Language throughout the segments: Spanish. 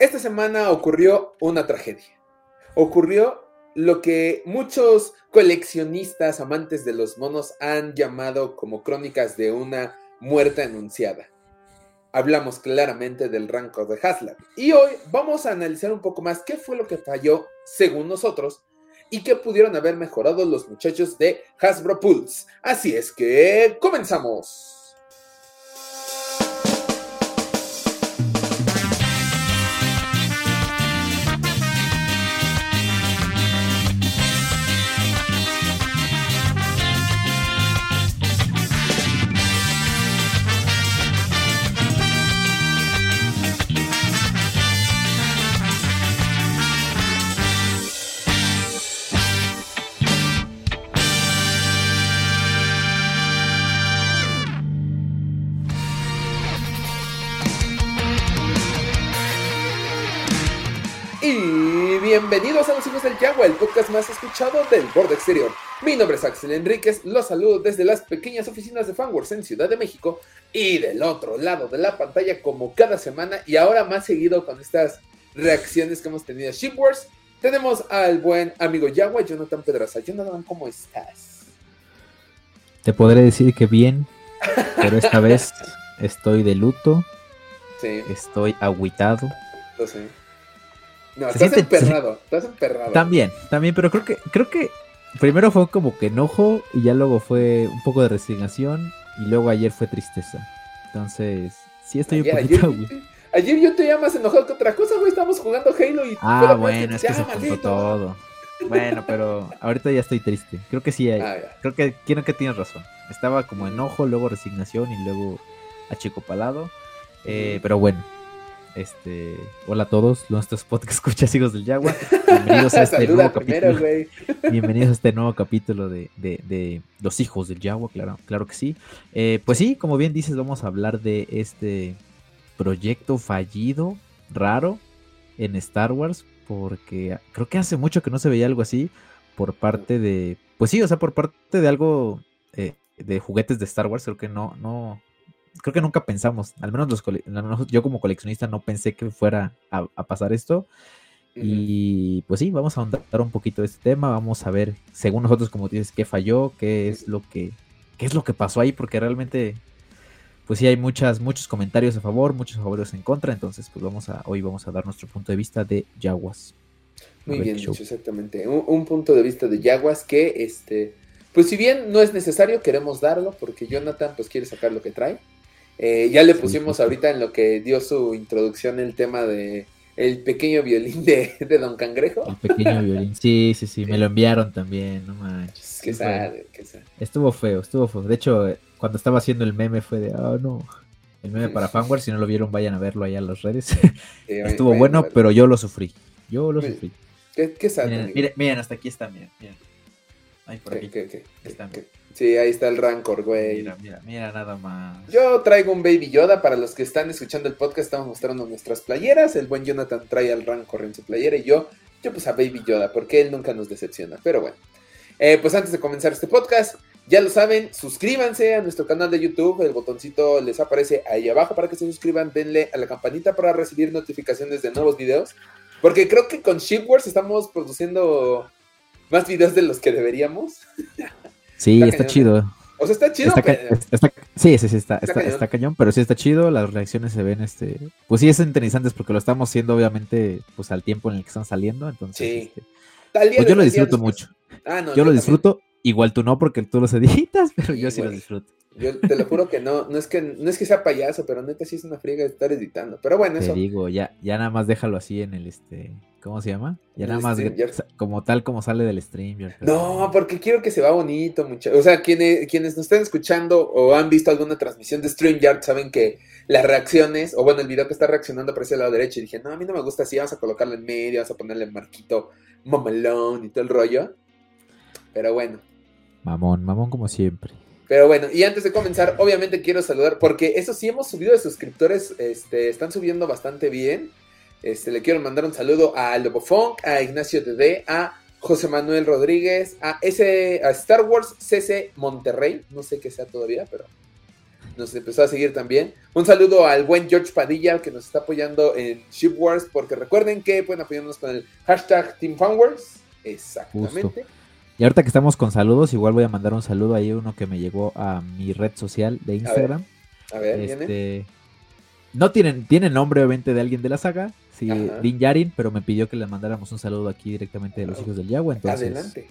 Esta semana ocurrió una tragedia. Ocurrió lo que muchos coleccionistas amantes de los monos han llamado como crónicas de una muerte anunciada. Hablamos claramente del Rancor de Haslab. Y hoy vamos a analizar un poco más qué fue lo que falló según nosotros y qué pudieron haber mejorado los muchachos de Hasbro Pulse. Así es que comenzamos. Bienvenidos a los hijos del Yagua, el podcast más escuchado del borde exterior. Mi nombre es Axel Enríquez, los saludo desde las pequeñas oficinas de Fanworks en Ciudad de México y del otro lado de la pantalla como cada semana y ahora más seguido con estas reacciones que hemos tenido a Shipwars. Tenemos al buen amigo Yagua, Jonathan Pedraza. Jonathan, ¿cómo estás? Te podré decir que bien, pero esta vez estoy de luto. Sí. Estoy agüitado. Sí. No, estás emperrado, estás emperrado. También, también, pero creo que, creo que primero fue como que enojo y ya luego fue un poco de resignación y luego ayer fue tristeza. Entonces, sí estoy un poquito, ayer, ayer, yo te más enojado que otra cosa, güey, estábamos jugando Halo y... Ah, bueno, es que se juntó todo. Bueno, pero ahorita ya estoy triste. Creo que sí, hay, ah, creo que quiero que tienes razón. Estaba como enojo, luego resignación y luego achicopalado. Eh, pero bueno, este, hola a todos, nuestros podcast escuchas hijos del Yagua. Bienvenidos a este nuevo capítulo. Bienvenidos a este nuevo capítulo de, Los hijos del Yagua, claro, claro que sí. Eh, pues sí, como bien dices, vamos a hablar de este proyecto fallido, raro, en Star Wars, porque creo que hace mucho que no se veía algo así por parte de, pues sí, o sea, por parte de algo eh, de juguetes de Star Wars, creo que no, no, creo que nunca pensamos, al menos los yo como coleccionista no pensé que fuera a, pasar esto. Y pues sí, vamos a ahondar un poquito de este tema, vamos a ver, según nosotros, como dices, qué falló, qué es lo que, qué es lo que pasó ahí, porque realmente, pues sí hay muchas, muchos comentarios a favor, muchos favores en contra, entonces pues vamos a, hoy vamos a dar nuestro punto de vista de Yaguas. Muy bien dicho, exactamente. Un, un, punto de vista de Yaguas que, este, pues si bien no es necesario, queremos darlo, porque Jonathan pues quiere sacar lo que trae. Eh, ya le pusimos ahorita en lo que dio su introducción el tema de el pequeño violín de, Don Cangrejo. El pequeño violín, sí, sí, sí, me lo enviaron también, no manches. Qué sad, qué sad. Estuvo feo, estuvo feo. De hecho, cuando estaba haciendo el meme fue de, oh no, el meme para fanware, si no lo vieron vayan a verlo allá en las redes. estuvo bueno, pero yo lo sufrí, yo lo sufrí. Qué, qué sad. Miren, miren, hasta aquí está, miren, miren. Ahí por aquí. ¿Qué, Están. Sí, ahí está el Rancor, güey. Mira, mira, mira nada más. Yo traigo un Baby Yoda. Para los que están escuchando el podcast, estamos mostrando nuestras playeras. El buen Jonathan trae al Rancor en su playera y yo, yo pues a Baby Yoda, porque él nunca nos decepciona. Pero bueno, eh, pues antes de comenzar este podcast, ya lo saben, suscríbanse a nuestro canal de YouTube. El botoncito les aparece ahí abajo para que se suscriban. Denle a la campanita para recibir notificaciones de nuevos videos. Porque creo que con Shipwars estamos produciendo más videos de los que deberíamos. Sí, está, chido. O sea, está chido. sí, sí, sí, está, está, cañón, pero sí está chido. Las reacciones se ven, este, pues sí, es interesantes porque lo estamos haciendo, obviamente, pues al tiempo en el que están saliendo. Entonces, sí. Este, pues yo lo disfruto mucho. Ah, no, yo, lo disfruto. Igual tú no, porque tú los editas, pero yo sí lo disfruto. Yo te lo juro que no, no es que no es que sea payaso, pero neta sí es una friega estar editando. Pero bueno, te eso. digo, ya, ya nada más déjalo así en el este, ¿cómo se llama? Ya nada más como tal como sale del stream. No, porque quiero que se va bonito, muchachos. O sea, quienes, quienes nos estén escuchando o han visto alguna transmisión de StreamYard saben que las reacciones, o bueno, el video que está reaccionando aparece al lado derecho y dije, no, a mí no me gusta así, vamos a colocarlo en medio, vamos a ponerle el marquito mamalón y todo el rollo. Pero bueno. Mamón, mamón como siempre. Pero bueno, y antes de comenzar, obviamente quiero saludar, porque eso sí hemos subido de suscriptores, este, están subiendo bastante bien. Este, le quiero mandar un saludo a Lobofunk, a Ignacio TD, a José Manuel Rodríguez, a ese, a Star Wars CC Monterrey, no sé qué sea todavía, pero nos empezó a seguir también. Un saludo al buen George Padilla que nos está apoyando en Ship Wars, porque recuerden que pueden apoyarnos con el hashtag Team Exactamente. Y ahorita que estamos con saludos, igual voy a mandar un saludo ahí, uno que me llegó a mi red social de Instagram. A ver, este, No tienen, tiene nombre obviamente de alguien de la saga, sí, Din Yarin, pero me pidió que le mandáramos un saludo aquí directamente de los hijos del Yagua. Entonces, Adelante.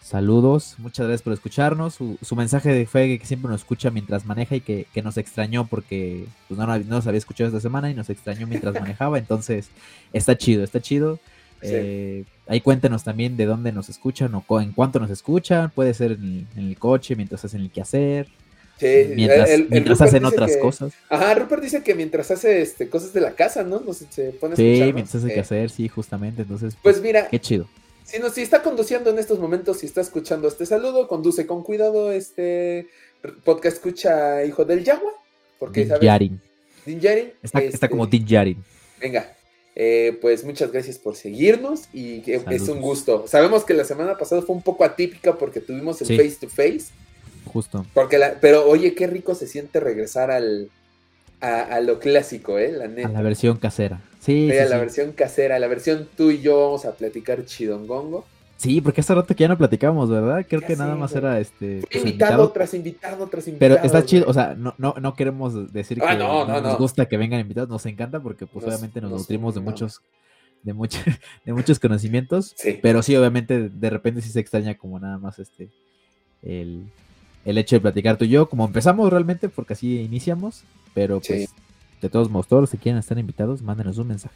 Saludos, muchas gracias por escucharnos. Su, mensaje fue que siempre nos escucha mientras maneja y que, nos extrañó porque pues, no, nos había escuchado esta semana y nos extrañó mientras manejaba. Entonces, está chido, está chido. Eh, ahí cuéntenos también de dónde nos escuchan o en cuánto nos escuchan. Puede ser en el, coche, mientras hacen el quehacer. Sí, mientras, hacen otras cosas. Ajá, Rupert dice que mientras hace este, cosas de la casa, ¿no? se pone sí, mientras hace el quehacer, sí, justamente. Entonces, pues, pues mira, qué chido. Si, no, si está conduciendo en estos momentos, si está escuchando este saludo, conduce con cuidado este podcast escucha Hijo del Yagua. Porque, Din Yarin. Din Yarin. Está, está como este, Din Yarin. Venga, eh, pues muchas gracias por seguirnos y es un gusto. Sabemos que la semana pasada fue un poco atípica porque tuvimos el face to face. Justo. Porque pero oye, qué rico se siente regresar al, a, lo clásico, ¿eh? La neta. A la versión casera. Sí, a la versión casera, la versión tú y yo vamos a platicar chidongongo. Sí, porque hace rato que ya no platicábamos, ¿verdad? Creo que nada más era este. Pues, invitado, tras invitado tras invitado. Pero está chido, o sea, no, no, no queremos decir ah, que nos gusta que vengan invitados, nos encanta porque pues obviamente nos, nutrimos de muchos, de muchos, de muchos conocimientos. Pero sí, obviamente, de repente sí se extraña como nada más este el, el hecho de platicar tú y yo, como empezamos realmente, porque así iniciamos, pero pues de todos modos, todos los que quieran estar invitados, mándenos un mensaje.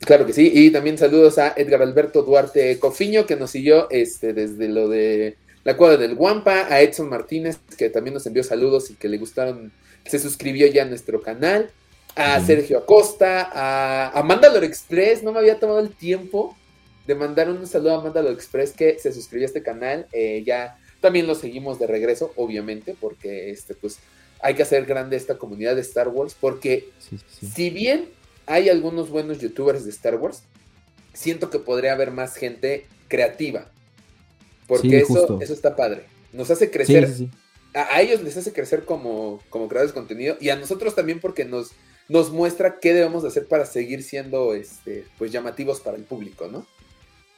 Claro que sí, y también saludos a Edgar Alberto Duarte Cofiño, que nos siguió este, desde lo de la cuadra del Guampa, a Edson Martínez, que también nos envió saludos y que le gustaron, se suscribió ya a nuestro canal, a Sergio Acosta, a, a Express, no me había tomado el tiempo de mandar un saludo a Mandalor Express que se suscribió a este canal, eh, ya también lo seguimos de regreso, obviamente, porque este, pues, hay que hacer grande esta comunidad de Star Wars, porque si bien hay algunos buenos youtubers de Star Wars, siento que podría haber más gente creativa. Porque eso, eso está padre. Nos hace crecer. A, ellos les hace crecer como, como creadores de contenido y a nosotros también porque nos, nos muestra qué debemos de hacer para seguir siendo este, pues llamativos para el público, ¿no?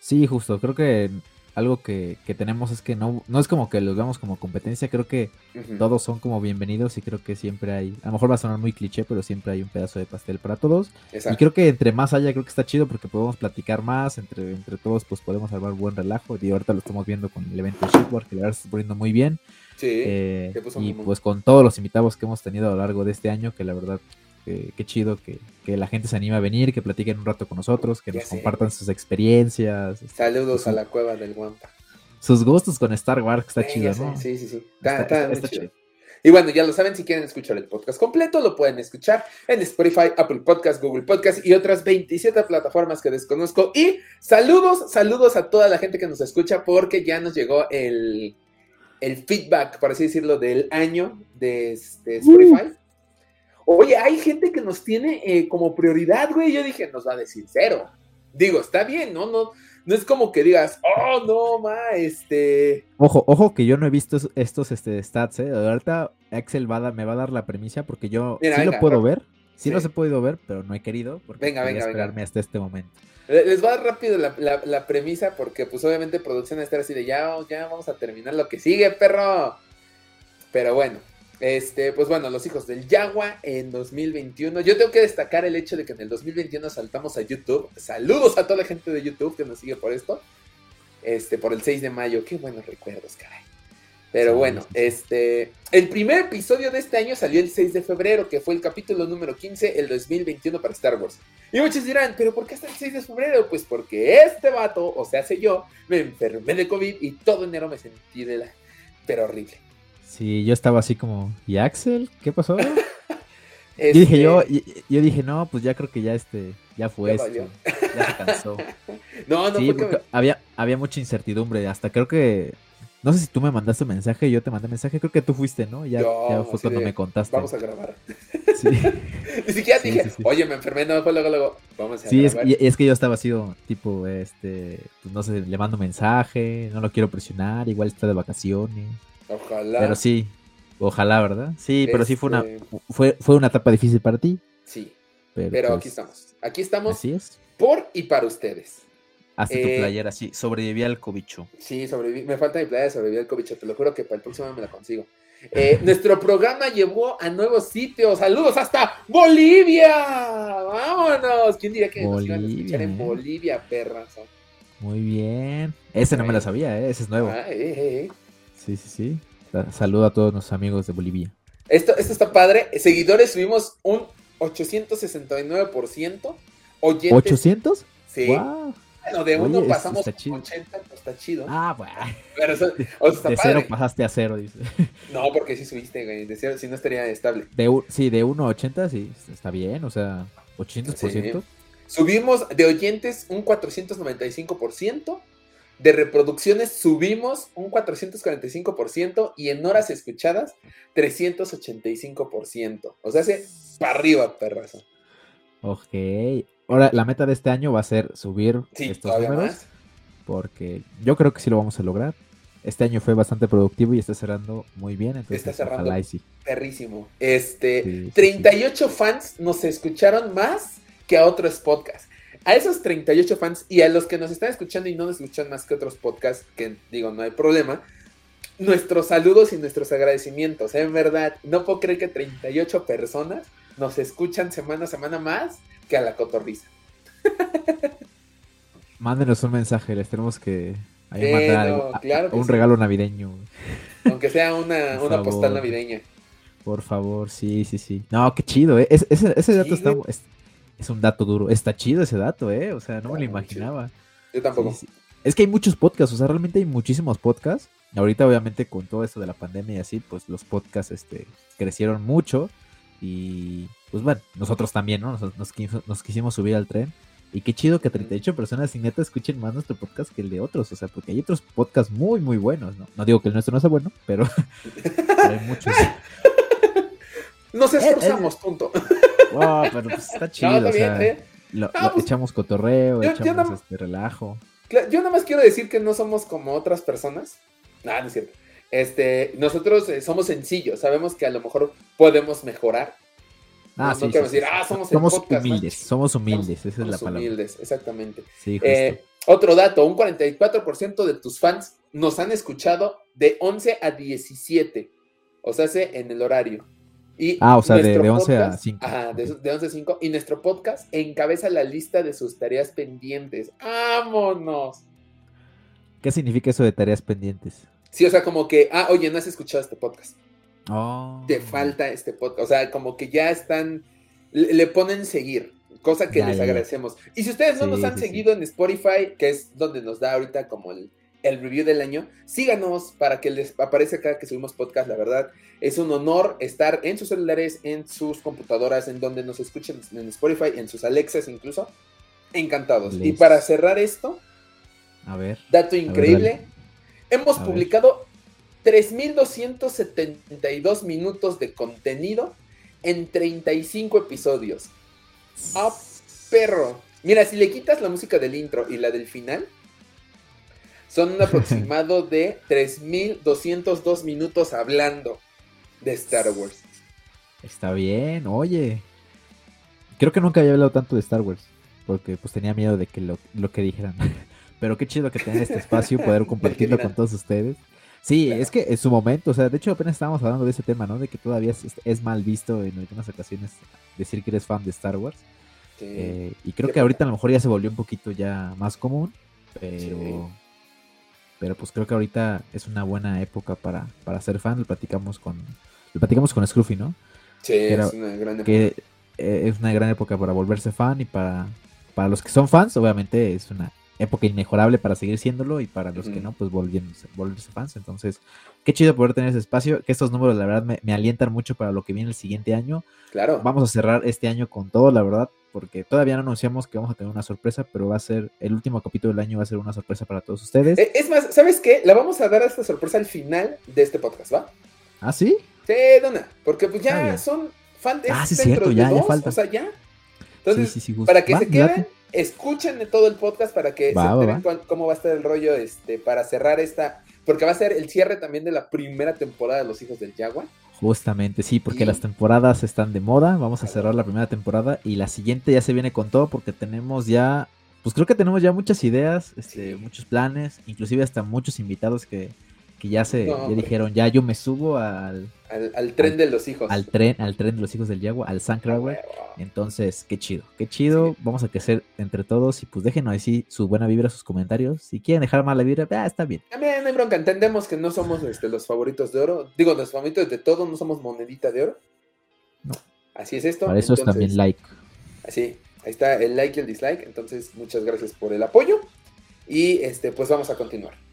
Sí, justo. Creo que algo que, tenemos es que no, no es como que los veamos como competencia, creo que todos son como bienvenidos y creo que siempre hay, a lo mejor va a sonar muy cliché, pero siempre hay un pedazo de pastel para todos. Y creo que entre más haya, creo que está chido porque podemos platicar más, entre, entre todos pues podemos salvar buen relajo. Y ahorita lo estamos viendo con el evento Shipboard, que la verdad se está poniendo muy bien. Sí, eh, y pues con todos los invitados que hemos tenido a lo largo de este año, que la verdad qué chido que, la gente se anime a venir, que platiquen un rato con nosotros, que nos compartan sus experiencias. Este, Saludos a la cueva del Guampa. Sus gustos con Star Wars, está chido, ¿no? Sí, sí, sí. Está, chido. Y bueno, ya lo saben, si quieren escuchar el podcast completo, lo pueden escuchar en Spotify, Apple Podcast, Google Podcast y otras 27 plataformas que desconozco. Y saludos, saludos a toda la gente que nos escucha porque ya nos llegó el, el feedback, por así decirlo, del año de, Spotify. Oye, hay gente que nos tiene eh, como prioridad, güey. Yo dije, nos va a decir cero. Digo, está bien, ¿no? No, no es como que digas, oh, no, ma, este. Ojo, ojo, que yo no he visto estos este, stats, ¿eh? Ahorita Axel va me va a dar la premisa porque yo sí lo puedo ver. Sí, los he podido ver, pero no he querido. Porque venga, venga, esperarme hasta este momento. Les va a dar rápido la, premisa porque, pues, obviamente, producción está así de ya, ya vamos a terminar lo que sigue, perro. Pero bueno, este, pues bueno, los hijos del Yagua en 2021. Yo tengo que destacar el hecho de que en el 2021 saltamos a YouTube. Saludos a toda la gente de YouTube que nos sigue por esto. Este, por el 6 de mayo. Qué buenos recuerdos, caray. Pero bueno, este, el primer episodio de este año salió el 6 de febrero, que fue el capítulo número 15, el 2021 para Star Wars. Y muchos dirán, ¿pero por qué hasta el 6 de febrero? Pues porque este vato, o sea, sé yo, me enfermé de COVID y todo enero me sentí de la... pero horrible. Sí, yo estaba así como, ¿y Axel? ¿Qué pasó? Yo dije yo, este yo dije, no, pues ya creo que ya este, ya fue esto, ya se cansó. no, no, sí, porque había, había mucha incertidumbre, hasta creo que, no sé si tú me mandaste un mensaje, yo te mandé mensaje, creo que tú fuiste, ¿no? Ya, ya fue cuando me contaste. Vamos a grabar. Sí. Ni siquiera dije, oye, me enfermé, no, fue luego, luego, vamos a sí, grabar. Sí, es, es, que yo estaba así, tipo, este, pues no sé, le mando mensaje, no lo quiero presionar, igual está de vacaciones. Ojalá. Pero sí, Ojalá, ¿verdad? Sí, pero sí fue una, este fue, fue una etapa difícil para ti. Sí. Pero, aquí pues, estamos. Aquí estamos. Así es. Por y para ustedes. Hazte tu eh, playera, sí. Sobreviví al cobicho. Sí, sobreviví. Me falta mi playera, sobreviví al cobicho. Te lo juro que para el próximo me la consigo. Eh, nuestro programa llevó a nuevos sitios. Saludos hasta Bolivia. Vámonos. ¿Quién diría que nos iban a escuchar en ¿eh? Bolivia, perras? Muy bien. Ese no me lo sabía, ¿eh? ese es nuevo. Ah, sí, sí, sí. Saludo a todos nuestros amigos de Bolivia. Esto, esto está padre. Seguidores subimos un 869%. Oyentes, ¿800? Sí. Bueno, de uno pasamos a 80, pues está chido. Ah, bueno. Pero de cero pasaste a cero, dice. No, porque sí subiste, güey. De cero, si no estaría estable. De, sí, de 1 a 80, sí, está bien. O sea, 800%. Subimos de oyentes un 495%. De reproducciones subimos un 445% y en horas escuchadas 385%. O sea, hace para arriba, perrazo. Ok. Ahora, la meta de este año va a ser subir estos números. Porque yo creo que sí lo vamos a lograr. Este año fue bastante productivo y está cerrando muy bien. Entonces, está cerrando perrísimo. Este, 38 fans nos escucharon más que a otros podcasts. A esos 38 fans y a los que nos están escuchando y no nos escuchan más que otros podcasts, que digo, no hay problema, nuestros saludos y nuestros agradecimientos. En verdad, no puedo creer que 38 personas nos escuchan semana a semana más que a la cotorriza. Mándenos un mensaje, les tenemos que mandar un regalo navideño. Aunque sea una, postal navideña. Por favor, sí, sí, sí. No, qué chido, ¿eh? ese, dato está, es, un dato duro. Está chido ese dato, ¿eh? O sea, no me lo imaginaba. Yo tampoco. Es que hay muchos podcasts, o sea, realmente hay muchmuchísimos podcasts. Ahorita, obviamente, con todo esto de la pandemia y así, pues los podcasts este, crecieron mucho. Y pues bueno, nosotros también, ¿no? Nos, nos, quisimos subir al tren. Y qué chido que 38 personas sin neta escuchen más nuestro podcast que el de otros. O sea, porque hay otros podcasts muy, muy buenos, ¿no? No digo que el nuestro no sea bueno, pero, hay muchos. Nos eh, esforzamos, eh, punto. Wow, pero pues está chido. o sea, ¿eh? lo, pues, echamos cotorreo, echamos este relajo. Yo nada más quiero decir que no somos como otras personas. Nada, no es cierto. Este, nosotros somos sencillos, sabemos que a lo mejor podemos mejorar, Ah, sí, decir, ah, somos, humildes, somos humildes, esa es la palabra. humildes, exactamente. Eh, otro dato, un 44% de tus fans nos han escuchado de 11 a 17, o sea, en el horario. Y ah, o sea, de, 11 a 5. Ajá, de, de, 11 a 5. Y nuestro podcast encabeza la lista de sus tareas pendientes. ¡Vámonos! ¿Qué significa eso de tareas pendientes? Sí, o sea, como que, ah, oye, no has escuchado este podcast. Oh. Te falta este podcast. O sea, como que ya están, le, ponen seguir, cosa que les agradecemos. Y si ustedes no nos han seguido en Spotify, que es donde nos da ahorita como el, el review del año, síganos para que les aparezca cada que subimos podcast, la verdad. Es un honor estar en sus celulares, en sus computadoras, en donde nos escuchen en Spotify, en sus Alexas incluso. Encantados. Y para cerrar esto, a ver, dato increíble, hemos publicado 3.272 minutos de contenido en 35 episodios. ¡Ah, perro! Mira, si le quitas la música del intro y la del final, son un aproximado de 3.202 minutos hablando de Star Wars. Está bien, oye. Creo que nunca había hablado tanto de Star Wars, porque pues tenía miedo de que lo, lo que dijeran. Pero qué chido que tengan este espacio, poder compartirlo con todos ustedes. Sí, es que en su momento, o sea, de hecho apenas estábamos hablando de ese tema, ¿no? De que todavía es, mal visto en algunas ocasiones decir que eres fan de Star Wars. Eh, y creo que ahorita a lo mejor ya se volvió un poquito ya más común, pero... Pero pues creo que ahorita es una buena época para, para ser fan. Lo platicamos con, lo platicamos con Scruffy, ¿no? Sí, es una gran época. Que eh, es una gran época para volverse fan y para, para los que son fans, obviamente es una época inmejorable para seguir siéndolo y para los que no, pues volviéndose, volverse fans. Entonces, qué chido poder tener ese espacio, que estos números la verdad me, alientan mucho para lo que viene el siguiente año. Claro. Vamos a cerrar este año con todo, la verdad, porque todavía no anunciamos que vamos a tener una sorpresa, pero va a ser, el último capítulo del año va a ser una sorpresa para todos ustedes. Eh, es más, ¿sabes qué? La vamos a dar a esta sorpresa al final de este podcast, ¿va? ¿Ah, sí? Sí, Dona, porque pues ya son fans Ah, sí, cierto, ya, ya falta. O sea, ya. Entonces, para que se queden escuchen todo el podcast para que se enteren cómo va a estar el rollo este, para cerrar esta. Porque va a ser el cierre también de la primera temporada de Los Hijos del Yagua. Justamente, sí, porque las temporadas están de moda. Vamos a cerrar la primera temporada y la siguiente ya se viene con todo porque tenemos ya, pues creo que tenemos ya muchas ideas, este, muchos planes, inclusive hasta muchos invitados que, que ya se dijeron, ya yo me subo al, al, tren de los hijos. Al tren, al tren de los hijos del Yagua, al Sunflower. Entonces, qué chido, qué chido. Vamos a crecer entre todos y pues déjenos así su buena vibra, sus comentarios. Si quieren dejar mala vibra, ah, está bien. También no hay bronca, entendemos que no somos este, los favoritos de oro. Digo, los favoritos de todo, no somos monedita de oro. No. Así es esto. Para eso es también like. Así, ahí está el like y el dislike. Entonces, muchas gracias por el apoyo. Y este, pues vamos a continuar.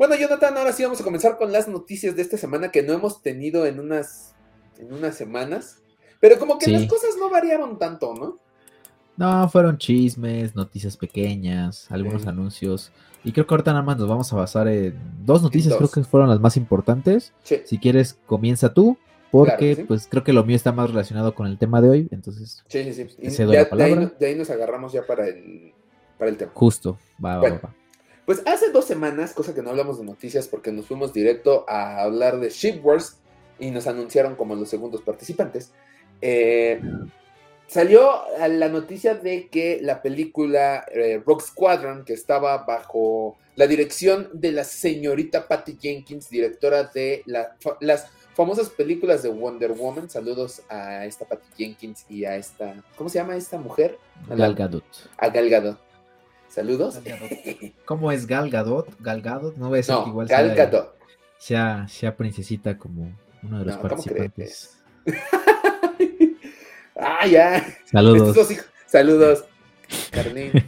Bueno, Jonathan, ahora sí vamos a comenzar con las noticias de esta semana que no hemos tenido en unas, en unas semanas. Pero como que las cosas no variaron tanto, ¿no? No, fueron chismes, noticias pequeñas, algunos anuncios. Y creo que ahorita nada más nos vamos a basar en dos noticias, creo que fueron las más importantes. Si quieres, comienza tú, porque pues creo que lo mío está más relacionado con el tema de hoy. Entonces, sí, sí, sí. de, ahí, nos agarramos ya para el, para el tema. Justo, va, va, va. Pues hace dos semanas, cosa que no hablamos de noticias porque nos fuimos directo a hablar de Ship Wars y nos anunciaron como los segundos participantes, eh, salió la noticia de que la película eh, Rock Squadron, que estaba bajo la dirección de la señorita Patty Jenkins, directora de las famosas películas de Wonder Woman, saludos a esta Patty Jenkins y a esta, ¿cómo se llama esta mujer? Gal Gadot. A Gal Gadot. Saludos. ¿Cómo es Gal Gadot? Gal Gadot, no decir que igual Gal Gadot. Sea, sea, princesita como uno de los participantes. ah, ya. Saludos. Saludos, Carlín.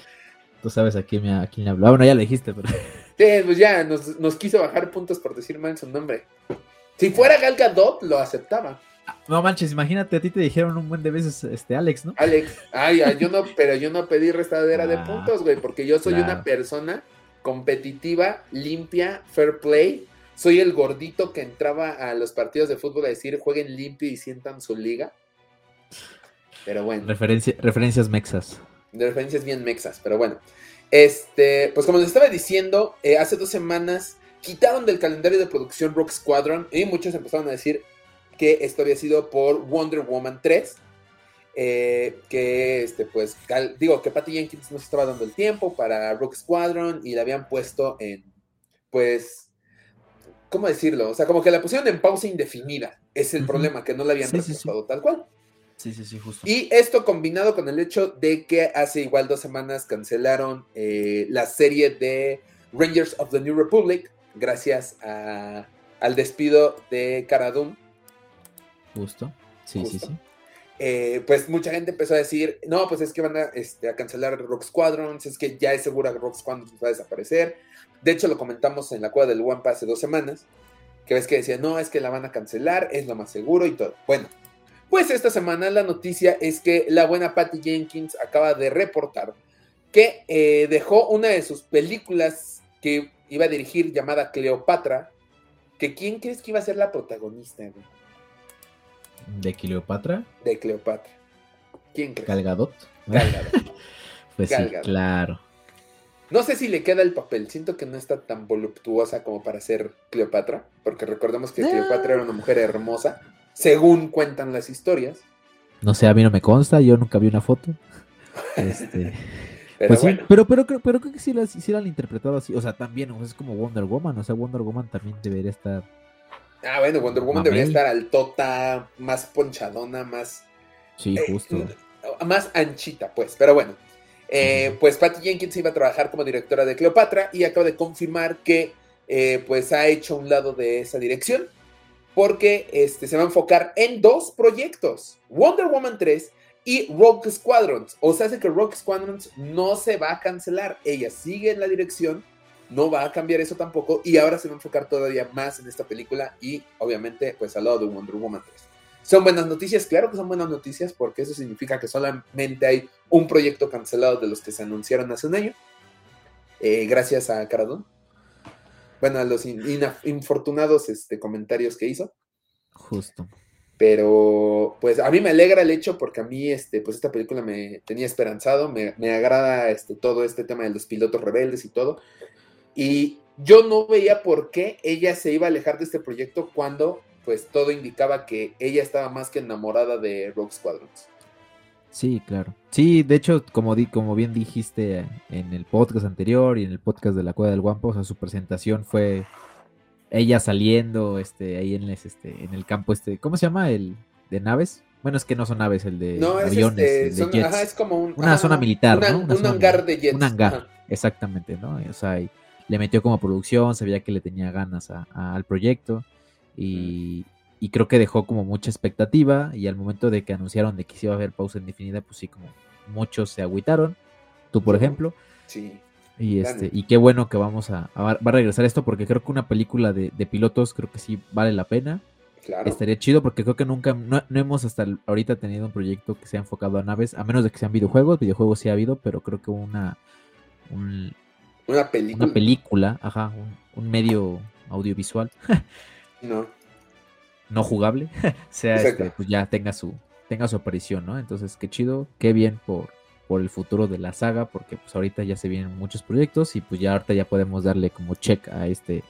Tú sabes a quién, a quién le habló. Ah, bueno, ya le dijiste, pero. Sí, pues ya, nos, nos quiso bajar puntos por decir mal su nombre. Si fuera Gal Gadot, lo aceptaba. No manches, imagínate, a ti te dijeron un buen de veces, este, Alex, ¿no? Alex, ay, yo no, pero yo no pedí restadera de ah, puntos, güey, porque yo soy una persona competitiva, limpia, fair play. Soy el gordito que entraba a los partidos de fútbol a decir jueguen limpio y sientan su liga. Pero bueno. referencias mexas. referencias bien mexas, pero bueno. Este, pues como les estaba diciendo, eh, hace dos semanas quitaron del calendario de producción Rock Squadron y muchos empezaron a decir, que esto había sido por Wonder Woman 3. Eh, que este pues digo que Patty Jenkins nos estaba dando el tiempo para Rock Squadron y la habían puesto en pues ¿cómo decirlo? O sea, como que la pusieron en pausa indefinida. Es el problema, que no la habían sí, tal cual. Sí, sí, sí, justo. Y esto combinado con el hecho de que hace igual dos semanas cancelaron eh, la serie de Rangers of the New Republic gracias al despido de Cara Justo. Sí, sí, sí. Eh, pues mucha gente empezó a decir, no, pues es que van a, este, cancelar Rock Squadrons, es que ya es segura que Rock Squadrons va a desaparecer. De hecho, lo comentamos en la cueva del One hace dos semanas, que ves que decía, no, es que la van a cancelar, es lo más seguro y todo. Bueno, pues esta semana la noticia es que la buena Patty Jenkins acaba de reportar que eh, dejó una de sus películas que iba a dirigir llamada Cleopatra, que quién crees que iba a ser la protagonista, güey? ¿De Cleopatra? De Cleopatra. ¿Quién crees? ¿Galgadot? Galgadot. pues sí, claro. No sé si le queda el papel. Siento que no está tan voluptuosa como para ser Cleopatra. Porque recordemos que Cleopatra era una mujer hermosa. Según cuentan las historias. No sé, a mí no me consta. Yo nunca vi una foto. Este. pero, pues sí, pero, pero, creo que sí la, sí la han interpretado así. O sea, también es como Wonder Woman. O sea, Wonder Woman también debería estar Ah, bueno, Wonder Woman debería estar altota, más ponchadona, más. Sí, eh, justo. más anchita, pues. Pero bueno. Eh, pues Patty Jenkins iba a trabajar como directora de Cleopatra y acaba de confirmar que eh, pues ha hecho un lado de esa dirección porque este, se va a enfocar en dos proyectos, Wonder Woman 3 y Rock Squadrons. O sea, hace que Rock Squadrons no se va a cancelar, ella sigue en la dirección no va a cambiar eso tampoco y ahora se va a enfocar todavía más en esta película y obviamente pues al lado de Wonder Woman 3. ¿Son buenas noticias? Claro que son buenas noticias porque eso significa que solamente hay un proyecto cancelado de los que se anunciaron hace un año. Eh, gracias a Caradón. Bueno, a los infortunados este, comentarios que hizo. Justo. Pero, pues a mí me alegra el hecho porque a mí, este, pues esta película me tenía esperanzado, me, me agrada este, todo este tema de los pilotos rebeldes y todo. Y yo no veía por qué ella se iba a alejar de este proyecto cuando pues todo indicaba que ella estaba más que enamorada de Rogue Squadrons. Sí, claro. Sí, de hecho, como, di, como bien dijiste en el podcast anterior y en el podcast de la Cueva del Guampo, o sea, su presentación fue ella saliendo este, ahí en, este, en el campo, este, ¿cómo se llama? El de naves. Bueno, es que no son naves, el de aviones, este, de Ajá, es como una zona militar, ¿no? un hangar de jets. Un hangar, exactamente, ¿no? O sea, le metió como producción, se veía que le tenía ganas al proyecto y, y, creo que dejó como mucha expectativa y al momento de que anunciaron de que se iba a haber pausa indefinida, pues sí, como muchos se agüitaron, tú por ejemplo. Sí. Y, este, y qué bueno que vamos a, va a regresar esto porque creo que una película de, de pilotos creo que sí vale la pena. Estaría chido porque creo que nunca, no, hemos hasta ahorita tenido un proyecto que sea enfocado a naves, a menos de que sean videojuegos, videojuegos sí ha habido, pero creo que una... una película. Una película, ajá, un, medio audiovisual. no. No jugable, sea este, pues ya tenga su, tenga su aparición, ¿no? Entonces, qué chido, qué bien por, por el futuro de la saga, porque pues ahorita ya se vienen muchos proyectos y pues ya ahorita ya podemos darle como check a este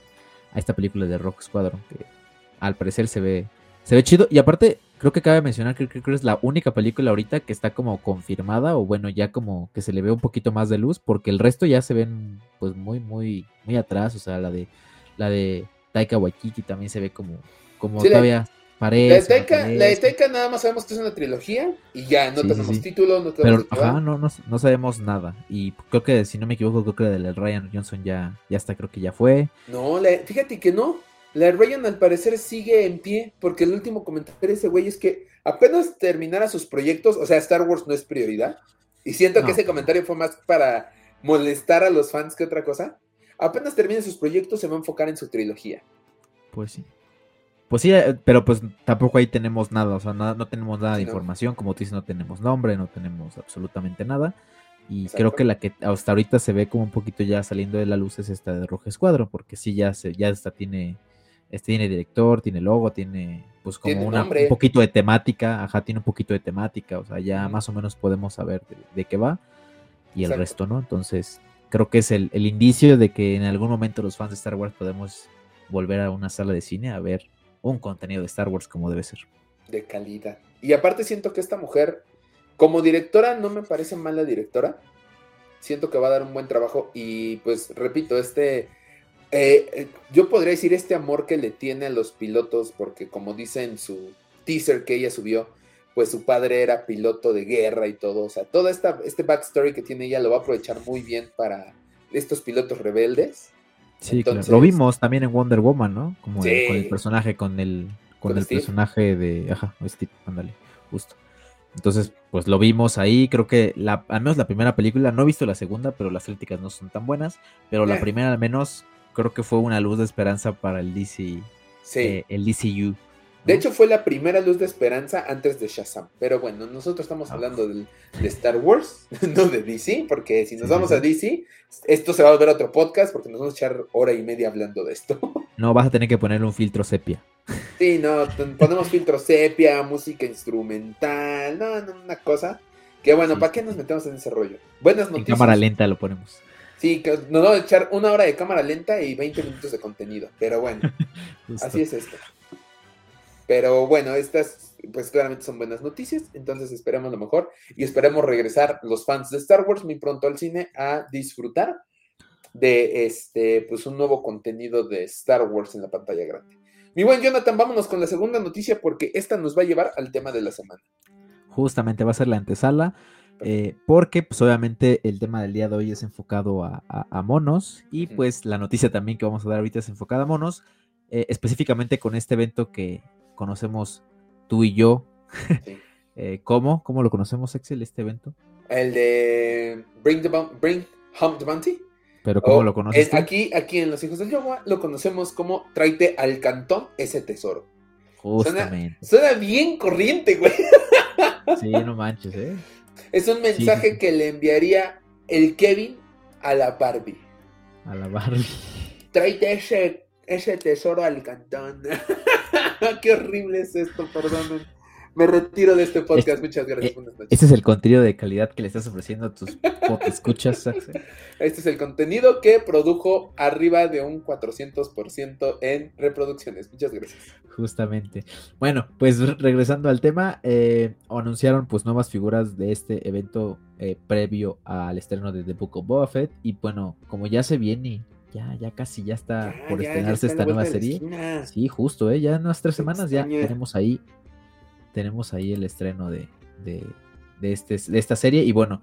a esta película de Rock Squadron que al parecer se ve, se ve chido. Y aparte, creo que cabe mencionar que creo que es la única película ahorita que está como confirmada, o bueno, ya como que se le ve un poquito más de luz, porque el resto ya se ven pues muy, muy, muy atrás. O sea, la de la de Taika Waititi también se ve como, como todavía parece. La de, Taika, nada más sabemos que es una trilogía y ya, no tenemos título, no tenemos Pero, ajá, no, no, sabemos nada. Y creo que, si no me equivoco, creo que la de Ryan Johnson ya, ya está, creo que ya fue. No, fíjate que no. La Ryan al parecer sigue en pie, porque el último comentario de ese güey es que apenas terminara sus proyectos, o sea, Star Wars no es prioridad, y siento que ese comentario fue más para molestar a los fans que otra cosa. Apenas termine sus proyectos, se va a enfocar en su trilogía. Pues sí. Pues sí, eh, pero pues tampoco ahí tenemos nada, o sea, no tenemos nada de información, como tú dices, no tenemos nombre, no tenemos absolutamente nada. Y creo que la que hasta ahorita se ve como un poquito ya saliendo de la luz es esta de Rojo Escuadro, porque sí ya se, ya esta tiene este tiene director, tiene logo, tiene pues como una, un poquito de temática, ajá, tiene un poquito de temática, o sea, ya más o menos podemos saber de, qué va y el resto, ¿no? Entonces, creo que es el, indicio de que en algún momento los fans de Star Wars podemos volver a una sala de cine a ver un contenido de Star Wars como debe ser. De calidad. Y aparte siento que esta mujer, como directora, no me parece mala directora. Siento que va a dar un buen trabajo y pues repito, este eh, eh, yo podría decir este amor que le tiene a los pilotos, porque como dice en su teaser que ella subió, pues su padre era piloto de guerra y todo. O sea, todo esta, este backstory que tiene ella lo va a aprovechar muy bien para estos pilotos rebeldes. Sí, claro. Lo vimos también en Wonder Woman, ¿no? Como con el personaje, con el, con, el personaje de. Ajá, Steve, ándale, justo. Entonces, pues lo vimos ahí. Creo que la, al menos la primera película, no he visto la segunda, pero las críticas no son tan buenas. Pero la primera al menos creo que fue una luz de esperanza para el DC, sí. Eh, el DCU. De hecho, fue la primera luz de esperanza antes de Shazam. Pero bueno, nosotros estamos ah. hablando de, Star Wars, no de DC, porque si nos vamos a DC, esto se va a volver otro podcast porque nos vamos a echar hora y media hablando de esto. No, vas a tener que poner un filtro sepia. Sí, no, ponemos filtro sepia, música instrumental, no, no, una cosa. Que bueno, ¿para qué nos metemos en ese rollo? Buenas noticias. En cámara lenta lo ponemos. Sí, que nos vamos a echar una hora de cámara lenta y 20 minutos de contenido. Pero bueno, así es esto. Pero bueno, estas pues claramente son buenas noticias, entonces esperemos lo mejor y esperemos regresar los fans de Star Wars muy pronto al cine a disfrutar de este pues un nuevo contenido de Star Wars en la pantalla grande. Mi buen Jonathan, vámonos con la segunda noticia porque esta nos va a llevar al tema de la semana. Justamente va a ser la antesala eh, porque pues obviamente el tema del día de hoy es enfocado a, monos y pues la noticia también que vamos a dar ahorita es enfocada a monos, eh, específicamente con este evento que conocemos tú y yo. Eh, ¿Cómo? ¿Cómo lo conocemos, Excel, este evento? El de Bring, the Bring Home the Bounty. ¿Pero cómo lo conoces? Aquí, aquí en Los Hijos del Yoga lo conocemos como Traite al cantón ese tesoro. Justamente. suena bien corriente, güey. Sí, no manches, ¿eh? Es un mensaje que le enviaría el Kevin a la Barbie. A la Barbie. Tráete ese, ese tesoro al cantón. Qué horrible es esto, perdón. Me retiro de este podcast. Muchas gracias. Eh, este es el contenido de calidad que le estás ofreciendo a tus escuchas, Axel. Este es el contenido que produjo arriba de un 400% en reproducciones. Muchas gracias. Justamente. Bueno, pues regresando al tema, eh, anunciaron pues nuevas figuras de este evento eh, previo al estreno de The Book of Boba Fett. Y bueno, como ya se viene ya, ya casi ya está por estrenarse esta nueva serie. Sí, justo, ¿eh? ya en unas tres semanas ya tenemos ahí, tenemos ahí el estreno de, de, de, este, de esta serie. Y bueno,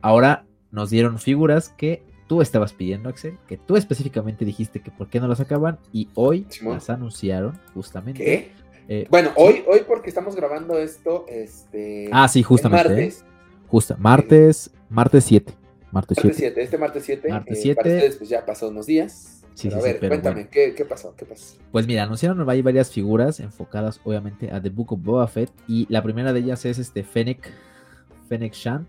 ahora nos dieron figuras que tú estabas pidiendo, Axel, que tú específicamente dijiste que por qué no las acaban y hoy las anunciaron justamente. ¿Qué? Eh, bueno, hoy, hoy porque estamos grabando esto, este... Ah, sí, justamente. Martes. Justo, martes, martes 7. Martes 7. Este martes 7. Martes 7. Eh, pues ya pasó unos días. Sí, sí, a ver, cuéntame, ¿qué, ¿qué, pasó? ¿qué pasó? Pues mira, anunciaron hay varias figuras enfocadas obviamente a The Book of Boba Fett y la primera de ellas es este Fennec, Fennec Shand.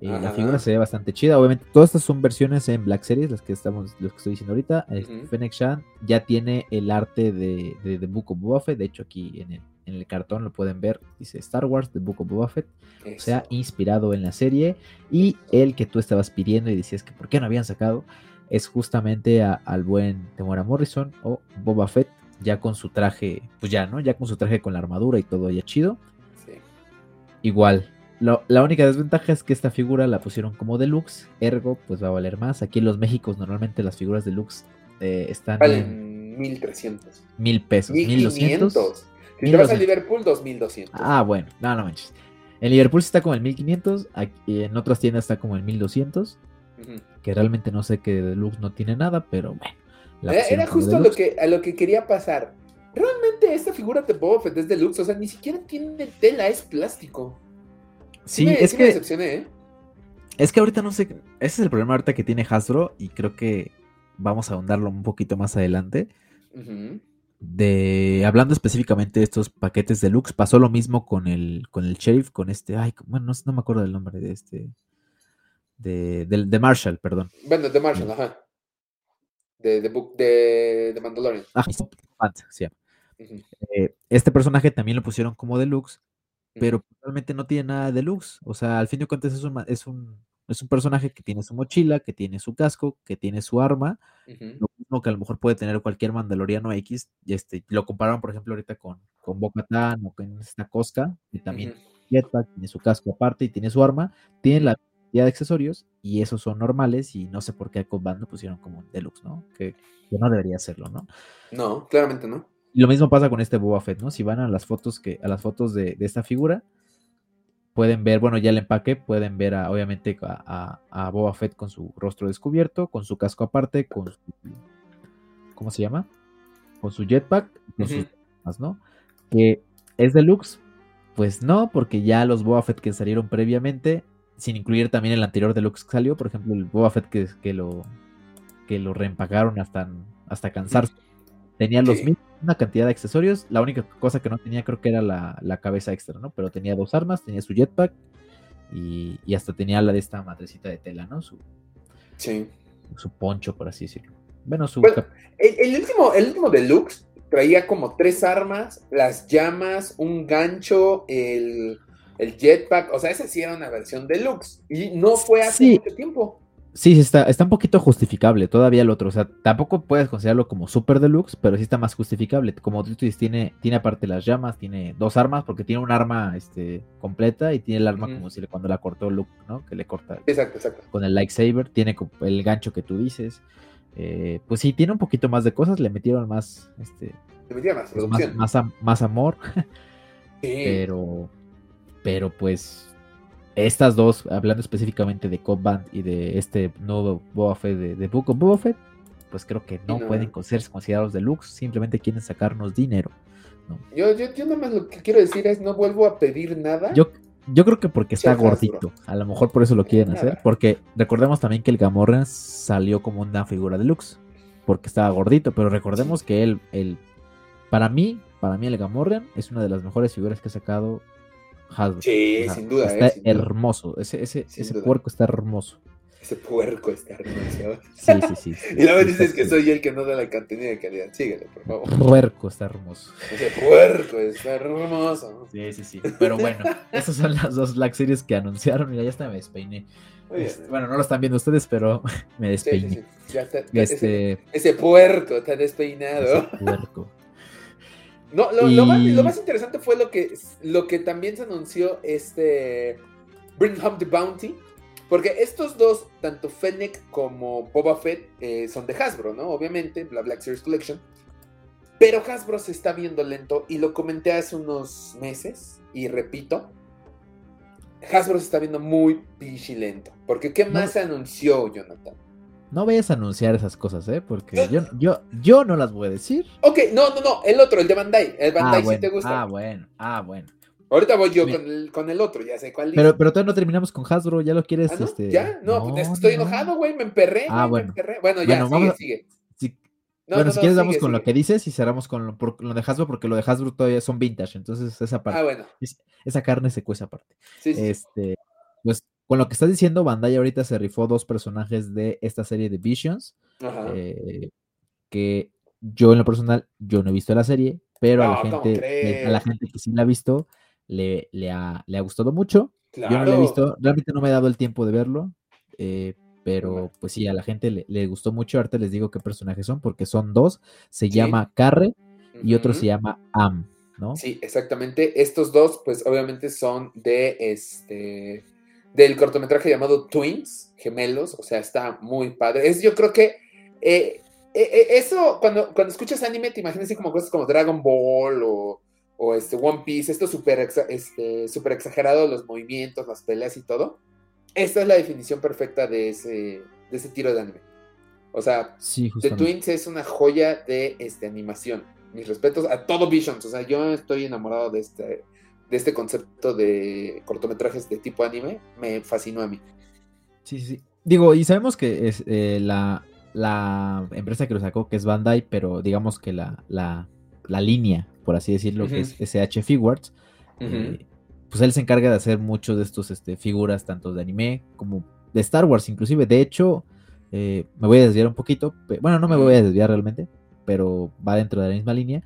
Eh, la figura se ve bastante chida. Obviamente, todas estas son versiones en Black Series, las que estamos, los que estoy diciendo ahorita. Uh Fennec Shand ya tiene el arte de, de, The Book of Boba Fett. De hecho, aquí en el, en el cartón lo pueden ver, dice Star Wars, The Book of Boba Fett, o sea, inspirado en la serie, y el que tú estabas pidiendo y decías que por qué no habían sacado, es justamente al buen Temora Morrison o Boba Fett, ya con su traje, pues ya, ¿no? Ya con su traje con la armadura y todo ya chido. Sí. Igual, la única desventaja es que esta figura la pusieron como deluxe, ergo, pues va a valer más. Aquí en los Méxicos normalmente las figuras deluxe eh, están en 1300. Mil pesos, 1200. Si te vas a Liverpool, 2200. Ah, bueno, no, no manches. En Liverpool está como el 1500, aquí en otras tiendas está como el 1200. Que realmente no sé que Deluxe no tiene nada, pero bueno. Era, justo lo que, a lo que quería pasar. Realmente esta figura de Boba Fett es Deluxe, o sea, ni siquiera tiene tela, es plástico. Sí, es que. ¿eh? Es que ahorita no sé. Ese es el problema ahorita que tiene Hasbro y creo que vamos a ahondarlo un poquito más adelante de hablando específicamente de estos paquetes deluxe, pasó lo mismo con el con el sheriff, con este, ay, bueno, no, me acuerdo del nombre de este de, de, Marshall, perdón. Bueno, de Marshall, ajá. De, de, de, de Mandalorian. Ah, sí. Eh, este personaje también lo pusieron como deluxe, pero realmente no tiene nada de deluxe. O sea, al fin y al cabo es un, es un es un personaje que tiene su mochila, que tiene su casco, que tiene su arma, lo mismo que a lo mejor puede tener cualquier mandaloriano X. Y este, lo compararon, por ejemplo, ahorita con, con bo o con esta Cosca, que también tiene su casco aparte y tiene su arma, tiene la de accesorios y esos son normales y no sé por qué a Combat lo pusieron como deluxe, ¿no? Que, no debería serlo, ¿no? No, claramente no. Y lo mismo pasa con este Boba Fett, ¿no? Si van a las fotos que a las fotos de, de esta figura, pueden ver, bueno, ya el empaque, pueden ver a, obviamente a, a, Boba Fett con su rostro descubierto, con su casco aparte, con su, ¿cómo se llama? Con su jetpack, con sus ¿no? Que es deluxe, pues no, porque ya los Boba Fett que salieron previamente, sin incluir también el anterior deluxe que salió, por ejemplo, el Boba Fett que, que lo que lo reempacaron hasta, hasta cansarse. Tenía los mismos una cantidad de accesorios. La única cosa que no tenía creo que era la, cabeza extra, ¿no? Pero tenía dos armas, tenía su jetpack y, hasta tenía la de esta madrecita de tela, ¿no? Su, sí. Su poncho, por así decirlo. Bueno, su... el, último, el último deluxe traía como tres armas, las llamas, un gancho, el, el jetpack. O sea, esa sí era una versión deluxe. Y no fue hace mucho tiempo. Sí, está, está un poquito justificable todavía el otro. O sea, tampoco puedes considerarlo como super deluxe, pero sí está más justificable. Como tú dices, tiene, tiene aparte las llamas, tiene dos armas, porque tiene un arma este, completa y tiene el arma como si le, cuando la cortó Luke, ¿no? Que le corta. Exacto, exacto. Con el lightsaber, tiene el gancho que tú dices. Eh, pues sí, tiene un poquito más de cosas, le metieron más. Este, le metieron más, pues más, más, amor. Pero, pero pues estas dos, hablando específicamente de Cop Band y de este nuevo Boba Fett de, Book of Boba Fett, pues creo que no, pueden ser considerados deluxe, simplemente quieren sacarnos dinero. Yo, yo, yo nada más lo que quiero decir es no vuelvo a pedir nada. Yo, yo creo que porque está gordito, a lo mejor por eso lo quieren hacer, porque recordemos también que el Gamorrean salió como una figura deluxe, porque estaba gordito, pero recordemos que él, el, para mí, para mí el Gamorrean es una de las mejores figuras que ha sacado Sí, sin duda. Está hermoso. Ese, ese, ese puerco está hermoso. Ese puerco está hermoso. Sí, sí, sí. y luego dices que soy el que no da la cantina de calidad. Síguele, por favor. Puerco está hermoso. Ese puerco está hermoso. Sí, sí, sí. Pero bueno, esas son las dos Black Series que anunciaron. Mira, ya hasta me despeiné. Este, bueno, no lo están viendo ustedes, pero me despeiné. Ya está, este... ese, puerco está despeinado. puerco. No, lo, más, interesante fue lo que, lo que también se anunció este Bring Home the Bounty. Porque estos dos, tanto Fennec como Boba Fett, eh, son de Hasbro, ¿no? Obviamente, la Black Series Collection. Pero Hasbro se está viendo lento y lo comenté hace unos meses y repito, Hasbro se está viendo muy lento. Porque ¿qué más anunció Jonathan? No vayas a anunciar esas cosas, ¿eh? Porque yo, yo, yo no las voy a decir. Ok, no, no, no, el otro, el de Bandai. El Bandai ah, sí te gusta. Ah, bueno, ah, bueno. Ahorita voy yo con el, con el, otro, ya sé cuál Pero, pero todavía no terminamos con Hasbro, ya lo quieres, ¿Ah, no? este... ¿Ya? No, pues estoy enojado, güey, me emperré, ah, bueno. me emperré. Bueno, ya, sigue, sigue. bueno, si quieres vamos con lo que dices y cerramos con lo, por, lo, de Hasbro, porque lo de Hasbro todavía son vintage, entonces esa parte. Ah, bueno. esa carne se cuece aparte. Sí, sí. Este, pues con lo que estás diciendo, Bandai ahorita se rifó dos personajes de esta serie de Visions. Eh, que yo en lo personal, yo no he visto la serie, pero a, la gente, a la gente que sí la ha visto, le, le, ha, le ha gustado mucho. Yo no lo he visto, realmente no me he dado el tiempo de verlo, eh, pero pues sí, a la gente le, gustó mucho. Ahorita les digo qué personajes son, porque son dos. Se llama Carre y otro se llama Am, ¿no? Sí, exactamente. Estos dos, pues obviamente son de este del cortometraje llamado Twins, gemelos, o sea, está muy padre. Es, yo creo que eh, eh, eh, eso, cuando, cuando escuchas anime, te imaginas así como cosas como Dragon Ball o, o este One Piece, esto súper este, super exagerado, los movimientos, las peleas y todo. Esta es la definición perfecta de ese, de ese tiro de anime. O sea, The Twins es una joya de este, animación. Mis respetos a todo Visions. O sea, yo estoy enamorado de este, de este concepto de cortometrajes de tipo anime, me fascinó a mí. Sí, sí, Digo, y sabemos que es eh, la, la, empresa que lo sacó, que es Bandai, pero digamos que la, la, línea, por así decirlo, que es SH Figures, eh, pues él se encarga de hacer muchos de estos este, figuras, tanto de anime como de Star Wars, inclusive. De hecho, eh, me voy a desviar un poquito, bueno, no me voy a desviar realmente, pero va dentro de la misma línea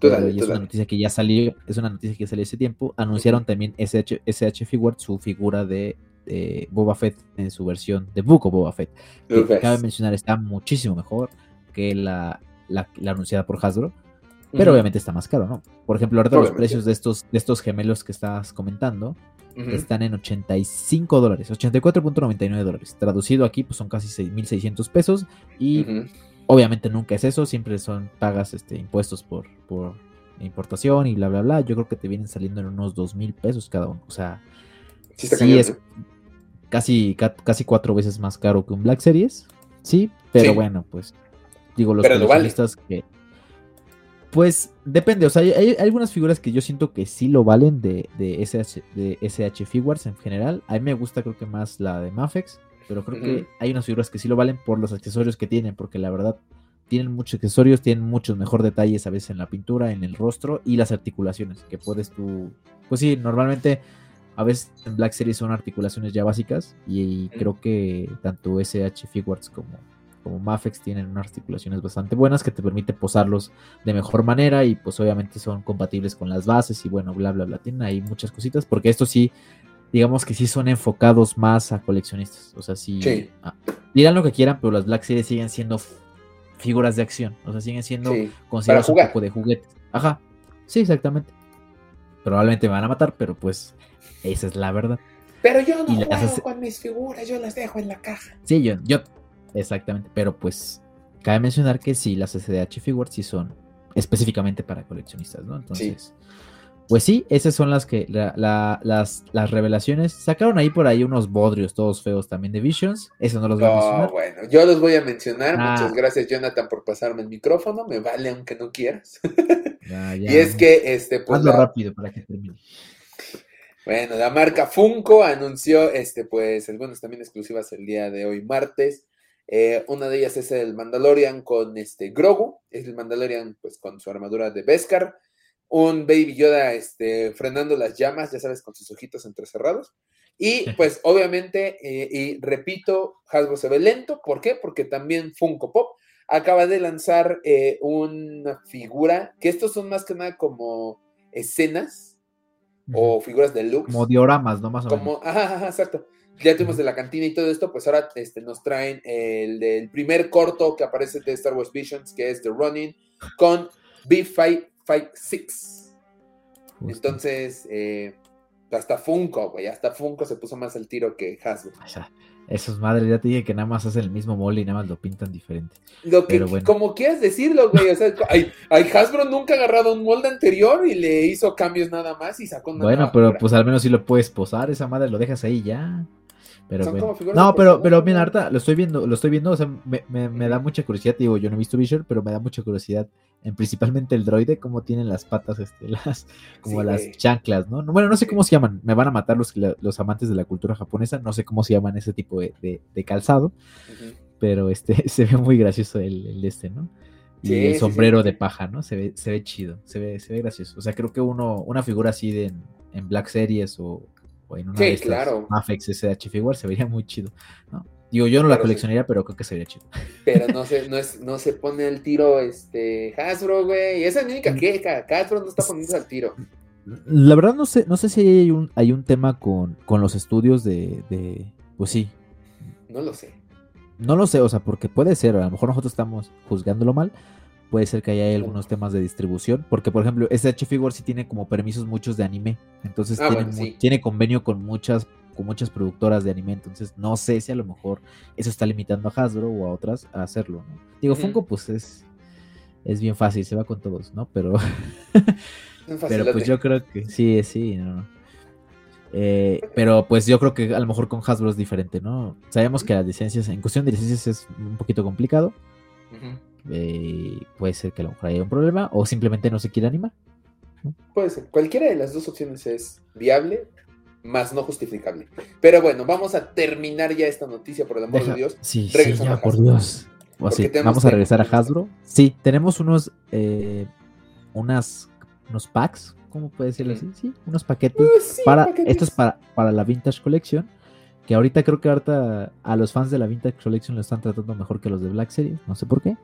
es una noticia que ya salió, es una noticia que salió hace tiempo. Anunciaron también SH, SH Figuarts su figura de, Boba Fett en su versión de Buco Boba Fett. Que cabe mencionar, está muchísimo mejor que la, la, anunciada por Hasbro. Pero obviamente está más caro, ¿no? Por ejemplo, ahorita los precios de estos, de estos gemelos que estás comentando están en 85 dólares, 84.99 dólares. Traducido aquí, pues son casi 6.600 pesos. Y Obviamente nunca es eso, siempre son pagas este, impuestos por, por importación y bla, bla, bla. Yo creo que te vienen saliendo en unos dos mil pesos cada uno. O sea, sí, es casi, casi cuatro veces más caro que un Black Series. Sí, pero bueno, pues digo, los coleccionistas que... Pues depende, o sea, hay, algunas figuras que yo siento que sí lo valen de, de, SH, de SH Figures en general. A mí me gusta creo que más la de Mafex pero creo que hay unas figuras que sí lo valen por los accesorios que tienen, porque la verdad tienen muchos accesorios, tienen muchos mejor detalles a veces en la pintura, en el rostro y las articulaciones, que puedes tú, pues sí, normalmente a veces en Black Series son articulaciones ya básicas y, creo que tanto SH Figures como, como Mafex tienen unas articulaciones bastante buenas que te permite posarlos de mejor manera y pues obviamente son compatibles con las bases y bueno, bla, bla, bla. Tienen ahí muchas cositas porque esto sí digamos que sí son enfocados más a coleccionistas. O sea, sí. Ah, dirán lo que quieran, pero las Black Series siguen siendo figuras de acción. O sea, siguen siendo considerados un poco de juguetes. Ajá. Sí, exactamente. Probablemente me van a matar, pero pues esa es la verdad. Pero yo no juego con mis figuras, yo las dejo en la caja. Sí, yo, yo, exactamente. Pero pues cabe mencionar que sí, las SDH figures sí son específicamente para coleccionistas, ¿no? Entonces, pues sí, esas son las que las, las revelaciones. Sacaron ahí por ahí unos bodrios todos feos también de Visions. Eso no los voy a mencionar. bueno, yo los voy a mencionar. Ah. Muchas gracias, Jonathan, por pasarme el micrófono. Me vale aunque no quieras. Y es que este pues, Hazlo rápido para que termine. Bueno, la marca Funko anunció este, pues, algunas también exclusivas el día de hoy, martes. Eh, una de ellas es el Mandalorian con este Grogu. Es el Mandalorian, pues, con su armadura de Beskar un Baby Yoda este, frenando las llamas, ya sabes, con sus ojitos entrecerrados. Y pues obviamente, eh, y repito, Hasbro se ve lento. ¿Por qué? Porque también Funko Pop acaba de lanzar eh, una figura, que estos son más que nada como escenas o figuras de looks. Como dioramas, ¿no? Más o como, Ajá, exacto. Ya tuvimos de la cantina y todo esto, pues ahora este, nos traen el del primer corto que aparece de Star Wars Visions, que es The Running, con B556. Entonces, eh, hasta Funko, güey, hasta Funko se puso más al tiro que Hasbro. Esos madres, ya te dije que nada más hacen el mismo molde y nada más lo pintan diferente. Lo que, como quieras decirlo, güey. O sea, hay, Hasbro nunca ha agarrado un molde anterior y le hizo cambios nada más y sacó una Bueno, pero pues al menos si lo puedes posar, esa madre lo dejas ahí ya. Pero no, pero, pero mira, Arta, lo estoy viendo, lo estoy viendo, o sea, me, da mucha curiosidad, digo, yo no he visto Visor, pero me da mucha curiosidad, principalmente el droide, cómo tienen las patas, este, las, como las chanclas, ¿no? Bueno, no sé cómo se llaman, me van a matar los, los amantes de la cultura japonesa, no sé cómo se llaman ese tipo de, calzado, pero este, se ve muy gracioso el, este, ¿no? Y el sombrero de paja, ¿no? Se ve, se ve chido, se ve, se ve gracioso. O sea, creo que uno, una figura así de en Black Series o, o en una sí, de claro. Mafex SH Figure se vería muy chido, ¿no? Digo, yo no la coleccionaría, pero creo que sería chido. Pero no se, no, es, no se pone al tiro este Hasbro, güey. Esa es la única mm. queja. Hasbro no está poniendo al tiro. La verdad no sé, no sé si hay un, hay un tema con, con los estudios de, de, Pues sí. No lo sé. No lo sé, o sea, porque puede ser, a lo mejor nosotros estamos juzgándolo mal, puede ser que haya algunos temas de distribución, porque por ejemplo, SH Figure sí tiene como permisos muchos de anime, entonces ah, tiene, convenio con muchas con muchas productoras de anime, entonces no sé si a lo mejor eso está limitando a Hasbro o a otras a hacerlo, ¿no? Digo, Funko pues es es bien fácil, se va con todos, ¿no? Pero pero pues yo creo que sí, sí, no. Eh, pero pues yo creo que a lo mejor con Hasbro es diferente, ¿no? Sabemos que las licencias, en cuestión de licencias es un poquito complicado. Eh, puede ser que a lo mejor haya un problema o simplemente no se quiere animar. Puede ser. Cualquiera de las dos opciones es viable, más no justificable. Pero bueno, vamos a terminar ya esta noticia, por el amor de Dios. Sí, sí ya, por Dios. vamos a regresar a Hasbro. Sí, tenemos unos, eh, unas, unos packs, ¿cómo puede decirlo así? Sí, unos paquetes. Uh, para, Esto es para, para la Vintage Collection que ahorita creo que ahorita a los fans de la Vintage Collection lo están tratando mejor que los de Black Series, no sé por qué.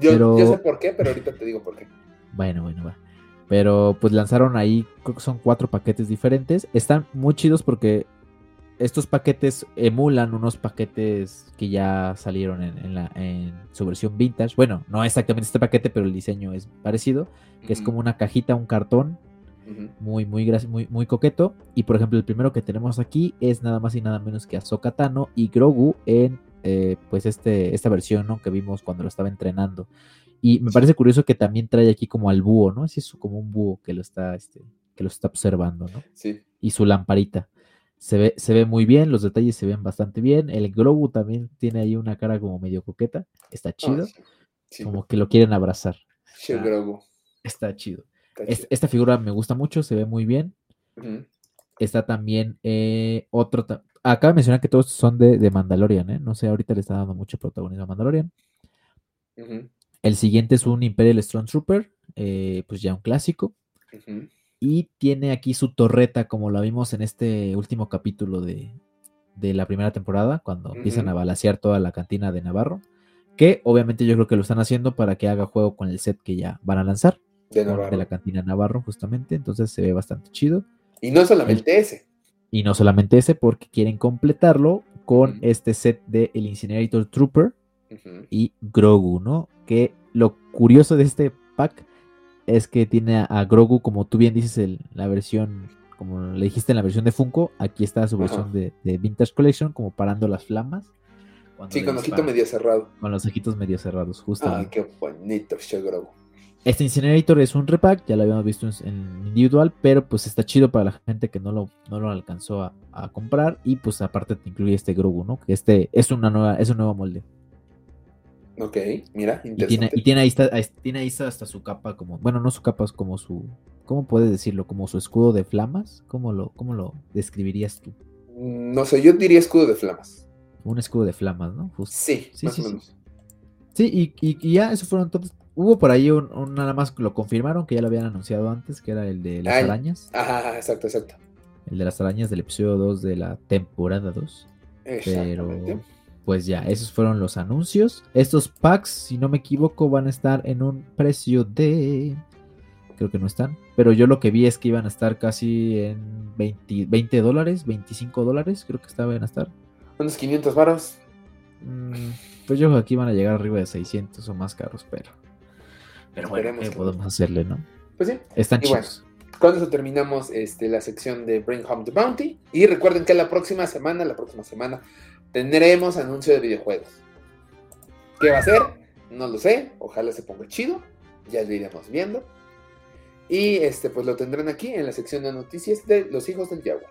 Yo, sé por qué, pero ahorita te digo por qué. Bueno, bueno, va. Pero pues lanzaron ahí, creo que son cuatro paquetes diferentes. Están muy chidos porque estos paquetes emulan unos paquetes que ya salieron en, la, en su versión vintage. Bueno, no exactamente este paquete, pero el diseño es parecido, que es como una cajita, un cartón muy, muy, muy, muy coqueto. Y por ejemplo, el primero que tenemos aquí es nada más y nada menos que Ahsoka Tano y Grogu en eh, pues este, esta versión ¿no? que vimos cuando lo estaba entrenando. Y me parece curioso que también trae aquí como al búho, ¿no? Es eso como un búho que lo está, este, que lo está observando, ¿no? Sí. Y su lamparita. Se ve, se ve muy bien, los detalles se ven bastante bien. El Grogu también tiene ahí una cara como medio coqueta. Está ah, chido. Como que lo quieren abrazar. Sí, Grogu. Está chido esta figura me gusta mucho, se ve muy bien. Está también eh, otro. Acaba de mencionar que todos son de, Mandalorian, ¿eh? No sé, ahorita le está dando mucho protagonismo a Mandalorian. El siguiente es un Imperial Strong Trooper, eh, pues ya un clásico. Y tiene aquí su torreta, como la vimos en este último capítulo de, la primera temporada, cuando empiezan a balasear toda la cantina de Navarro. Que obviamente yo creo que lo están haciendo para que haga juego con el set que ya van a lanzar de, la cantina Navarro, justamente. Entonces se ve bastante chido. Y no solamente ese. Y no solamente ese, porque quieren completarlo con este set de El Incinerator Trooper y Grogu, ¿no? Que lo curioso de este pack es que tiene a, Grogu, como tú bien dices, en la versión, como le dijiste en la versión de Funko, aquí está su versión de, Vintage Collection, como parando las flamas. Sí, con ojito medio cerrado. Con los ojitos medio cerrados, justo. Ah, qué bonito, Grogu. Este Incinerator es un repack, ya lo habíamos visto en, individual, pero pues está chido para la gente que no lo, no lo alcanzó a, comprar. Y pues aparte te incluye este Grogu, ¿no? Que este es una nueva, es un nuevo molde. Ok, mira, interesante. Y tiene, ahí, tiene ahí hasta su capa como, bueno, no su capa, es como su, ¿cómo puedes decirlo? Como su escudo de flamas. ¿Cómo lo, cómo lo describirías tú? No sé, yo diría escudo de flamas. Un escudo de flamas, ¿no? Sí, sí, más o menos. Sí, y, y, ya, eso fueron todos, Hubo por ahí un, nada más lo confirmaron que ya lo habían anunciado antes, que era el de las arañas. Ajá, exacto, exacto. el de las arañas del episodio 2 de la temporada 2. Pero pues ya, esos fueron los anuncios. Estos packs, si no me equivoco, van a estar en un precio de... Creo que no están. Pero yo lo que vi es que iban a estar casi en 20, dólares, 25 dólares, creo que estaban a estar. Unos 500 varos. Mm, pues yo creo que aquí van a llegar arriba de 600 o más caros, pero... Pero bueno, ¿qué podemos hacerle, no? Pues sí. Están chicos. con eso terminamos este, la sección de Bring Home the Bounty. Y recuerden que la próxima semana, la próxima semana, tendremos anuncio de videojuegos. ¿Qué va a ser? No lo sé. Ojalá se ponga chido. Ya lo iremos viendo. Y este, pues lo tendrán aquí en la sección de noticias de los hijos del Jaguar.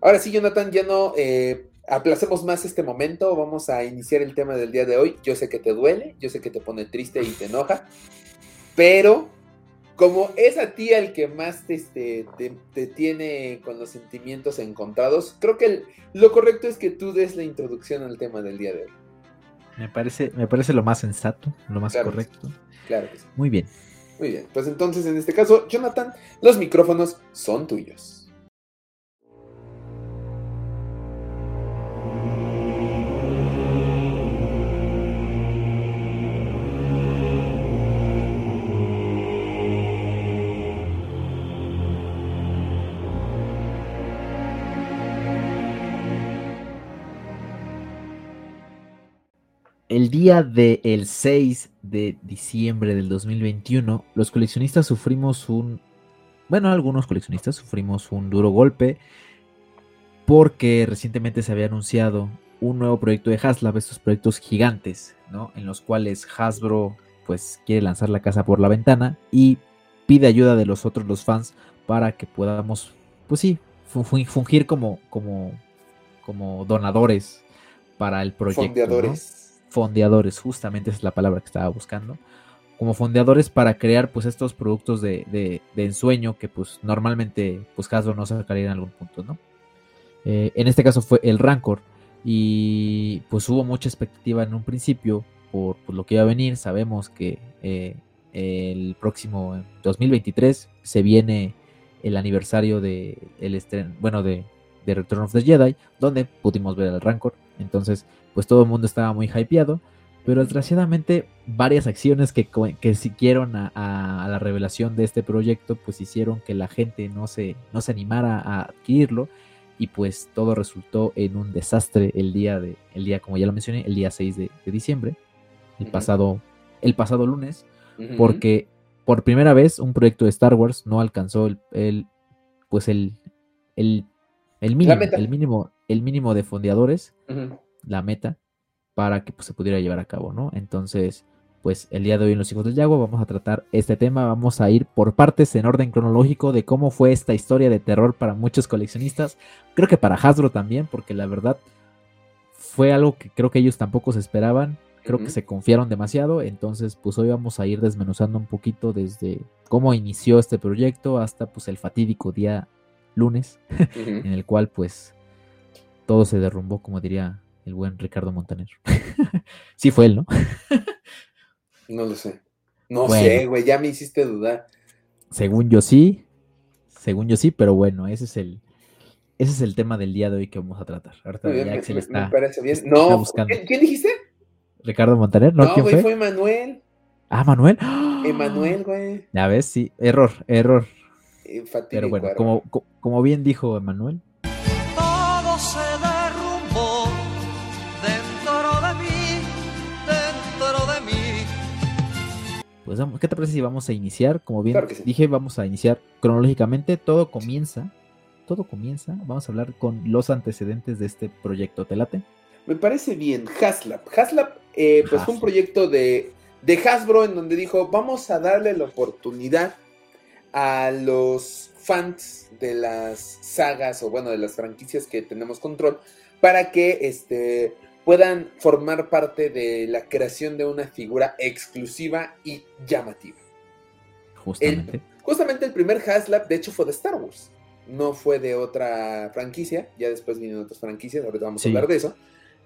Ahora sí, Jonathan, ya no eh, aplacemos más este momento. Vamos a iniciar el tema del día de hoy. Yo sé que te duele, yo sé que te pone triste y te enoja. Pero como es a ti el que más te, este, te, tiene con los sentimientos encontrados, creo que lo correcto es que tú des la introducción al tema del día de hoy. Me parece, me parece lo más sensato, lo más correcto. claro que sí. Muy bien. Muy bien, pues entonces en este caso, Jonathan, los micrófonos son tuyos. El día del 6 de diciembre del 2021, los coleccionistas sufrimos un... Bueno, algunos coleccionistas sufrimos un duro golpe porque recientemente se había anunciado un nuevo proyecto de Haslab, estos proyectos gigantes, ¿no? En los cuales Hasbro pues quiere lanzar la casa por la ventana y pide ayuda de los otros, los fans, para que podamos, pues sí, fungir como, como, como donadores para el proyecto fondeadores, justamente esa es la palabra que estaba buscando, como fondeadores para crear pues estos productos de, ensueño que pues normalmente pues Hasbro no sacaría en algún punto, ¿no? Eh, en este caso fue el Rancor y pues hubo mucha expectativa en un principio por, lo que iba a venir, sabemos que eh, el próximo 2023 se viene el aniversario de el estreno, bueno de, de Return of the Jedi, donde pudimos ver el Rancor, entonces pues todo el mundo estaba muy hypeado. Pero desgraciadamente varias acciones que, que siguieron a, la revelación de este proyecto pues hicieron que la gente no se, no se animara a adquirirlo y pues todo resultó en un desastre el día, de, el día como ya lo mencioné, el día 6 de, diciembre, el, pasado, el pasado lunes, porque por primera vez un proyecto de Star Wars no alcanzó el, pues el, el, mínimo, el mínimo, el mínimo de fondeadores la meta para que pues, se pudiera llevar a cabo, ¿no? Entonces, pues el día de hoy en Los Hijos del Yagua vamos a tratar este tema, vamos a ir por partes en orden cronológico de cómo fue esta historia de terror para muchos coleccionistas, creo que para Hasbro también, porque la verdad fue algo que creo que ellos tampoco se esperaban, creo que se confiaron demasiado, entonces pues hoy vamos a ir desmenuzando un poquito desde cómo inició este proyecto hasta pues el fatídico día lunes, en el cual pues todo se derrumbó, como diría el buen Ricardo Montaner. sí fue él, ¿no? no lo sé. No sé, güey, ya me hiciste dudar. Según yo sí, según yo sí, pero bueno, ese es el, ese es el tema del día de hoy que vamos a tratar. Ahorita me, parece bien. no, ¿quién, dijiste? Ricardo Montaner, ¿no? No, güey, fue? Manuel. Ah, Manuel. Emanuel, güey. Ya ves, sí, error, error. Eh, pero bueno, como, como bien dijo Emanuel, Pues, ¿qué te parece si vamos a iniciar? Como bien dije, vamos a iniciar cronológicamente. Todo comienza, todo comienza. Vamos a hablar con los antecedentes de este proyecto. ¿Te late? Me parece bien. Haslab. Haslab, eh, pues fue un proyecto de, de Hasbro en donde dijo, vamos a darle la oportunidad a los fans de las sagas o bueno, de las franquicias que tenemos control para que este puedan formar parte de la creación de una figura exclusiva y llamativa. Justamente. justamente el primer Haslab, de hecho, fue de Star Wars. No fue de otra franquicia. Ya después vienen otras franquicias. Ahorita vamos a hablar de eso.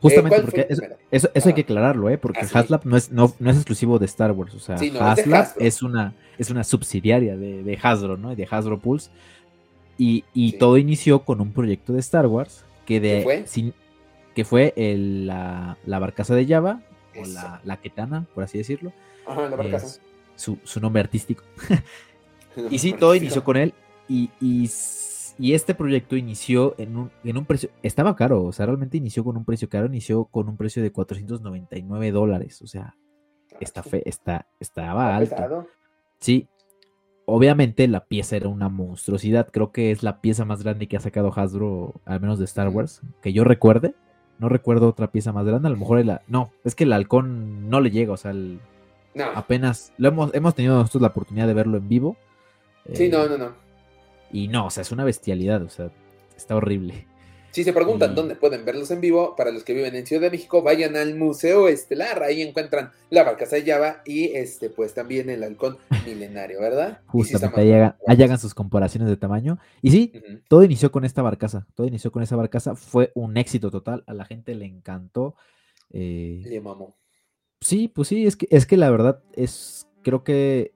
Justamente eh, porque eso, hay que aclararlo, ¿eh? Porque ah, Haslab no es, no, es exclusivo de Star Wars. O sea, Haslab es, una, es una subsidiaria de, de Hasbro, ¿no? De Hasbro Pulse. Y, todo inició con un proyecto de Star Wars que de fue? que fue la, barcaza de Java, o la, la Ketana, por así decirlo. Ajá, la barcaza. su, nombre artístico. y sí, todo inició con él. Y, este proyecto inició en un, en un precio, estaba caro, o sea, realmente inició con un precio caro, inició con un precio de 499 dólares, o sea, está fe, está, estaba alto. Sí, obviamente la pieza era una monstruosidad. Creo que es la pieza más grande que ha sacado Hasbro, al menos de Star Wars, que yo recuerde. No recuerdo otra pieza más grande. A lo mejor el, no, es que el halcón no le llega, o sea, apenas lo hemos, hemos tenido nosotros la oportunidad de verlo en vivo. Sí, no, no, no. Y no, o sea, es una bestialidad, o sea, está horrible. Si se preguntan dónde pueden verlos en vivo, para los que viven en Ciudad de México, vayan al Museo Estelar, ahí encuentran la barcaza de Java y este, pues también el halcón milenario, ¿verdad? Justamente, ahí, hagan, sus comparaciones de tamaño. Y sí, todo inició con esta barcaza, todo inició con esa barcaza, fue un éxito total, a la gente le encantó. Eh, le mamó. Sí, pues sí, es que, es que la verdad es, creo que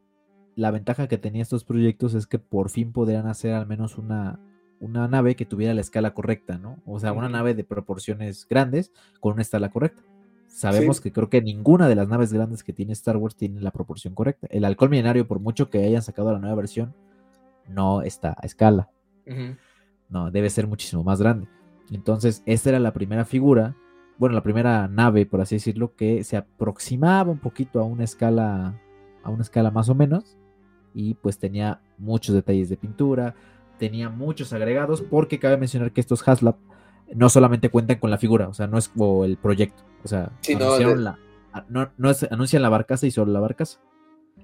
la ventaja que tenía estos proyectos es que por fin podrían hacer al menos una, una nave que tuviera la escala correcta, ¿no? O sea, una nave de proporciones grandes con una escala correcta. Sabemos que creo que ninguna de las naves grandes que tiene Star Wars tiene la proporción correcta. El halcón milenario, por mucho que hayan sacado la nueva versión, no está a escala. No, debe ser muchísimo más grande. Entonces, esta era la primera figura, bueno, la primera nave, por así decirlo, que se aproximaba un poquito a una escala, a una escala más o menos, y pues tenía muchos detalles de pintura, tenía muchos agregados, porque cabe mencionar que estos Haslab no solamente cuentan con la figura, o sea, no es como el proyecto, o sea, anunciaron la, no, es, anuncian la barcaza y solo la barcaza.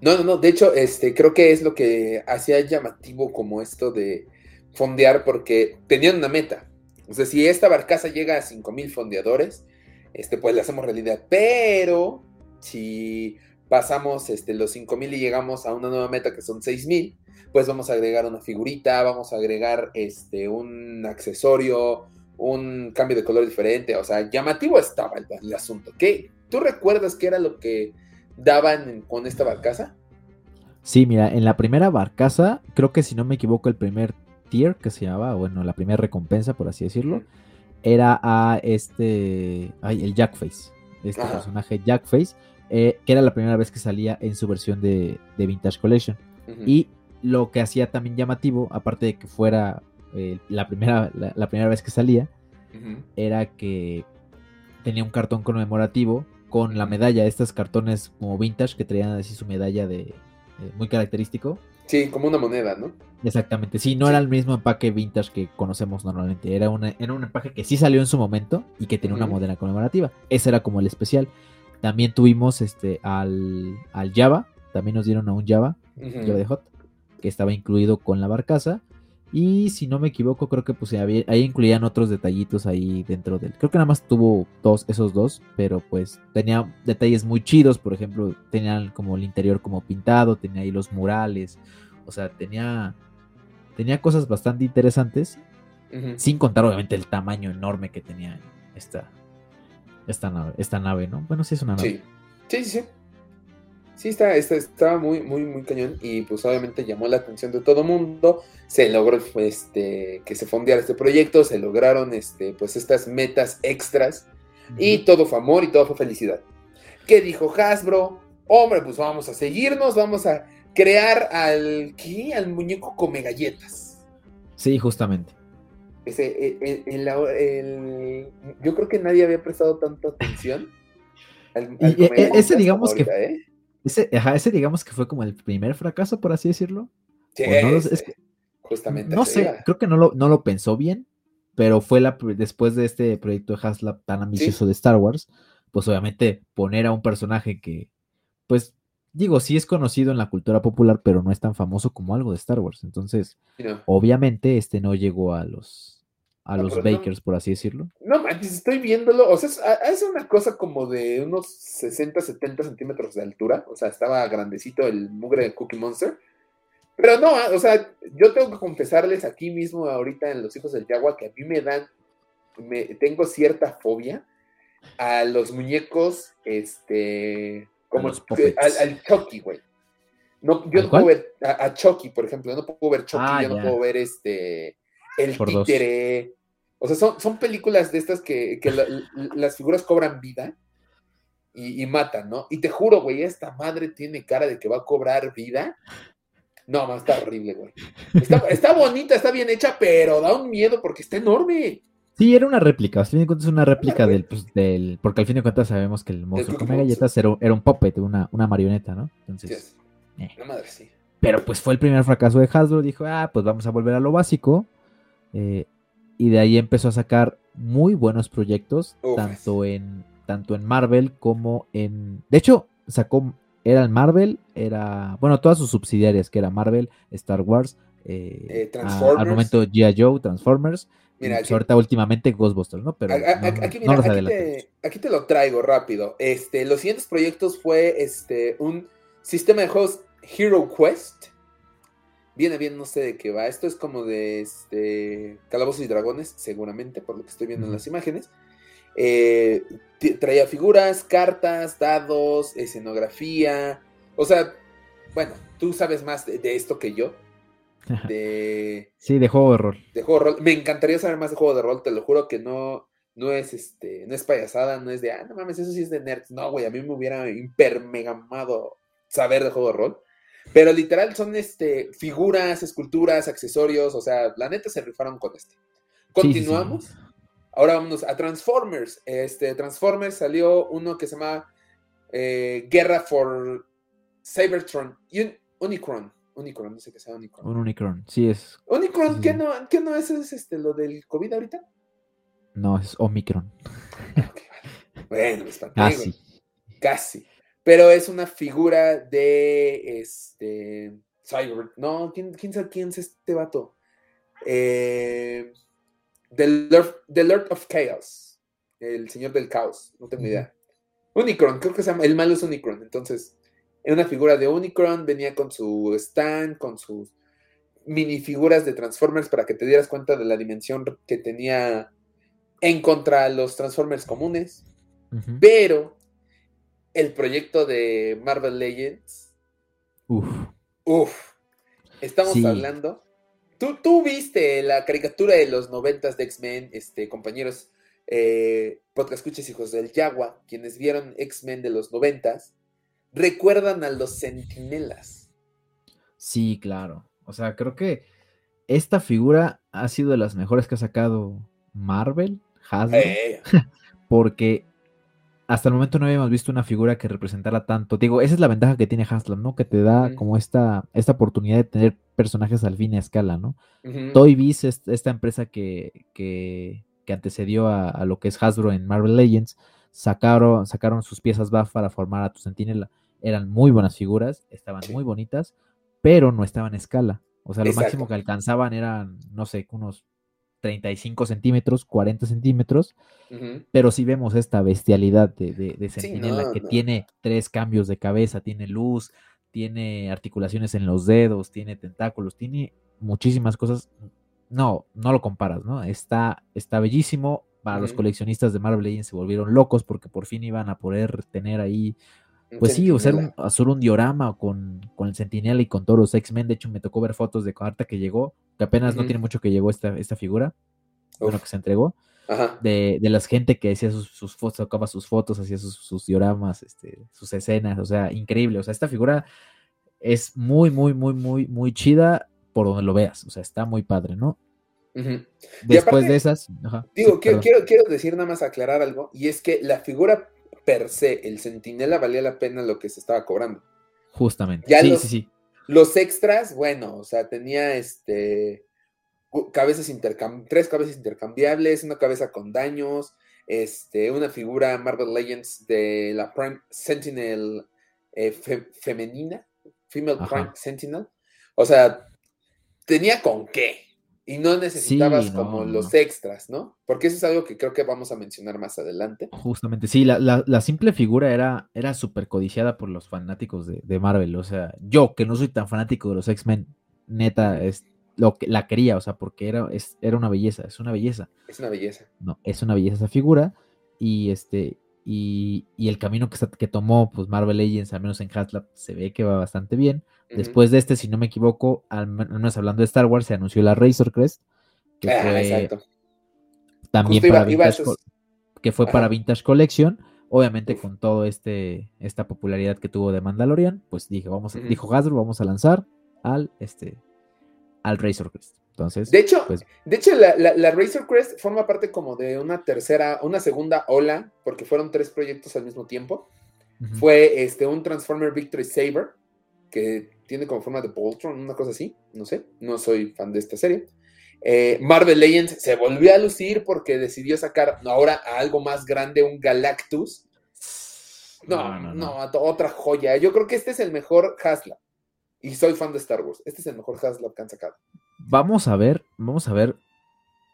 No, no, no, de hecho, este, creo que es lo que hacía llamativo como esto de fondear, porque tenían una meta. O sea, si esta barcaza llega a 5000 fondeadores, este, pues la hacemos realidad. Pero si pasamos este, los 5000 y llegamos a una nueva meta que son 6000, pues vamos a agregar una figurita, vamos a agregar este, un accesorio, un cambio de color diferente, o sea, llamativo estaba el, asunto. ¿Qué? ¿Tú recuerdas qué era lo que daban con esta barcaza? Sí, mira, en la primera barcaza, creo que si no me equivoco, el primer tier que se llamaba, bueno, la primera recompensa, por así decirlo, era a este, ay, el Jackface, este personaje Jackface, eh, que era la primera vez que salía en su versión de, Vintage Collection. Y lo que hacía también llamativo, aparte de que fuera eh, la, primera, la, primera vez que salía, era que tenía un cartón conmemorativo con la medalla, estos cartones como vintage que traían así su medalla de, muy característico. Sí, como una moneda, ¿no? Exactamente, sí, no era el mismo empaque vintage que conocemos normalmente, era, una, era un empaque que sí salió en su momento y que tenía una moneda conmemorativa. Ese era como el especial. También tuvimos este al, al Java, también nos dieron a un Java, Java de Hot que estaba incluido con la barcaza. Y si no me equivoco, creo que pues ahí incluían otros detallitos ahí dentro del. Creo que nada más tuvo dos, esos dos, pero pues tenía detalles muy chidos. Por ejemplo, tenían como el interior como pintado, tenía ahí los murales. O sea, tenía. Tenía cosas bastante interesantes. Sin contar, obviamente, el tamaño enorme que tenía esta, esta nave, esta nave, ¿no? Bueno, sí es una nave. Sí, sí, sí. Sí, está, estaba muy, muy, muy cañón y pues obviamente llamó la atención de todo mundo. Se logró este, que se fondeara este proyecto, se lograron este, pues estas metas extras y todo fue amor y todo fue felicidad. ¿Qué dijo Hasbro? Hombre, pues vamos a seguirnos, vamos a crear al, ¿qué? Al muñeco come galletas. Sí, justamente. Ese, el, yo creo que nadie había prestado tanta atención. Al, y, e, ese digamos que... ¿eh? Ese, ese digamos que fue como el primer fracaso, por así decirlo. Sí, es, justamente. No sé, creo que no lo, no lo pensó bien, pero fue la, después de este proyecto de Haslab tan ambicioso de Star Wars, pues obviamente poner a un personaje que, pues, digo, sí es conocido en la cultura popular, pero no es tan famoso como algo de Star Wars. Entonces, obviamente este no llegó a los a los Bakers, por así decirlo. No manches, estoy viéndolo. O sea, es, una cosa como de unos 60, 70 centímetros de altura. O sea, estaba grandecito el mugre de Cookie Monster. Pero no, o sea, yo tengo que confesarles aquí mismo, ahorita en Los Hijos del Yagua, que a mí me dan, me, tengo cierta fobia a los muñecos, este, como al, al Chucky, güey. No, yo no puedo ver a, Chucky, por ejemplo, yo no puedo ver Chucky, ah, yo no puedo ver este el títere. O sea, son, son películas de estas que, las figuras cobran vida y, matan, ¿no? Y te juro, güey, esta madre tiene cara de que va a cobrar vida. No, no, está horrible, güey. Está, está bonita, está bien hecha, pero da un miedo porque está enorme. Sí, era una réplica, al fin de cuentas es una réplica del, pues, del, porque al fin de cuentas sabemos que el monstruo come galletas era, era, un puppet, una, una marioneta, ¿no? Entonces, eh. madre, sí. Pero pues fue el primer fracaso de Hasbro, dijo, ah, pues vamos a volver a lo básico, eh, y de ahí empezó a sacar muy buenos proyectos, tanto en, tanto en Marvel como en, de hecho, sacó, era el Marvel, era, bueno, todas sus subsidiarias, que era Marvel, Star Wars, eh, al momento G.I. Joe, Transformers, Mira, pues, ahorita últimamente Ghostbusters, ¿no? Pero aquí, aquí, te, lo traigo rápido. Este, los siguientes proyectos fue este, un sistema de juegos Hero Quest. Viene bien, no sé de qué va. Esto es como de este, Calabozos y Dragones, seguramente, por lo que estoy viendo en las imágenes. Eh, traía figuras, cartas, dados, escenografía. O sea, bueno, tú sabes más de esto que yo de... Sí, de juego de rol. De juego de rol. Me encantaría saber más de juego de rol, te lo juro que no, no es este, no es payasada, no es de, ah, no mames, eso sí es de nerds. No, güey, a mí me hubiera impermegamado saber de juego de rol. Pero literal son este, figuras, esculturas, accesorios, o sea, la neta se rifaron con este. Continuamos. Ahora vámonos a Transformers. Este, Transformers salió uno que se llama eh, Guerra for Cybertron. Unicron. Unicron, no sé qué sea Unicron. Un Unicron, sí es. Unicron, ¿qué, no, ¿qué no es, este, lo del COVID ahorita? No, es Omicron. Bueno, me Casi. Casi. Pero es una figura de este. Cyber. No, ¿quién, quién sabe quién es este vato? Eh, the, Lord, of Chaos. El señor del caos. No tengo idea. Unicron, creo que se llama. El malo es Unicron. Entonces, era una figura de Unicron, venía con su stand, con sus minifiguras de Transformers para que te dieras cuenta de la dimensión que tenía en contra de los Transformers comunes. Pero el proyecto de Marvel Legends. Uf. Uf. Estamos hablando. ¿Tú, tú viste la caricatura de los noventas de X-Men, este, compañeros, eh, podcast escuches hijos del Yagua, quienes vieron X-Men de los noventas recuerdan a los centinelas. Sí, claro. O sea, creo que esta figura ha sido de las mejores que ha sacado Marvel, Hasbro, eh. porque hasta el momento no habíamos visto una figura que representara tanto. Digo, esa es la ventaja que tiene Haslam, ¿no? Que te da como esta, esta oportunidad de tener personajes al fin y a escala, ¿no? Toy Biz, esta empresa que, que, antecedió a, a, lo que es Hasbro en Marvel Legends, sacaron, sacaron sus piezas BAF para formar a tu centinela eran muy buenas figuras, estaban muy bonitas, pero no estaban en escala. O sea, lo máximo que alcanzaban eran, no sé, unos 35 centímetros, 40 centímetros, pero si vemos esta bestialidad de, de, Sentinela que tiene tres cambios de cabeza, tiene luz, tiene articulaciones en los dedos, tiene tentáculos, tiene muchísimas cosas. No, no lo comparas, ¿no? Está, está bellísimo. Para los coleccionistas de Marvel Legends se volvieron locos porque por fin iban a poder tener ahí pues sí, o sea, hacer un diorama con, con el Sentinela y con todos los X-Men. De hecho, me tocó ver fotos de carta que llegó, que apenas no tiene mucho que llegó esta, esta figura, bueno, que se entregó. De, de la gente que hacía sus, sus fotos, sacaba sus fotos, hacía sus, dioramas, este, sus escenas, o sea, increíble. O sea, esta figura es muy, muy, muy, muy, muy chida por donde lo veas. O sea, está muy padre, ¿no? Después de esas. digo, quiero, quiero, quiero decir nada más aclarar algo, y es que la figura per se, el centinela valía la pena lo que se estaba cobrando. Justamente. sí, los, sí, sí. Los extras, bueno, o sea, tenía este cabezas tres cabezas intercambiables, una cabeza con daños, este, una figura Marvel Legends de la Prime Sentinel eh, femenina, Female Prime Sentinel. O sea, tenía con qué. Y no necesitabas como los extras, ¿no? Porque eso es algo que creo que vamos a mencionar más adelante. Justamente, sí, la, simple figura era, era súper codiciada por los fanáticos de, Marvel. O sea, yo que no soy tan fanático de los X-Men, neta, es lo que la quería, o sea, porque era, es, era una belleza, es una belleza. Es una belleza. No, es una belleza esa figura. Y este, y, el camino que, que, tomó pues Marvel Legends, al menos en Haslab, se ve que va bastante bien. Después de este, si no me equivoco, al menos hablando de Star Wars, se anunció la Razor Crest, que ah, fue también para Vintage, que fue para Vintage Collection. Obviamente con todo este esta popularidad que tuvo de Mandalorian, pues dije, vamos, dijo Hasbro, vamos a lanzar al este al Razor Crest. Entonces, de hecho, pues de hecho la, Razor Crest forma parte como de una tercera, una segunda ola, porque fueron tres proyectos al mismo tiempo. Fue este un Transformer Victory Saber, que tiene como forma de Voltron, una cosa así, no sé, no soy fan de esta serie. Eh, Marvel Legends se volvió a lucir porque decidió sacar ahora a algo más grande, un Galactus. No, no, no, otra joya. Yo creo que este es el mejor Haslab. Y soy fan de Star Wars. Este es el mejor Haslab que han sacado. Vamos a ver, vamos a ver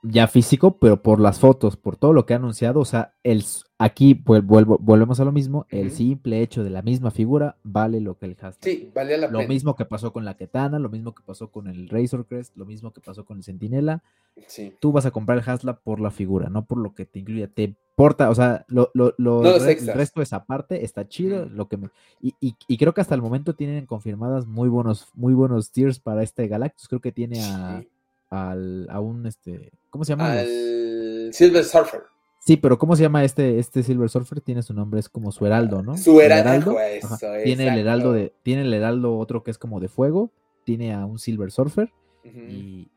ya físico, pero por las fotos, por todo lo que ha anunciado, o sea, el, aquí pues, vuelvo, volvemos a lo mismo, el simple hecho de la misma figura vale lo que el hashtag. Sí, vale la Lo mismo que pasó con la Ketana, lo mismo que pasó con el Razor Crest, lo mismo que pasó con el Sentinela. Sí. Tú vas a comprar el Hasla por la figura, no por lo que te incluye. Te importa, o sea, lo, lo, lo el resto de esa parte está chido, lo que me, y, y, creo que hasta el momento tienen confirmadas muy buenos, muy buenos tiers para este Galactus. Creo que tiene a al, a un, este, ¿cómo se llama? Al Silver Surfer. Sí, pero ¿cómo se llama este, este Silver Surfer? Tiene su nombre, es como su heraldo, ¿no? Su heraldo. tiene el heraldo de, tiene el heraldo otro que es como de fuego, tiene a un Silver Surfer y,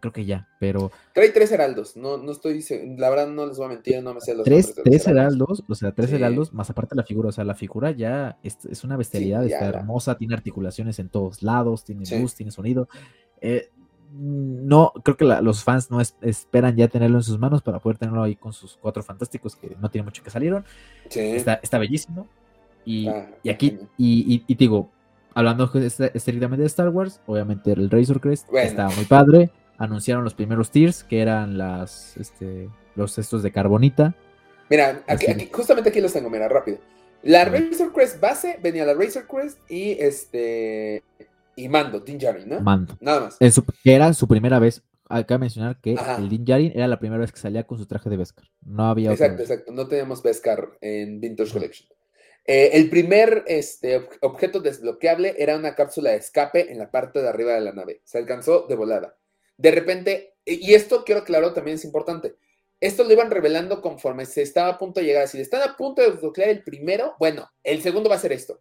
creo que ya, pero... Trae tres heraldos, no, no estoy, la verdad no les voy a mentir, no me sé los Tres, tres heraldos, o sea, tres heraldos, más aparte la figura, o sea, la figura ya es, una bestialidad, está hermosa, tiene articulaciones en todos lados, tiene luz, tiene sonido. Eh, no, creo que los fans no esperan ya tenerlo en sus manos para poder tenerlo ahí con sus cuatro fantásticos que no tiene mucho que salieron. Está, está, bellísimo. Y, ah, aquí, y, digo, hablando estrictamente de Star Wars, obviamente el Razor Crest está muy padre. Anunciaron los primeros tiers, que eran las, este, los estos de carbonita. Mira, aquí, justamente aquí los tengo, mira, rápido. La Razor Crest base venía la Razor Crest y este y Mando, Din Djarin, ¿no? Mando. Nada más. era su primera vez. Acá mencionar que el Din Djarin era la primera vez que salía con su traje de Beskar. No había Exacto, exacto. No teníamos Beskar en Vintage Collection. Eh, el primer este, objeto desbloqueable era una cápsula de escape en la parte de arriba de la nave. Se alcanzó de volada. De repente, y esto quiero aclarar también es importante. Esto lo iban revelando conforme se estaba a punto de llegar. Si están a punto de desbloquear el primero, bueno, el segundo va a ser esto.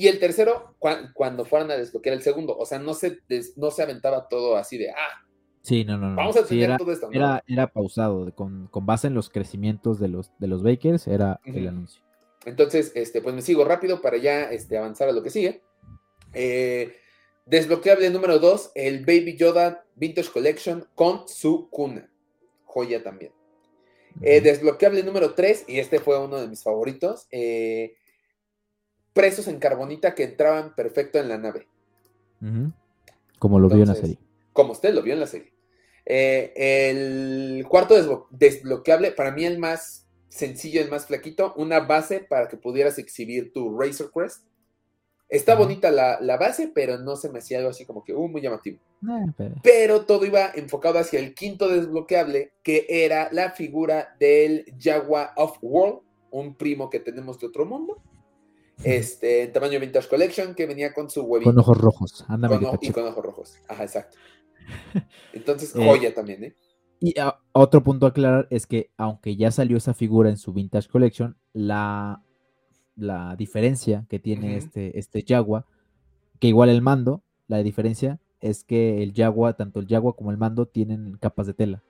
Y el tercero, cuando fueran a desbloquear el segundo. O sea, no se, no se aventaba todo así de, ah, Sí, no, no, Vamos a tener todo esto. Era, era pausado, con, con, base en los crecimientos de los, de los Bakers, era el anuncio. Entonces, este, pues me sigo rápido para ya este, avanzar a lo que sigue. Eh, desbloqueable número 2, el Baby Yoda Vintage Collection con su cuna. Joya también. Eh, desbloqueable número 3, y este fue uno de mis favoritos. Eh, presos en carbonita que entraban perfecto en la nave. Como lo vio en la serie. Como usted lo vio en la serie. Eh, el cuarto desbloqueable, para mí el más sencillo, el más flaquito, una base para que pudieras exhibir tu Razor Crest. Está bonita la, base, pero no se me hacía algo así como que uh, muy llamativo. Eh, pero... todo iba enfocado hacia el quinto desbloqueable, que era la figura del Jaguar of World, un primo que tenemos de otro mundo este, en tamaño Vintage Collection, que venía con su huevito. Con ojos rojos, anda Y con ojos rojos, ajá, exacto. Entonces, eh, joya también, ¿eh? Y otro punto a aclarar es que, aunque ya salió esa figura en su Vintage Collection, la, la diferencia que tiene este, este Jaguar, que igual el mando, la diferencia es que el Jaguar, tanto el Jaguar como el mando, tienen capas de tela.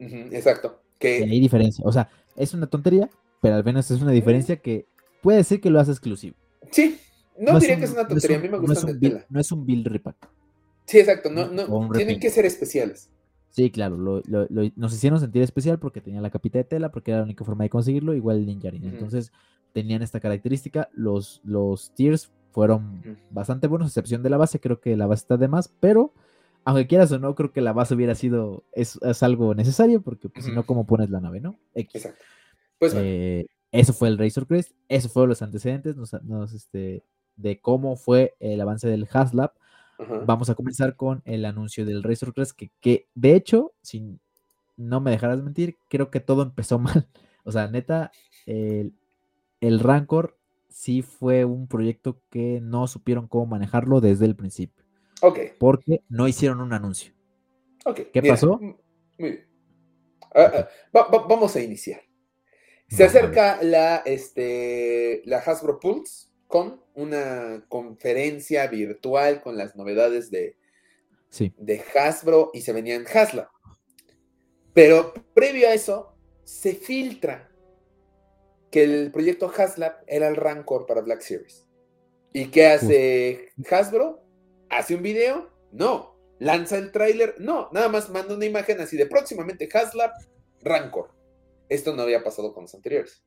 exacto. Que... hay diferencia. O sea, es una tontería, pero al menos es una diferencia que puede ser que lo hace exclusivo. Sí, no, diría que es una tontería, a mí me gusta no es, no es un Bill Repack. Sí, exacto, no, no, tienen que ser especiales. Sí, claro, lo, lo, nos hicieron sentir especial porque tenía la capita de tela, porque era la única forma de conseguirlo, igual el Ninjarin. Entonces, tenían esta característica. Los, los tiers fueron bastante buenos, a excepción de la base. Creo que la base está de más, pero aunque quieras o no, creo que la base hubiera sido, es, algo necesario, porque pues, si no, ¿cómo pones la nave, no? Exacto. Pues eh, eso fue el Razor Crest, eso fueron los antecedentes nos, este, de cómo fue el avance del Haslab. Vamos a comenzar con el anuncio del Razor Crest, que, que de hecho, si no me dejarás mentir, creo que todo empezó mal. O sea, neta, el, el Rancor sí fue un proyecto que no supieron cómo manejarlo desde el principio. Ok. Porque no hicieron un anuncio. Ok. ¿Qué pasó? Muy bien. Ah, ah, vamos a iniciar. Se acerca la, este, la Hasbro Pulse con una conferencia virtual con las novedades de, sí. de Hasbro y se venían Haslab. Pero previo a eso, se filtra que el proyecto Haslab era el Rancor para Black Series. ¿Y qué hace Hasbro? ¿Hace un video? No. ¿Lanza el tráiler? No. Nada más manda una imagen así de próximamente Haslab Rancor. Esto no había pasado con los anteriores.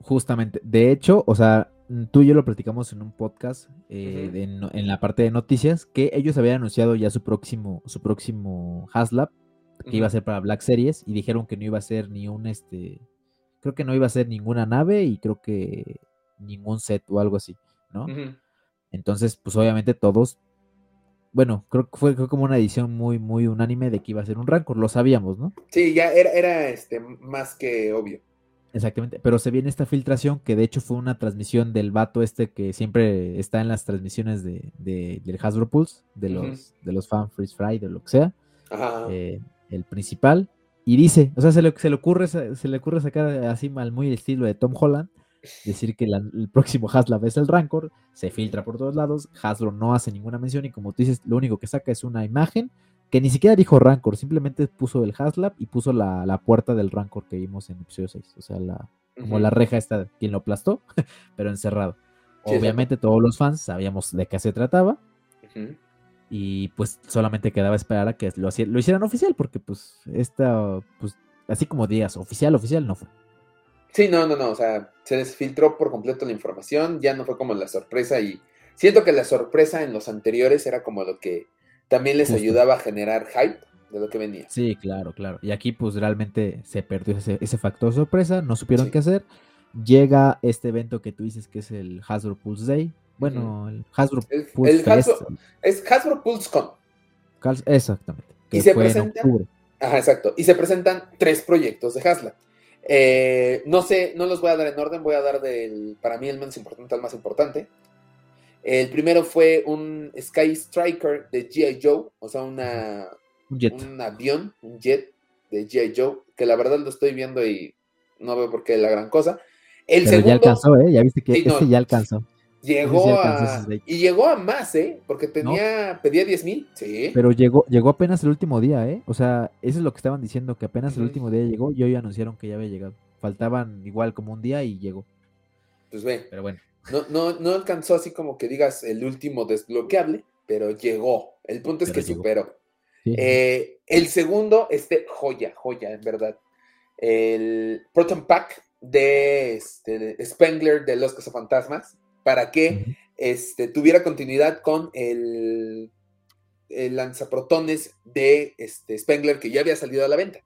Justamente. De hecho, o sea, tú y yo lo platicamos en un podcast eh, en, la parte de noticias que ellos habían anunciado ya su próximo, su próximo Haslab que iba a ser para Black Series y dijeron que no iba a ser ni un este creo que no iba a ser ninguna nave y creo que ningún set o algo así, ¿no? Entonces, pues obviamente todos, bueno, creo que fue, como una edición muy, muy unánime de que iba a ser un Rancor, lo sabíamos, ¿no? Sí, ya era, era este, más que obvio. Exactamente, pero se viene esta filtración que de hecho fue una transmisión del vato este que siempre está en las transmisiones de, del Hasbro Pulse, de los, de los fan Freeze Fry, de lo que sea, eh, el principal, y dice, o sea, se le, se le, ocurre, se le ocurre sacar así mal muy el estilo de Tom Holland, decir que el próximo Haslab es el Rancor, se filtra por todos lados, Hasbro no hace ninguna mención y como tú dices, lo único que saca es una imagen que ni siquiera dijo Rancor, simplemente puso el Haslab y puso la, puerta del Rancor que vimos en episodio 6, o sea, la, como la reja esta, quien lo aplastó, pero encerrado. Obviamente todos los fans sabíamos de qué se trataba y pues solamente quedaba esperar a que lo, lo hicieran oficial, porque pues esta, pues así como digas, oficial, oficial no fue. Sí, no, no, no, o sea, se desfiltró por completo la información, ya no fue como la sorpresa y siento que la sorpresa en los anteriores era como lo que también les ayudaba a generar hype de lo que venía. Sí, claro, claro. Y aquí pues realmente se perdió ese, factor sorpresa, no supieron qué hacer. Llega este evento que tú dices que es el Hasbro Pulse Day, bueno, el Hasbro Pulse es Hasbro PulseCon. Exactamente. Y se presentan. Ajá, exacto. Y se presentan tres proyectos de Hasla. Eh, no sé, no los voy a dar en orden, voy a dar del, para mí el menos importante al más importante. El primero fue un Sky Striker de G.I. Joe, o sea, una, un, avión, un jet de G.I. Joe, que la verdad lo estoy viendo y no veo por qué la gran cosa. El segundo, ya alcanzó, ¿eh? Ya viste que este ya alcanzó. Llegó a. Y llegó a más, ¿eh? Porque tenía. Pedía 10 mil. Sí. Pero llegó, llegó apenas el último día, ¿eh? O sea, eso es lo que estaban diciendo, que apenas el último día llegó y hoy anunciaron que ya había llegado. Faltaban igual como un día y llegó. Pues ve. Pero bueno. No, no, no alcanzó así como que digas el último desbloqueable, pero llegó. El punto es que superó. Eh, el segundo, este, joya, joya, en verdad. El Proton Pack de, este, Spengler de los Cazafantasmas para que este, tuviera continuidad con el, el, lanzaprotones de este, Spengler que ya había salido a la venta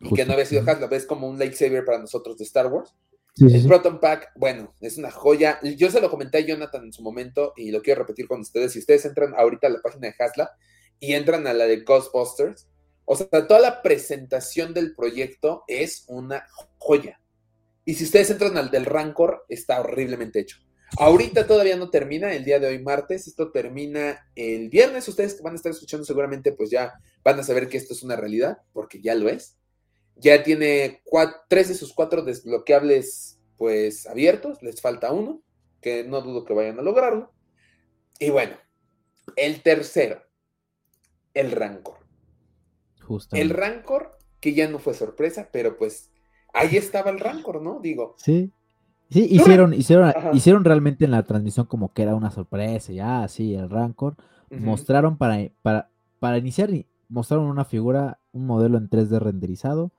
y que no había sido Haslam, es como un lightsaber para nosotros de Star Wars. el Proton Pack, bueno, es una joya. Yo se lo comenté a Jonathan en su momento y lo quiero repetir con ustedes. Si ustedes entran ahorita a la página de Hasla y entran a la de Ghostbusters, o sea, toda la presentación del proyecto es una joya. Y si ustedes entran al del Rancor, está horriblemente hecho. Ahorita todavía no termina, el día de hoy martes, esto termina el viernes, ustedes que van a estar escuchando seguramente pues ya van a saber que esto es una realidad, porque ya lo es. Ya tiene tres de sus cuatro desbloqueables pues abiertos, les falta uno, que no dudo que vayan a lograrlo. Y bueno, el tercero, el Rancor. Justo. El Rancor, que ya no fue sorpresa, pero pues ahí estaba el Rancor, ¿no? Digo. Sí. Sí, hicieron, hicieron, hicieron realmente en la transmisión como que era una sorpresa, ya, sí, el Rancor. Mostraron para, para, para iniciar, mostraron una figura, un modelo en 3D renderizado,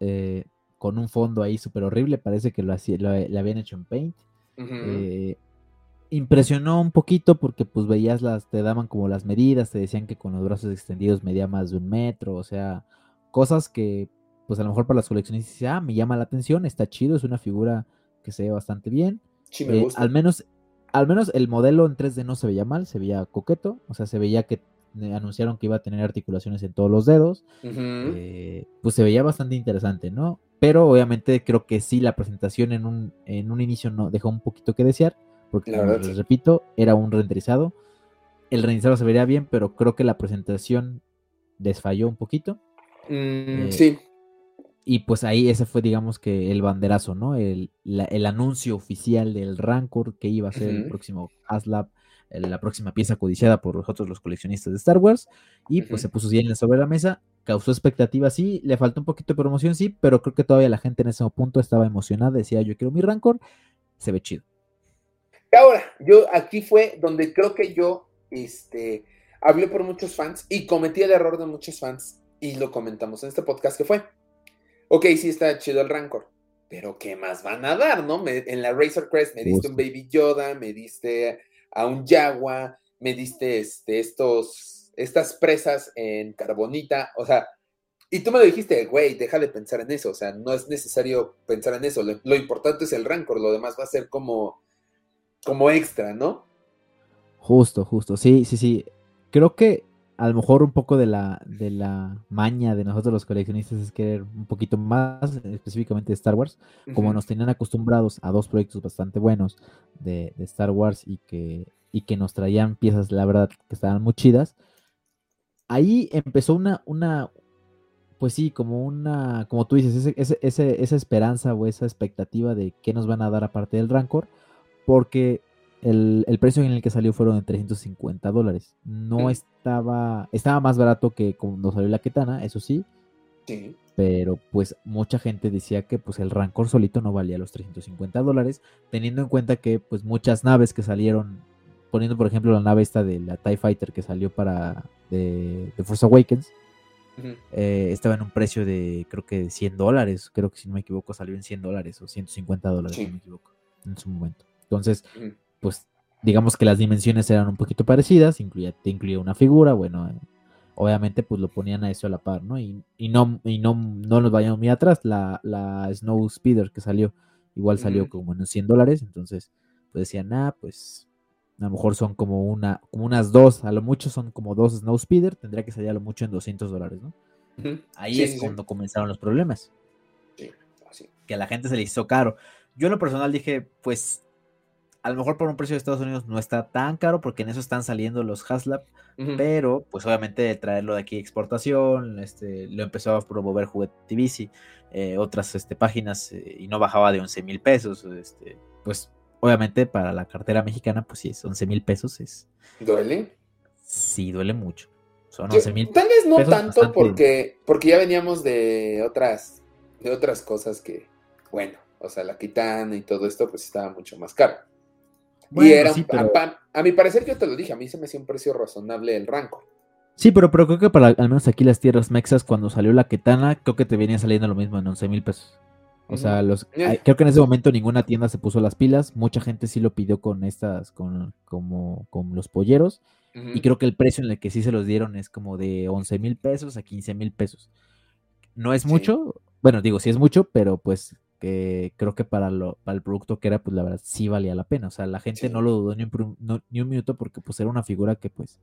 eh, con un fondo ahí súper horrible, parece que lo, lo, habían hecho en Paint. Eh, impresionó un poquito porque pues veías las, te daban como las medidas, te decían que con los brazos extendidos medía más de un metro, o sea, cosas que pues a lo mejor para las coleccionistas, ah, me llama la atención, está chido, es una figura que se ve bastante bien. Sí, me eh, Al menos, al menos el modelo en 3D no se veía mal, se veía coqueto, o sea, se veía que eh, anunciaron que iba a tener articulaciones en todos los dedos, eh, pues se veía bastante interesante, ¿no? pero obviamente creo que sí, la presentación en un, en un inicio no dejó un poquito que desear, porque les repito, era un renderizado. El renderizado se vería bien, pero creo que la presentación desfalló un poquito. Mm, eh, sí. Y pues ahí ese fue, digamos que el banderazo, ¿no? El, anuncio oficial del Rancor que iba a ser el próximo Haslab, la próxima pieza codiciada por nosotros los coleccionistas de Star Wars. Y pues se puso bien sobre la mesa causó expectativa, sí, le faltó un poquito de promoción, sí, pero creo que todavía la gente en ese punto estaba emocionada, decía yo quiero mi Rancor, se ve chido. Ahora, yo aquí fue donde creo que yo este, hablé por muchos fans y cometí el error de muchos fans y lo comentamos en este podcast que fue. Ok, sí está chido el Rancor, pero ¿qué más van a dar, no? en la Razor Crest me diste un Baby Yoda, me diste a un Jaguar, me diste este, estos estas presas en carbonita, o sea, y tú me lo dijiste, güey, deja de pensar en eso, o sea, no es necesario pensar en eso, lo, importante es el rancor, lo demás va a ser como, como extra, ¿no? Justo, justo, sí, sí, sí. Creo que a lo mejor un poco de la, de la maña de nosotros los coleccionistas es querer un poquito más, específicamente de Star Wars, como nos tenían acostumbrados a dos proyectos bastante buenos de, de Star Wars y que, y que nos traían piezas, la verdad, que estaban muy chidas. Ahí empezó una, una, pues sí, como una, como tú dices, ese, esa esperanza o esa expectativa de qué nos van a dar aparte del Rancor, porque el, precio en el que salió fueron de 350 dólares. No estaba, estaba más barato que cuando salió la Ketana, eso sí. Sí. Pero pues mucha gente decía que pues el Rancor solito no valía los 350 dólares, teniendo en cuenta que pues muchas naves que salieron poniendo por ejemplo la nave esta de la TIE Fighter que salió para de, Force Awakens, eh, estaba en un precio de creo que 100 dólares, creo que si no me equivoco salió en 100 dólares o 150 dólares, si no me equivoco, en su momento. Entonces, pues digamos que las dimensiones eran un poquito parecidas, incluía, te incluía una figura, bueno, eh, obviamente pues lo ponían a eso a la par, ¿no? Y, no, y no, no nos vayamos muy atrás, la, la Snow Speeder que salió, igual salió como en 100 dólares, entonces pues decían, ah, pues a lo mejor son como una, como unas dos, a lo mucho son como dos Snow Speeder, tendría que salir a lo mucho en 200 dólares, ¿no? Ahí es cuando comenzaron los problemas. Sí, Que a la gente se le hizo caro. Yo en lo personal dije, pues, a lo mejor por un precio de Estados Unidos no está tan caro, porque en eso están saliendo los Haslab, pero pues obviamente traerlo de aquí exportación, este, lo empezó a promover Juguete TVC, eh, otras este, páginas, eh, y no bajaba de 11 mil pesos, este, pues Obviamente para la cartera mexicana, pues sí, es 11 mil pesos. Es... ¿Duele? Sí, duele mucho. Son 11 mil Tal vez no tanto porque, porque ya veníamos de otras, de otras cosas que, bueno, o sea, la quitana y todo esto, pues estaba mucho más caro. Y era, a, mi parecer, yo te lo dije, a mí se me hacía un precio razonable el ranco. Sí, pero, pero creo que para al menos aquí las tierras mexas, cuando salió la quetana, creo que te venía saliendo lo mismo en 11 mil pesos. O sea, los, creo que en ese momento ninguna tienda se puso las pilas. Mucha gente sí lo pidió con estas, con, como, con los polleros. Y creo que el precio en el que sí se los dieron es como de 11 mil pesos a 15 mil pesos. No es mucho, bueno, digo, sí es mucho, pero pues que creo que para, lo, para el producto que era, pues la verdad sí valía la pena. O sea, la gente no lo dudó ni un, ni un minuto porque pues era una figura que pues,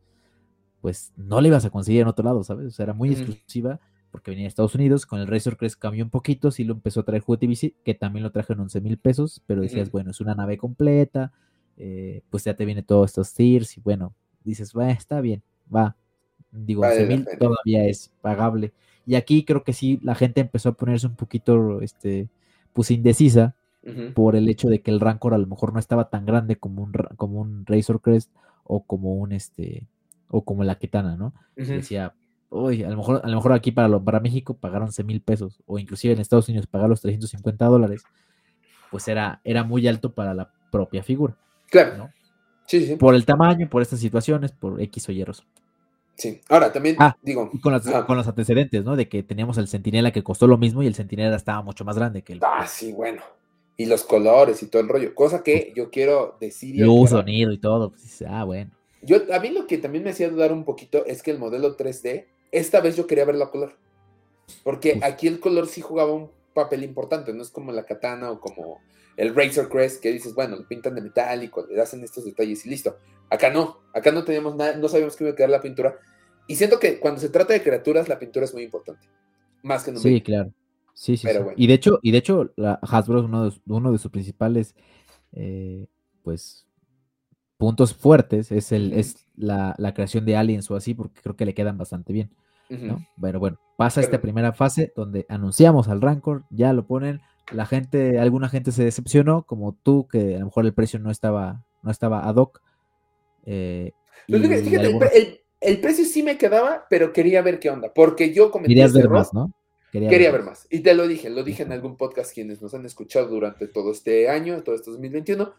pues no le ibas a conseguir en otro lado, ¿sabes? O sea, era muy exclusiva porque venía de Estados Unidos, con el Razor Crest cambió un poquito, sí lo empezó a traer JTBC, que también lo traje en 11 mil pesos, pero decías, bueno, es una nave completa, eh, pues ya te viene todos estos tiers, y bueno, dices, va, está bien, va, digo, 11 mil todavía es pagable. Y aquí creo que sí, la gente empezó a ponerse un poquito, este, pues indecisa, por el hecho de que el Rancor a lo mejor no estaba tan grande como un, como un Razor Crest o como un, este, o como la Kitana, ¿no? Decía, uy, a lo mejor, a lo mejor aquí para, lo, para México pagar 11 mil pesos, o inclusive en Estados Unidos pagar los 350 dólares, pues era, era muy alto para la propia figura. Claro. Sí, sí. Por el tamaño, por estas situaciones, por X o Y Sí, ahora también ah, digo. con, con, los antecedentes, ¿no? De que teníamos el Centinela que costó lo mismo y el Centinela estaba mucho más grande que el. Ah, sí, bueno. Y los colores y todo el rollo. Cosa que yo quiero decir. Luz, sonido y todo. Pues, ah, bueno. Yo, a mí lo que también me hacía dudar un poquito es que el modelo 3D esta vez yo quería verlo a color. Porque aquí el color sí jugaba un papel importante, no es como la katana o como el Razor Crest que dices, bueno, lo pintan de metálico, le hacen estos detalles y listo. Acá no, acá no teníamos nada, no sabíamos cómo iba a quedar la pintura. Y siento que cuando se trata de criaturas, la pintura es muy importante. Más que no. Sí, claro. Sí, sí, Y de hecho, y de hecho, la Hasbro es uno de, uno de sus principales eh, pues puntos fuertes es el, es la, creación de aliens o así, porque creo que le quedan bastante bien. Bueno, bueno, pasa esta primera fase donde anunciamos al Rancor, ya lo ponen, la gente, alguna gente se decepcionó, como tú, que a lo mejor el precio no estaba, no estaba ad hoc. Eh, el, precio sí me quedaba, pero quería ver qué onda, porque yo cometí Querías ver más, ¿no? Quería, ver, más. Y te lo dije, lo dije en algún podcast quienes nos han escuchado durante todo este año, todo este 2021.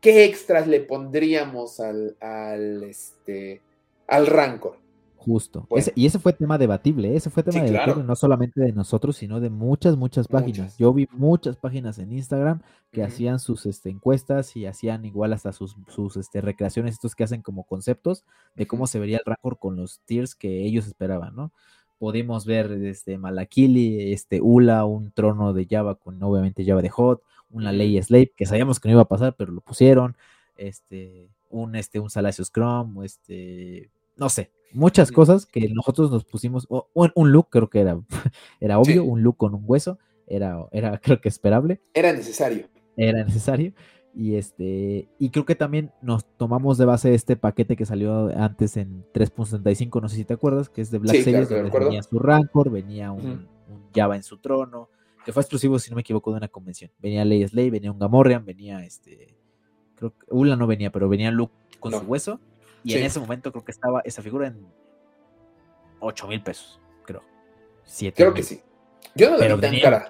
¿Qué extras le pondríamos al, al, este, al Rancor? Justo. y ese fue tema debatible, ¿eh? ese fue tema debatible no solamente de nosotros, sino de muchas, muchas páginas. Yo vi muchas páginas en Instagram que hacían sus este, encuestas y hacían igual hasta sus, sus este, recreaciones, estos que hacen como conceptos de cómo se vería el Rancor con los tiers que ellos esperaban, ¿no? Podemos ver desde Malakili, este Ula, un trono de Java con obviamente Java de Hot, una ley Slave, que sabíamos que no iba a pasar, pero lo pusieron, este, un, este, un Salacious Chrome, este, no sé, muchas cosas que nosotros nos pusimos, un, look creo que era, era obvio, un look con un hueso, era, era creo que esperable. Era necesario. Era necesario. Y este, y creo que también nos tomamos de base este paquete que salió antes en 3.75, no sé si te acuerdas, que es de Black Series, donde venía su Rancor, venía un, Java en su trono, que fue exclusivo, si no me equivoco, de una convención. Venía Ley Slay, venía un Gamorrean, venía este, creo que Ula no venía, pero venía Luke con su hueso. Y en ese momento creo que estaba esa figura en 8 mil pesos, creo. creo que sí. Yo no la vi tan cara.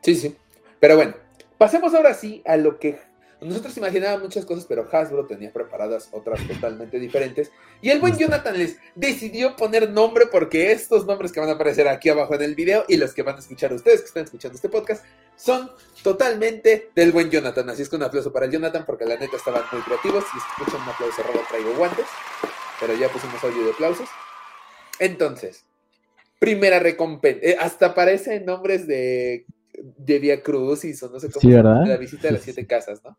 Sí, sí. Pero bueno, pasemos ahora sí a lo que nosotros imaginábamos muchas cosas, pero Hasbro tenía preparadas otras totalmente diferentes. Y el buen Jonathan les decidió poner nombre porque estos nombres que van a aparecer aquí abajo en el video y los que van a escuchar ustedes que están escuchando este podcast son totalmente del buen Jonathan. Así es que un aplauso para el Jonathan porque la neta estaban muy creativos. Si escuchan un aplauso raro traigo guantes, pero ya pusimos audio de aplausos. Entonces, primera recompensa. Eh, hasta aparecen nombres de de Via Cruz y son no sé cómo la visita de las siete casas, ¿no?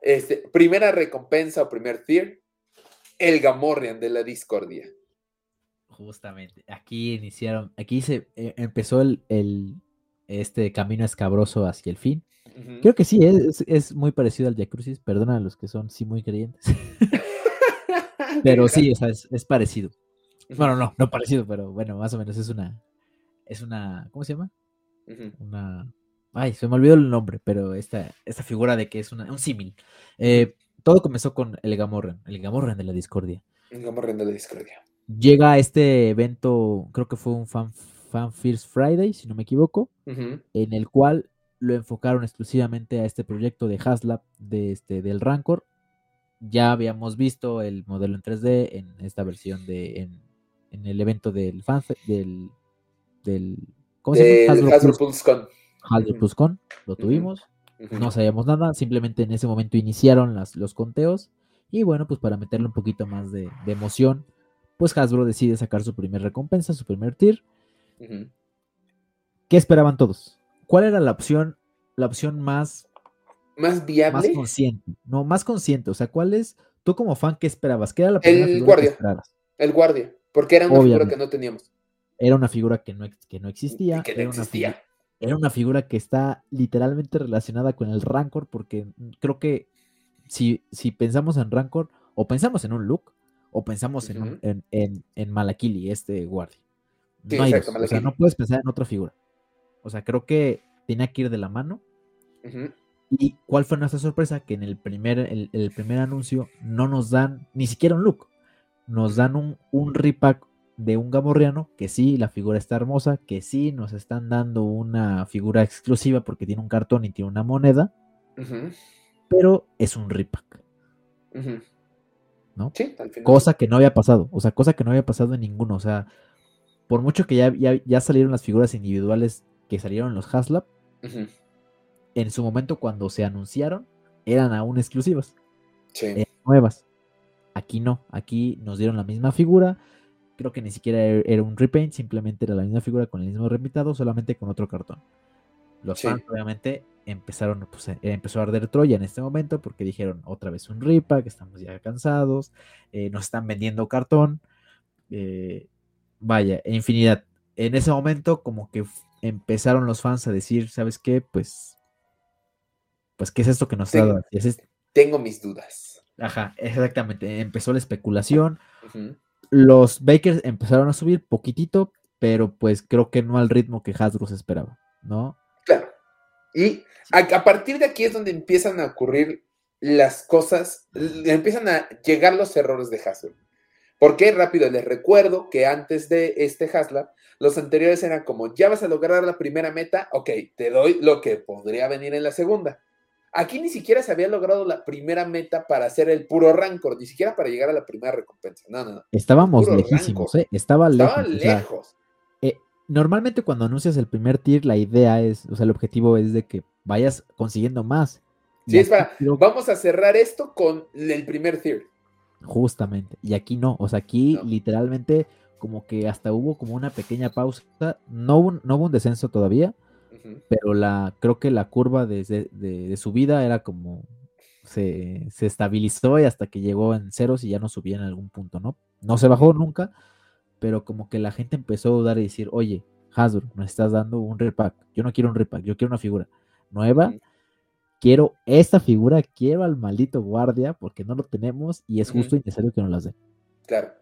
Este, primera recompensa o primer tier, el Gamorrean de la discordia. Justamente, aquí iniciaron, aquí se eh, empezó el, este camino escabroso hacia el fin. Creo que sí, es, muy parecido al Via Crucis, perdona a los que son sí muy creyentes. pero sí, es, parecido. Bueno, no, no parecido, pero bueno, más o menos es una, es una, ¿cómo se llama? Una Ay, se me olvidó el nombre, pero esta, esta figura de que es un símil. Eh, todo comenzó con el Gamorren, el Gamorren de la Discordia. El Gamorren de la Discordia. Llega a este evento, creo que fue un Fan, Fan First Friday, si no me equivoco, en el cual lo enfocaron exclusivamente a este proyecto de Haslab de este, del Rancor. Ya habíamos visto el modelo en 3D en esta versión de en, el evento del fan del, del ¿cómo se llama? Hasbro, Hasbro Halder Pluscon, lo tuvimos, no sabíamos nada, simplemente en ese momento iniciaron las, los conteos. Y bueno, pues para meterle un poquito más de, emoción, pues Hasbro decide sacar su primer recompensa, su primer tier. ¿Qué esperaban todos? ¿Cuál era la opción, la opción más más viable, más consciente? No, más consciente, o sea, ¿cuál es tú como fan qué esperabas? ¿Qué era la primera el guardia, El guardia, porque era una figura que no teníamos. Era una figura que no, que no existía. que no existía era una figura que está literalmente relacionada con el Rancor, porque creo que si, si pensamos en Rancor, o pensamos en un look, o pensamos en, en, en, Malakili, este guardia. No, o sea, no puedes pensar en otra figura. O sea, creo que tenía que ir de la mano. ¿Y cuál fue nuestra sorpresa? Que en el primer, el, primer anuncio no nos dan ni siquiera un look. Nos dan un, un repack de un gamorreano, que sí, la figura está hermosa, que sí, nos están dando una figura exclusiva porque tiene un cartón y tiene una moneda, pero es un repack. ¿No? Sí, Cosa que no había pasado, o sea, cosa que no había pasado en ninguno, o sea, por mucho que ya, ya, salieron las figuras individuales que salieron los Haslab, en su momento cuando se anunciaron, eran aún exclusivas. nuevas. Aquí no, aquí nos dieron la misma figura, Creo que ni siquiera er, era un repaint, simplemente era la misma figura con el mismo repintado, solamente con otro cartón. Los fans obviamente empezaron, pues eh, empezó a arder Troya en este momento porque dijeron otra vez un repack, estamos ya cansados, eh, nos están vendiendo cartón, eh, vaya, infinidad. En ese momento como que empezaron los fans a decir, ¿sabes qué? Pues, pues, ¿qué es esto que nos está dando? Tengo mis dudas. Ajá, exactamente. Empezó la especulación. Los Bakers empezaron a subir poquitito, pero pues creo que no al ritmo que Hasbro se esperaba, ¿no? Claro. Y a, partir de aquí es donde empiezan a ocurrir las cosas, empiezan a llegar los errores de Hasbro. Porque rápido les recuerdo que antes de este Hasla, los anteriores eran como, ya vas a lograr la primera meta, ok, te doy lo que podría venir en la segunda. Aquí ni siquiera se había logrado la primera meta para hacer el puro rancor, ni siquiera para llegar a la primera recompensa. No, no, no. Estábamos lejísimos, ¿eh? Estaba lejos. lejos. Eh, normalmente cuando anuncias el primer tier, la idea es, o sea, el objetivo es de que vayas consiguiendo más. Sí, es para, vamos a cerrar esto con el primer tier. Justamente. Y aquí no, o sea, aquí literalmente como que hasta hubo como una pequeña pausa. No no hubo un descenso todavía pero la, creo que la curva de, de, subida era como se, estabilizó y hasta que llegó en ceros y ya no subía en algún punto, ¿no? No se bajó nunca, pero como que la gente empezó a dudar y decir, oye, Hasbro, me estás dando un repack. Yo no quiero un repack, yo quiero una figura nueva. Quiero esta figura, quiero al maldito guardia porque no lo tenemos y es justo y necesario que nos las den. Claro.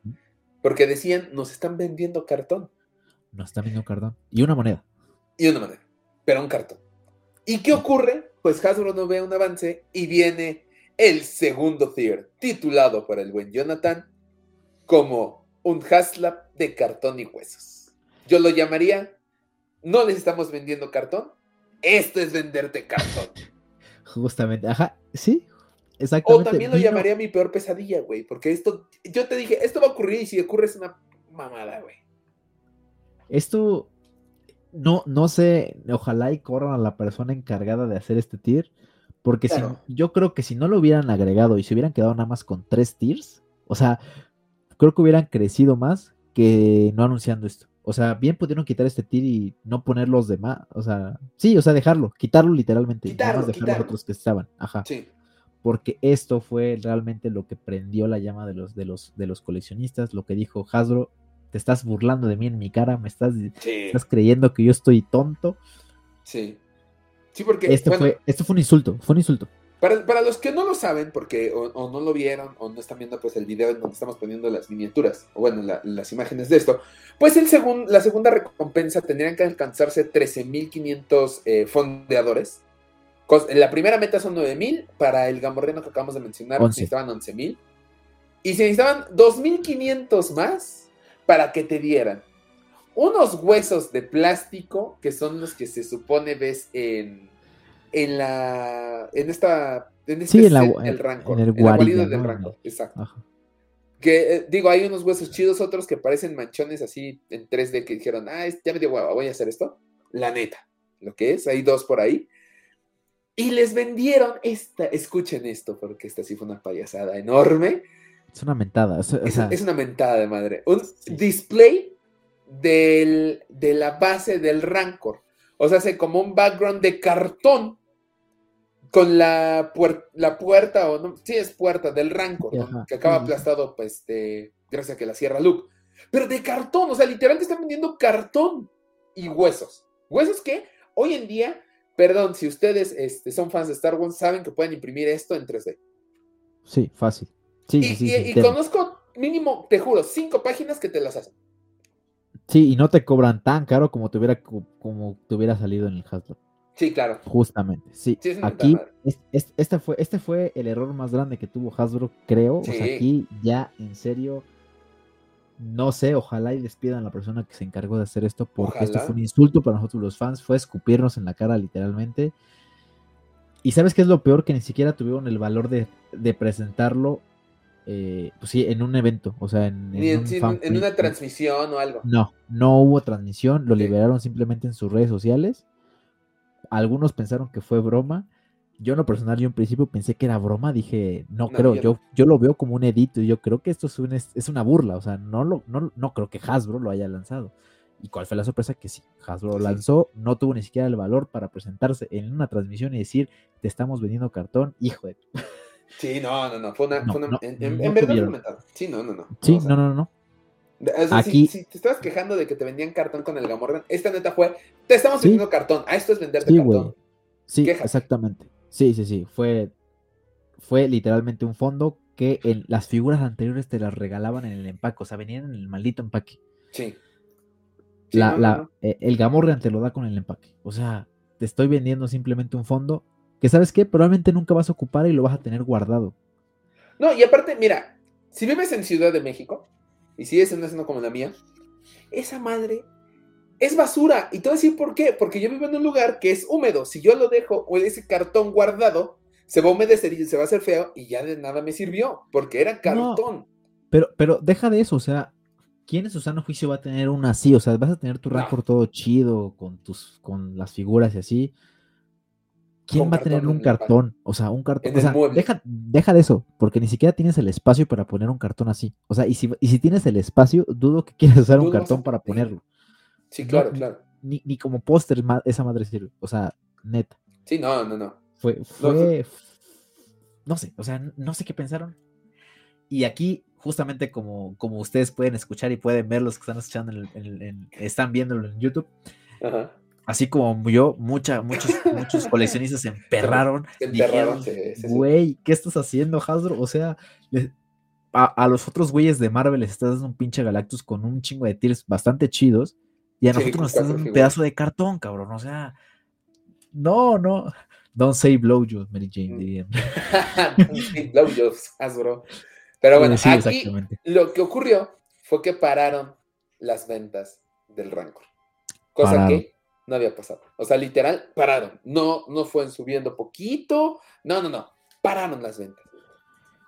Porque decían, nos están vendiendo cartón. Nos están vendiendo cartón. Y una moneda. Y una moneda pero un cartón. ¿Y qué ocurre? Pues Hasbro no ve un avance y viene el segundo tier, titulado por el buen Jonathan como un Haslab de cartón y huesos. Yo lo llamaría, no les estamos vendiendo cartón, esto es venderte cartón. Justamente, ajá, sí, exactamente. O también lo llamaría mi peor pesadilla, güey, porque esto, yo te dije, esto va a ocurrir y si ocurre es una mamada, güey. Esto no, no sé, ojalá y corran a la persona encargada de hacer este tier, porque si, yo creo que si no lo hubieran agregado y se hubieran quedado nada más con tres tiers, o sea, creo que hubieran crecido más que no anunciando esto. O sea, bien pudieron quitar este tier y no poner los demás, o sea, sí, o sea, dejarlo, quitarlo literalmente, quitarlo, dejar los otros que estaban, ajá. Sí. Porque esto fue realmente lo que prendió la llama de los, de los, de los coleccionistas, lo que dijo Hasbro, te estás burlando de mí en mi cara, me estás, estás creyendo que yo estoy tonto. Sí. Sí, porque. Esto, fue, esto fue un insulto, fue un insulto. Para, los que no lo saben, porque o, no lo vieron, o no están viendo pues el video en donde estamos poniendo las miniaturas, o bueno, las imágenes de esto, pues el la segunda recompensa tendrían que alcanzarse 13.500 eh, fondeadores. La primera meta son 9.000, para el gamorreno que acabamos de mencionar necesitaban 11.000. Y se necesitaban 2.500 más para que te dieran unos huesos de plástico que son los que se supone ves en, en la en esta en este sí, en, el rancor, en el, guarido del rancor, exacto. Que eh, digo, hay unos huesos chidos, otros que parecen manchones así en 3D que dijeron, ah, ya me dio hueva, voy a hacer esto. La neta, lo que es, hay dos por ahí. Y les vendieron esta, escuchen esto, porque esta sí fue una payasada enorme es una mentada. es, una mentada de madre. Un display del, de la base del Rancor. O sea, hace como un background de cartón con la, la puerta, o no, sí es puerta del Rancor, que acaba aplastado, pues, gracias a que la cierra Luke. Pero de cartón, o sea, literalmente están vendiendo cartón y huesos. Huesos que hoy en día, perdón, si ustedes este, son fans de Star Wars, saben que pueden imprimir esto en 3D. Sí, fácil y, conozco mínimo, te juro, cinco páginas que te las hacen. Sí, y no te cobran tan caro como te hubiera, como te hubiera salido en el Hasbro. Sí, claro. Justamente, sí. aquí, este, fue, este fue el error más grande que tuvo Hasbro, creo. O sea, aquí ya, en serio, no sé, ojalá y despidan a la persona que se encargó de hacer esto, porque esto fue un insulto para nosotros los fans, fue escupirnos en la cara literalmente. Y sabes qué es lo peor, que ni siquiera tuvieron el valor de, de presentarlo eh, pues sí, en un evento, o sea, en, en, una transmisión o algo. No, no hubo transmisión, lo liberaron simplemente en sus redes sociales. Algunos pensaron que fue broma. Yo en lo personal, yo en principio pensé que era broma, dije, no, creo, yo, yo lo veo como un edito y yo creo que esto es, un, es una burla, o sea, no, lo, no, no creo que Hasbro lo haya lanzado. ¿Y cuál fue la sorpresa? Que sí, Hasbro lo lanzó, no tuvo ni siquiera el valor para presentarse en una transmisión y decir, te estamos vendiendo cartón, hijo de... Sí, no, no, no. Fue una. en, verdad Sí, no, no, no. Sí, no, no, no. Aquí... Si, te estabas quejando de que te vendían cartón con el Gamorrean, esta neta fue, te estamos vendiendo cartón, a esto es venderte cartón. Sí, exactamente. Sí, sí, sí, fue, fue literalmente un fondo que en las figuras anteriores te las regalaban en el empaque, o sea, venían en el maldito empaque. Sí. la, la, eh, el Gamorrean te lo da con el empaque. O sea, te estoy vendiendo simplemente un fondo que, ¿sabes qué? Probablemente nunca vas a ocupar y lo vas a tener guardado. No, y aparte, mira, si vives en Ciudad de México y sigues en una zona como la mía, esa madre es basura. Y te voy a decir por qué. Porque yo vivo en un lugar que es húmedo. Si yo lo dejo o ese cartón guardado, se va a humedecer y se va a hacer feo y ya de nada me sirvió, porque era cartón. pero, pero deja de eso, o sea, ¿quién en su sano juicio va a tener una así? O sea, vas a tener tu Rancor todo chido, con tus, con las figuras y así. ¿Quién va a tener un cartón? O sea, un cartón. O sea, deja, deja, de eso, porque ni siquiera tienes el espacio para poner un cartón así. O sea, y si, y si tienes el espacio, dudo que quieras usar un cartón para ponerlo. Sí, claro, claro. Ni, ni, como póster esa madre sirve. O sea, neta. Sí, no, no, no. Fue, fue, no sé, o sea, no sé qué pensaron. Y aquí, justamente como, como ustedes pueden escuchar y pueden ver los que están escuchando, en, están viéndolo en YouTube. Así como yo, mucha, muchos, muchos coleccionistas se emperraron. Se emperraron, güey, ¿qué estás haciendo, Hasbro? O sea, a, los otros güeyes de Marvel les estás dando un pinche Galactus con un chingo de tiers bastante chidos. Y a nosotros nos estás dando un pedazo de cartón, cabrón. O sea, no, no. Don't say blowjobs, Mary Jane, mm. dirían. blowjobs, Hasbro. Pero bueno, aquí lo que ocurrió fue que pararon las ventas del Rancor. Cosa que no había pasado. O sea, literal, pararon. No, no fueron subiendo poquito. No, no, no. Pararon las ventas.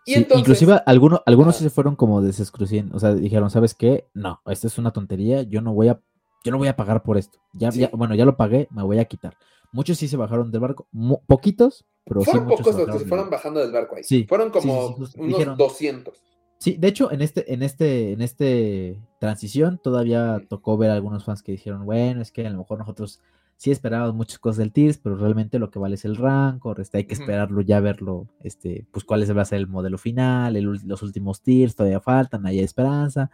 Y entonces, inclusive algunos, algunos sí se fueron como desescruciendo. O sea, dijeron, ¿sabes qué? No, esta es una tontería. Yo no voy a, yo no voy a pagar por esto. Ya, ya, bueno, ya lo pagué, me voy a quitar. Muchos sí se bajaron del barco, poquitos, pero fueron sí pocos los que se fueron bajando del barco ahí. Sí, fueron como unos 200. Sí, de hecho, en este, en este, en este transición todavía tocó ver a algunos fans que dijeron, bueno, es que a lo mejor nosotros sí esperábamos muchas cosas del Tears, pero realmente lo que vale es el Rancor, este, hay que esperarlo ya verlo, este, pues cuál va a ser el modelo final, los últimos Tears todavía faltan, hay esperanza.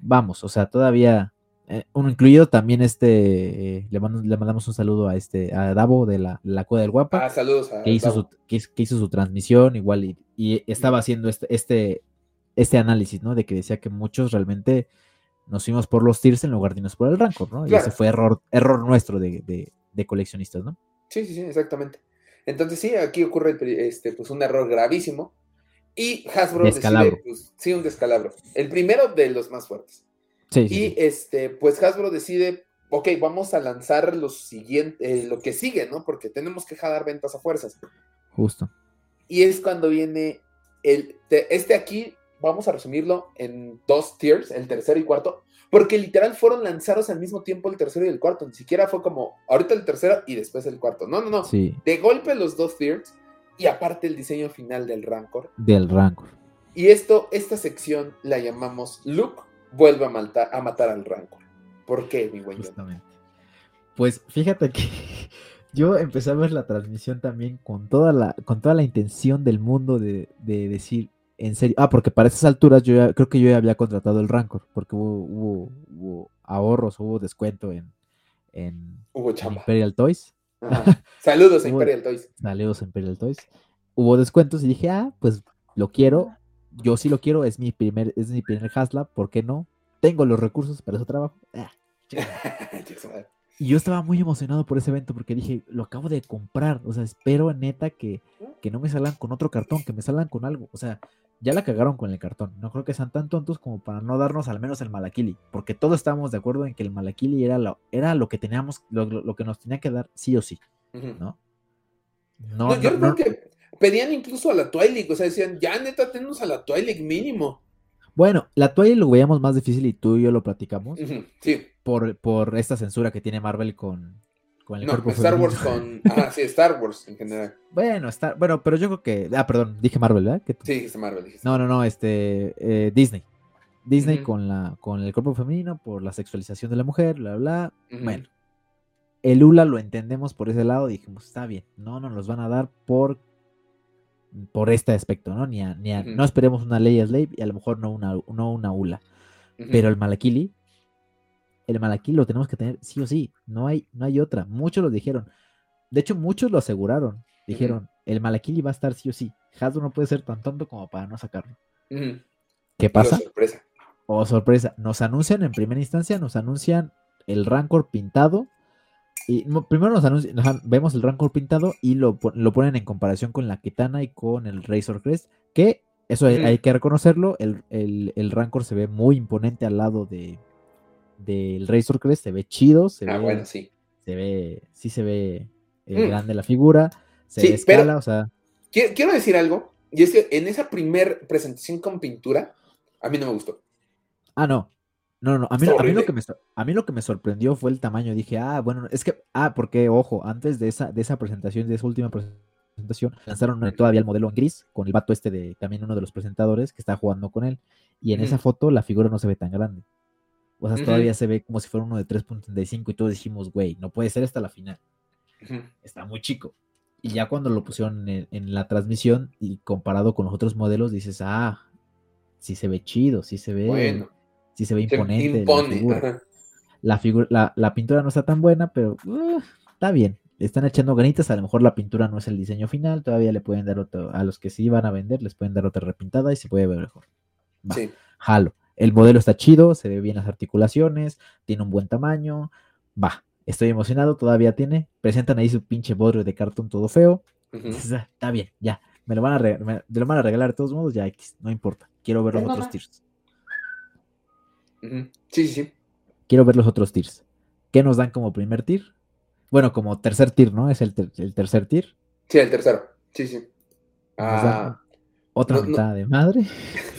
Vamos, o sea, todavía eh, uno incluido también este, eh, le, mandamos un saludo a este, a Davo de la, la Cueva del Guapa. Ah, saludos a que hizo, su, que, hizo su transmisión igual y, estaba haciendo este, este, este análisis, ¿no? De que decía que muchos realmente nos fuimos por los tiers en lugar de irnos por el Rancor, ¿no? Y ese fue error, error nuestro de, coleccionistas, ¿no? Sí, sí, sí, exactamente. Entonces sí, aquí ocurre este, pues un error gravísimo y Hasbro decide, pues, sí, un descalabro. El primero de los más fuertes y este, pues Hasbro decide, ok, vamos a lanzar lo siguiente, eh, lo que sigue, ¿no? Porque tenemos que jalar ventas a fuerzas. Justo. Y es cuando viene el, este aquí, vamos a resumirlo en dos tiers, el tercero y cuarto, porque literal fueron lanzados al mismo tiempo el tercero y el cuarto, ni siquiera fue como ahorita el tercero y después el cuarto. No, no, no. Sí. De golpe los dos tiers y aparte el diseño final del Rancor. Del Rancor. Y esto, esta sección la llamamos Look vuelve a, matar, a matar al Rancor. ¿Por qué, mi güey? Pues fíjate que yo empecé a ver la transmisión también con toda la, con toda la intención del mundo de, decir, en serio, ah, porque para esas alturas yo creo que yo ya había contratado el Rancor, porque hubo, hubo, ahorros, hubo descuento en, en, Imperial Toys. Saludos a Imperial Toys. Saludos a Imperial Toys. Hubo descuentos y dije, ah, pues lo quiero yo sí lo quiero, es mi primer, es mi primer Hasla, ¿por qué no? Tengo los recursos para ese trabajo. Ah, y yo estaba muy emocionado por ese evento porque dije, lo acabo de comprar, o sea, espero neta que, que no me salgan con otro cartón, que me salgan con algo, o sea, ya la cagaron con el cartón, no creo que sean tan tontos como para no darnos al menos el Malakili, porque todos estábamos de acuerdo en que el Malakili era lo, era lo que teníamos, lo, que nos tenía que dar sí o sí, ¿no? No, yo creo que pedían incluso a la Twilight, o sea, decían, ya neta, tenemos a la Twilight mínimo. Bueno, la Twilight lo veíamos más difícil y tú y yo lo platicamos. sí. Por, por esta censura que tiene Marvel con, con el no, Star Wars con. Ah, sí, Star Wars en general. Bueno, está, bueno, pero yo creo que. Ah, perdón, dije Marvel, ¿verdad? Sí, dijiste Marvel. Dijiste. No, no, no, este. Eh, Disney. Disney con, la, con el cuerpo femenino, por la sexualización de la mujer, bla, bla. Bueno, el ULA lo entendemos por ese lado, dijimos, está bien, no nos los van a dar por por este aspecto, ¿no? Ni, ni No esperemos una ley slave y a lo mejor no una, no una ULA. Pero el Malakili, el Malakili lo tenemos que tener sí o sí. No hay, no hay otra. Muchos lo dijeron. De hecho, muchos lo aseguraron. Dijeron, el Malakili va a estar sí o sí. Hasbro no puede ser tan tonto como para no sacarlo. ¿Qué pasa? sorpresa. Oh, sorpresa. Nos anuncian en primera instancia, nos anuncian el Rancor pintado. Y primero nos anuncian, vemos el Rancor pintado y lo, ponen en comparación con la Kitana y con el Razor Crest. Que eso hay, que reconocerlo. El, Rancor se ve muy imponente al lado de del Razor Crest. Se ve chido. Se ah, ve, bueno, sí. Se ve, sí se ve eh, mm. grande la figura. Se ve escala, o sea. Quiero, decir algo. Y es que en esa primer presentación con pintura, a mí no me gustó. Ah, no. No, no, a mí, a mí, lo que me, a mí lo que me sorprendió fue el tamaño. Dije, ah, bueno, es que, ah, porque, ojo, antes de esa, de esa presentación, de esa última presentación, lanzaron todavía el modelo en gris, con el vato este de también uno de los presentadores que está jugando con él. Y en esa foto la figura no se ve tan grande. O sea, todavía se ve como si fuera uno de 3.35 y todos dijimos, güey, no puede ser hasta la final. Está muy chico. Y ya cuando lo pusieron en, la transmisión y comparado con los otros modelos, dices, ah, sí se ve chido, sí se ve. Bueno sí se ve imponente. la, figura. La, pintura no está tan buena, pero uh, está bien. Están echando ganitas, a lo mejor la pintura no es el diseño final, todavía le pueden dar otro, a los que sí van a vender, les pueden dar otra repintada y se puede ver mejor. sí. Jalo. El modelo está chido, se ve bien las articulaciones, tiene un buen tamaño. Va, estoy emocionado, todavía tiene. Presentan ahí su pinche bodrio de cartón todo feo. Ah, está bien, ya. Me lo van a, regalar, lo van a regalar de todos modos, ya X, no importa. Quiero ver los otros tiers. Sí, sí, sí. Quiero ver los otros tiers. ¿Qué nos dan como primer tier? Bueno, como tercer tier, ¿no? Es el, tercer tier. Sí, el tercero. Sí, sí. Ah, otra mitad de madre.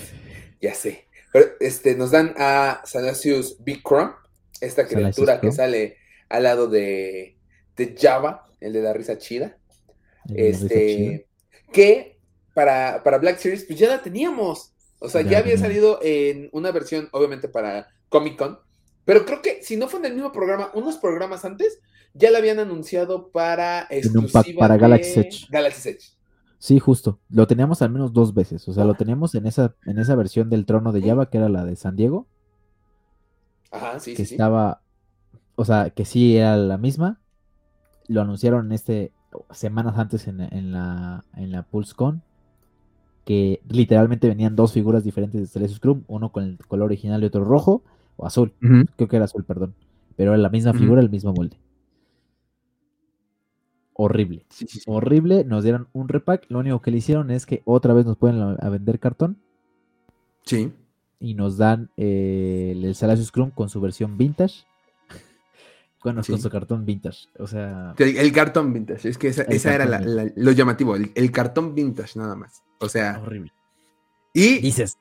ya sé. Pero este, nos dan a Salasius Bikram, esta criatura que sale al lado de, de Java, el de la risa chida. este, que para, para Black Series, pues ya la teníamos. O sea, ya, había salido en una versión, obviamente, para Comic Con. Pero creo que si no fue en el mismo programa, unos programas antes, ya la habían anunciado para exclusiva para Galaxy Edge. Galaxy Edge. Sí, justo. Lo teníamos al menos dos veces. O sea, lo teníamos en esa, en esa versión del trono de Java, que era la de San Diego. Ajá, sí, que sí. Estaba. O sea, que sí era la misma. Lo anunciaron este semanas antes en, en la, en la PulseCon que literalmente venían dos figuras diferentes de Celestial Scrum, uno con el color original y otro rojo o azul. Creo que era azul, perdón. Pero era la misma figura, el mismo molde. Horrible. Horrible. Nos dieron un repack. Lo único que le hicieron es que otra vez nos pueden a vender cartón. Sí. Y nos dan eh, el Celestial Scrum con su versión vintage. Bueno, con su cartón vintage. O sea. El, cartón vintage. Es que esa, era lo llamativo. el, cartón vintage, nada más. O sea. Horrible. Y. Dices.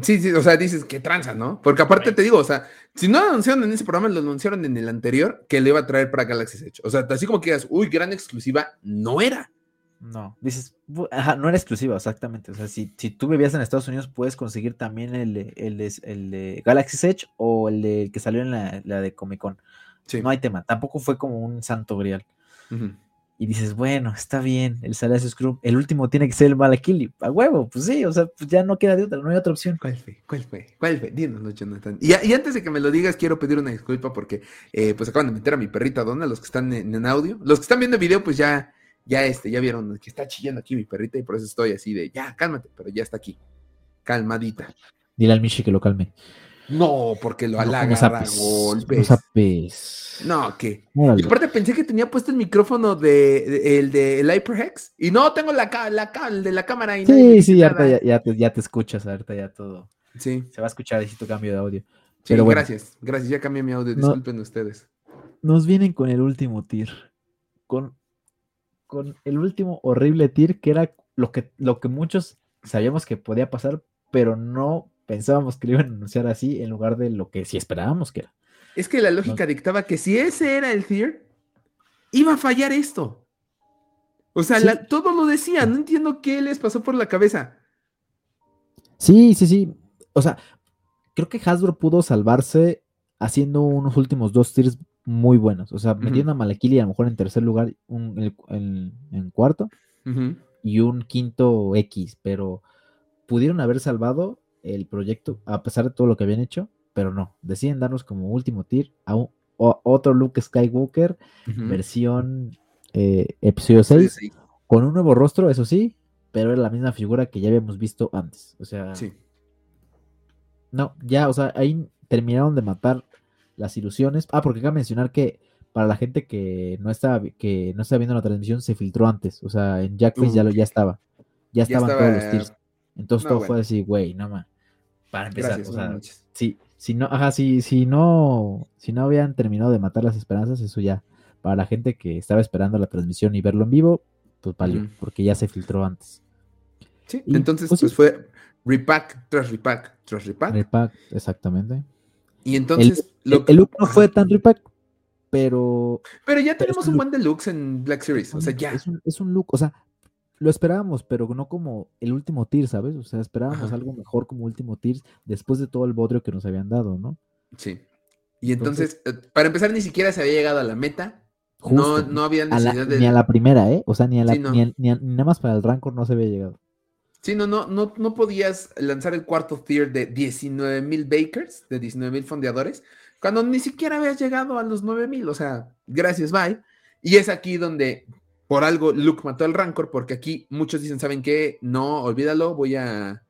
Sí, sí, o sea, dices que tranza, ¿no? Porque aparte te digo, o sea, si no lo anunciaron en ese programa, lo anunciaron en el anterior que le iba a traer para Galaxy Edge. O sea, así como que digas, uy, gran exclusiva, no era. No, dices, ajá, no era exclusiva, exactamente. O sea, si, si tú vivías en Estados Unidos, puedes conseguir también el, el, el, de Galaxy Edge o el, que salió en la, de Comic Con. Sí. No hay tema, tampoco fue como un santo grial y dices, bueno, está bien, el Salacio Scrum, el último tiene que ser el Malakili, a huevo, pues sí, o sea, pues ya no queda de otra, no hay otra opción. ¿Cuál fue? ¿Cuál fue? ¿Cuál fue? Díganoslo, Jonathan. Y, y, antes de que me lo digas, quiero pedir una disculpa porque eh, pues acaban de meter a mi perrita Donna, los que están en, audio. Los que están viendo el video, pues ya, ya este, ya vieron que está chillando aquí mi perrita y por eso estoy así de, ya, cálmate, pero ya está aquí, calmadita. Dile al Michi que lo calme. No, porque lo halaga a golpes. No, No, ¿qué? Y aparte pensé que tenía puesto el micrófono de, el de el HyperHex. Y no, tengo la, la, el de la cámara. Y sí, sí, ya, ya, te, ya te escuchas, ahorita ya todo. Sí. Se va a escuchar y tu cambio de audio. Sí, gracias, gracias, ya cambié mi audio, disculpen ustedes. Nos vienen con el último tier. Con, con el último horrible tier que era lo que, lo que muchos sabíamos que podía pasar, pero no pensábamos que lo iban a anunciar así en lugar de lo que sí esperábamos que era. Es que la lógica dictaba que si ese era el tier, iba a fallar esto. O sea, todo lo decía, no entiendo qué les pasó por la cabeza. Sí, sí, sí. O sea, creo que Hasbro pudo salvarse haciendo unos últimos dos tiers muy buenos. O sea, metiendo a Malekili a lo mejor en tercer lugar, un, en, cuarto, y un quinto X, pero pudieron haber salvado el proyecto, a pesar de todo lo que habían hecho, pero no, deciden darnos como último tier a, otro Luke Skywalker, versión eh, episodio 6, con un nuevo rostro, eso sí, pero era la misma figura que ya habíamos visto antes. O sea, sí. no, ya, o sea, ahí terminaron de matar las ilusiones. Ah, porque cabe mencionar que para la gente que no estaba, que no estaba viendo la transmisión, se filtró antes. O sea, en Jackface ya, lo, ya estaba. Ya, estaban todos los tiers. Entonces todo fue así, güey, no más. Para empezar, o sea, sí, si no, ajá, si, si no, si no habían terminado de matar las esperanzas, eso ya, para la gente que estaba esperando la transmisión y verlo en vivo, pues valió, porque ya se filtró antes. Sí, entonces pues, pues fue repack tras repack tras repack. Repack, exactamente. Y entonces. El, el, look no fue tan repack, pero. Pero ya tenemos un, buen deluxe en Black Series. O sea, ya. Es un, es un look, o sea, lo esperábamos, pero no como el último tier, ¿sabes? O sea, esperábamos algo mejor como último tier después de todo el bodrio que nos habían dado, ¿no? Sí. Y entonces, eh, para empezar, ni siquiera se había llegado a la meta. no, no había necesidad de. Ni a la primera, ¿eh? O sea, ni a la. ni, nada más para el Rancor no se había llegado. Sí, no, no, no, no podías lanzar el cuarto tier de 19 mil bakers, de 19 mil fondeadores, cuando ni siquiera habías llegado a los 9 mil. O sea, gracias, bye. Y es aquí donde por algo Luke mató al Rancor, porque aquí muchos dicen, ¿saben qué? No, olvídalo, voy a,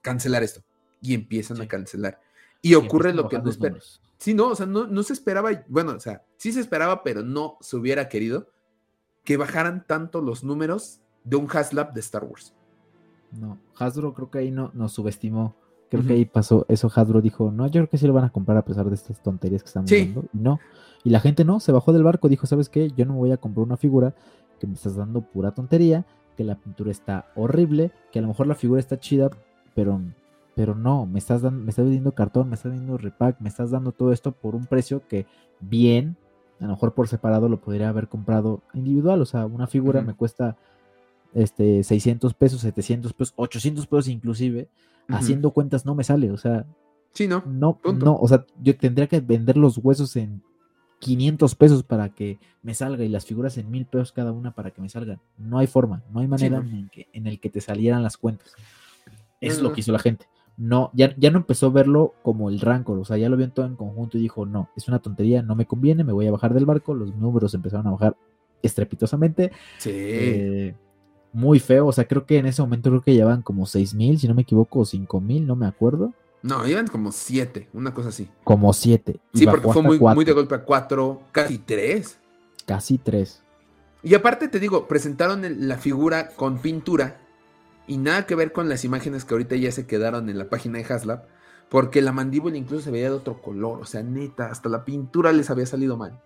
cancelar esto. Y empiezan a cancelar. Y ocurre lo que no espera. Sí, no, o sea, no, no se esperaba, bueno, o sea, sí se esperaba, pero no se hubiera querido que bajaran tanto los números de un Haslab de Star Wars. No, Hasbro creo que ahí no nos subestimó. Creo que ahí pasó eso. Hasbro dijo, no, yo creo que sí lo van a comprar a pesar de estas tonterías que están sí. Y no. Y la gente no, se bajó del barco, dijo, ¿sabes qué? Yo no voy a comprar una figura que me estás dando pura tontería, que la pintura está horrible, que a lo mejor la figura está chida, pero, pero no, me estás, dando, me estás vendiendo cartón, me estás vendiendo repack, me estás dando todo esto por un precio que bien, a lo mejor por separado lo podría haber comprado individual, o sea, una figura me cuesta este, 600 pesos, 700 pesos, 800 pesos inclusive, haciendo cuentas no me sale, o sea, sí, no, no, no, o sea, yo tendría que vender los huesos en 500 pesos para que me salga y las figuras en mil pesos cada una para que me salgan. No hay forma, no hay manera en, que, en, el que te salieran las cuentas. Es lo que hizo la gente. No, ya, ya no empezó a verlo como el rancor, o sea, ya lo vio todo en conjunto y dijo, no, es una tontería, no me conviene, me voy a bajar del barco, los números empezaron a bajar estrepitosamente. Sí. Eh, muy feo. O sea, creo que en ese momento creo que llevan como seis mil, si no me equivoco, o cinco mil, no me acuerdo. No, llevan como siete, una cosa así. Como siete. Sí, porque fue muy, muy, de golpe a cuatro, casi tres. Casi tres. Y aparte te digo, presentaron la figura con pintura y nada que ver con las imágenes que ahorita ya se quedaron en la página de Haslab, porque la mandíbula incluso se veía de otro color, o sea, neta, hasta la pintura les había salido mal.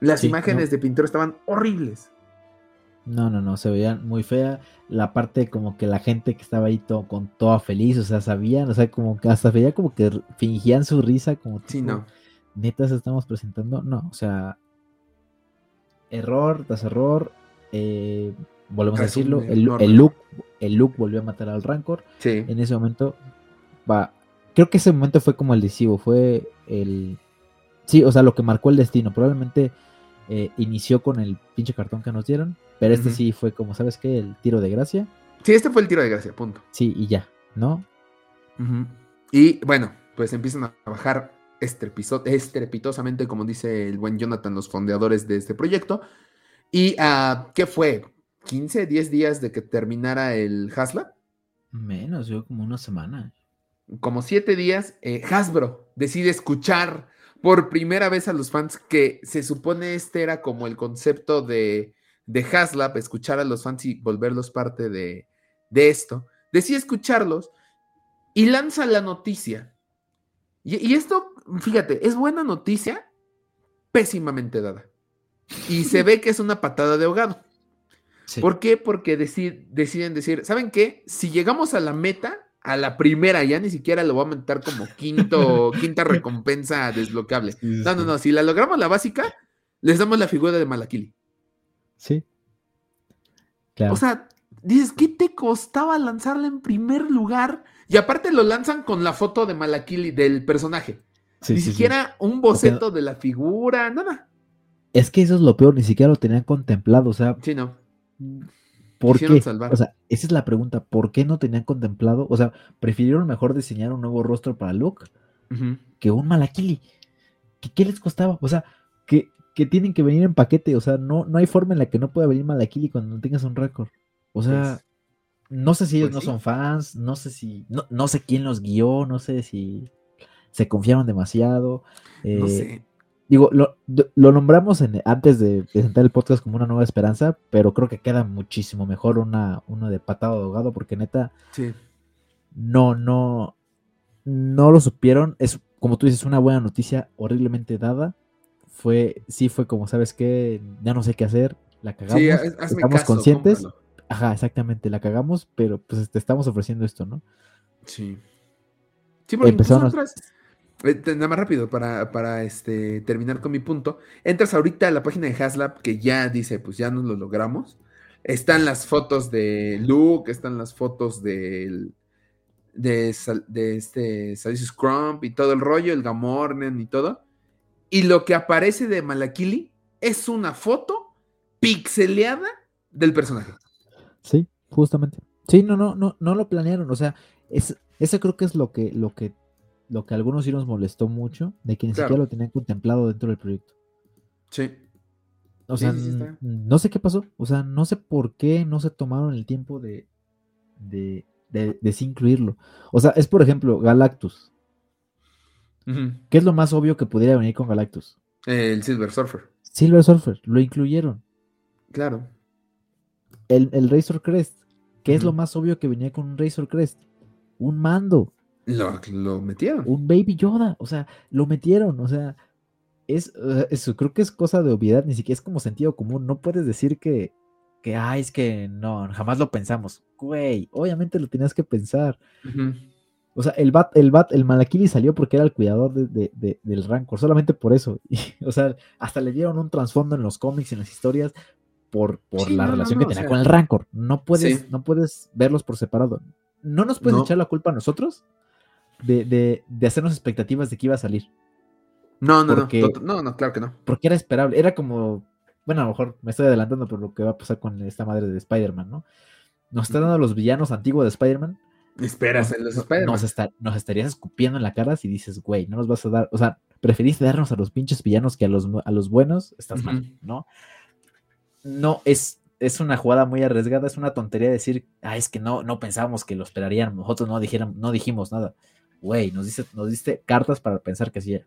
Las imágenes de pintura estaban horribles. No, no, no, se veían muy fea. La parte como que la gente que estaba ahí todo, con toda feliz, o sea, sabían, o sea, como que hasta veía como que fingían su risa, como sí, no. netas estamos presentando. No, o sea, error tras error. Eh, volvemos a decirlo, el, look, el look volvió a matar al Rancor. Sí. En ese momento, va. Creo que ese momento fue como el decisivo, fue el. Sí, o sea, lo que marcó el destino. Probablemente eh, inició con el pinche cartón que nos dieron, pero este sí fue como, ¿sabes qué? El tiro de gracia. Sí, este fue el tiro de gracia, punto. Sí, y ya, ¿no? Y bueno, pues empiezan a bajar estrepitosamente, como dice el buen Jonathan, los fondeadores de este proyecto. ¿Y uh, qué fue? ¿15, 10 días de que terminara el Hasla? Menos, yo como una semana. Como 7 días, eh, Hasbro decide escuchar por primera vez a los fans que se supone este era como el concepto de, de Haslab, escuchar a los fans y volverlos parte de, esto. Decía escucharlos y lanza la noticia. Y, esto, fíjate, es buena noticia, pésimamente dada. Y se ve que es una patada de ahogado. ¿Por qué? Porque deciden decir, ¿saben qué? Si llegamos a la meta, a la primera, ya ni siquiera lo voy a aumentar como quinto, quinta recompensa desbloqueable. no, no, no, si la logramos la básica, les damos la figura de Malakili. Sí. Claro. O sea, dices, ¿qué te costaba lanzarla en primer lugar? Y aparte lo lanzan con la foto de Malakili, del personaje. ni siquiera un boceto de la figura, nada. Es que eso es lo peor, ni siquiera lo tenían contemplado, o sea. Sí, no ¿Por qué? O sea, esa es la pregunta. ¿Por qué no tenían contemplado? O sea, prefirieron mejor diseñar un nuevo rostro para Luke que un Malakili. ¿Qué, ¿Qué, les costaba? O sea, que, que, tienen que venir en paquete. O sea, no, no hay forma en la que no pueda venir Malakili cuando no tengas un récord. O sea, pues, no sé si ellos pues no son fans, no sé si, no, no, sé quién los guió, no sé si se confiaron demasiado. no eh, sé. Digo, lo, nombramos antes de presentar el podcast como una nueva esperanza, pero creo que queda muchísimo mejor una, uno de patado ahogado, porque neta, no, no, no lo supieron. Es, como tú dices, una buena noticia horriblemente dada. Fue, sí fue como, ¿sabes qué? Ya no sé qué hacer, la cagamos, estamos conscientes. Ajá, exactamente, la cagamos, pero pues te estamos ofreciendo esto, ¿no? Sí. Sí, porque Empezamos... nada más rápido para, este, terminar con mi punto. Entras ahorita a la página de Haslab que ya dice, pues ya nos lo logramos. Están las fotos de Luke, están las fotos del, de, de este Salicious Crump y todo el rollo, el Gamornen y todo. Y lo que aparece de Malakili es una foto pixeleada del personaje. Sí, justamente. Sí, no, no, no, no lo planearon. O sea, es, ese creo que es lo que, lo que lo que a algunos sí nos molestó mucho, de que ni siquiera lo tenían contemplado dentro del proyecto. Sí. O sea, no sé qué pasó. O sea, no sé por qué no se tomaron el tiempo de, de, de, incluirlo. O sea, es por ejemplo Galactus. ¿Qué es lo más obvio que pudiera venir con Galactus? El Silver Surfer. Silver Surfer, lo incluyeron. Claro. El, el Razor Crest. ¿Qué es lo más obvio que venía con un Razor Crest? Un mando. Lo, metieron. Un Baby Yoda, o sea, lo metieron, o sea, es, eso creo que es cosa de obviedad, ni siquiera es como sentido común, no puedes decir que, que, ay, es que no, jamás lo pensamos, güey, obviamente lo tenías que pensar. O sea, el bat, el bat, el Malakili salió porque era el cuidador de, del Rancor, solamente por eso. o sea, hasta le dieron un trasfondo en los cómics, en las historias, por, por la relación que tenía con el Rancor. No puedes, no puedes verlos por separado. No nos puedes echar la culpa a nosotros de, hacernos expectativas de que iba a salir. No, no, no, no, no, claro que no. Porque era esperable, era como, bueno, a lo mejor me estoy adelantando por lo que va a pasar con esta madre de Spider-Man, ¿no? Nos está dando los villanos antiguos de Spider-Man. Esperas en los Spider-Man. Nos, estarías escupiendo en la cara si dices, güey, no nos vas a dar, o sea, preferiste darnos a los pinches villanos que a los, a los buenos, estás mal, ¿no? No, es, es una jugada muy arriesgada, es una tontería decir, ah, es que no, no pensábamos que lo esperarían, nosotros no, dijeron, no dijimos nada güey, nos, dice, nos diste cartas para pensar que sí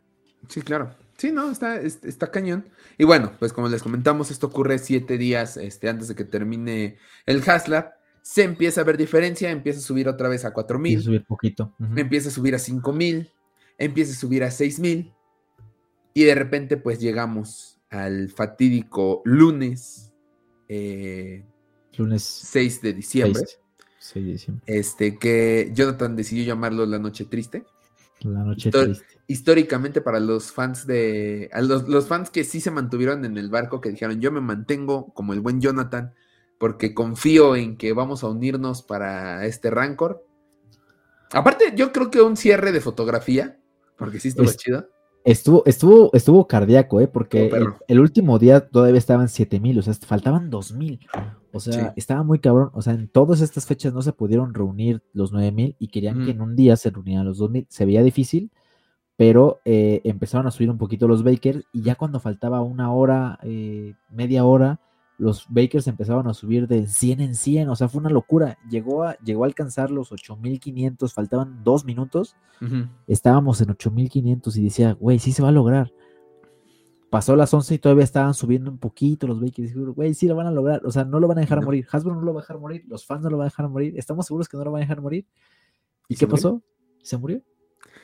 Sí, claro. Sí, no, está, está cañón. Y bueno, pues como les comentamos, esto ocurre siete días este, antes de que termine el Haslab. Se empieza a ver diferencia, empieza a subir otra vez a 4000. Empieza a subir poquito. Empieza a subir a 5000. Empieza a subir a 6000. Y de repente, pues llegamos al fatídico lunes. Eh, lunes 6 de diciembre. Este, que Jonathan decidió llamarlo La Noche Triste. La Noche Triste. Históricamente, para los fans de. los, fans que sí se mantuvieron en el barco, que dijeron: Yo me mantengo como el buen Jonathan, porque confío en que vamos a unirnos para este Rancor. Aparte, yo creo que un cierre de fotografía, porque sí estuvo chido. Estuvo, estuvo, estuvo cardíaco, ¿eh? Porque el, último día todavía estaban 7000, o sea, faltaban 2000. O sea, estaba muy cabrón. O sea, en todas estas fechas no se pudieron reunir los 9000 y querían que en un día se reunieran los 2000. Se veía difícil, pero eh, empezaron a subir un poquito los Bakers y ya cuando faltaba una hora, eh, media hora, los Bakers empezaban a subir de 100 en 100, o sea, fue una locura. Llegó a, llegó a alcanzar los 8500, faltaban dos minutos, estábamos en 8500 y decía, güey, sí se va a lograr. Pasó las 11 y todavía estaban subiendo un poquito los Bakers. Güey, sí lo van a lograr, o sea, no lo van a dejar morir. Hasbro no lo va a dejar morir, los fans no lo van a dejar morir, estamos seguros que no lo van a dejar morir. ¿Y, qué pasó? ¿Se murió?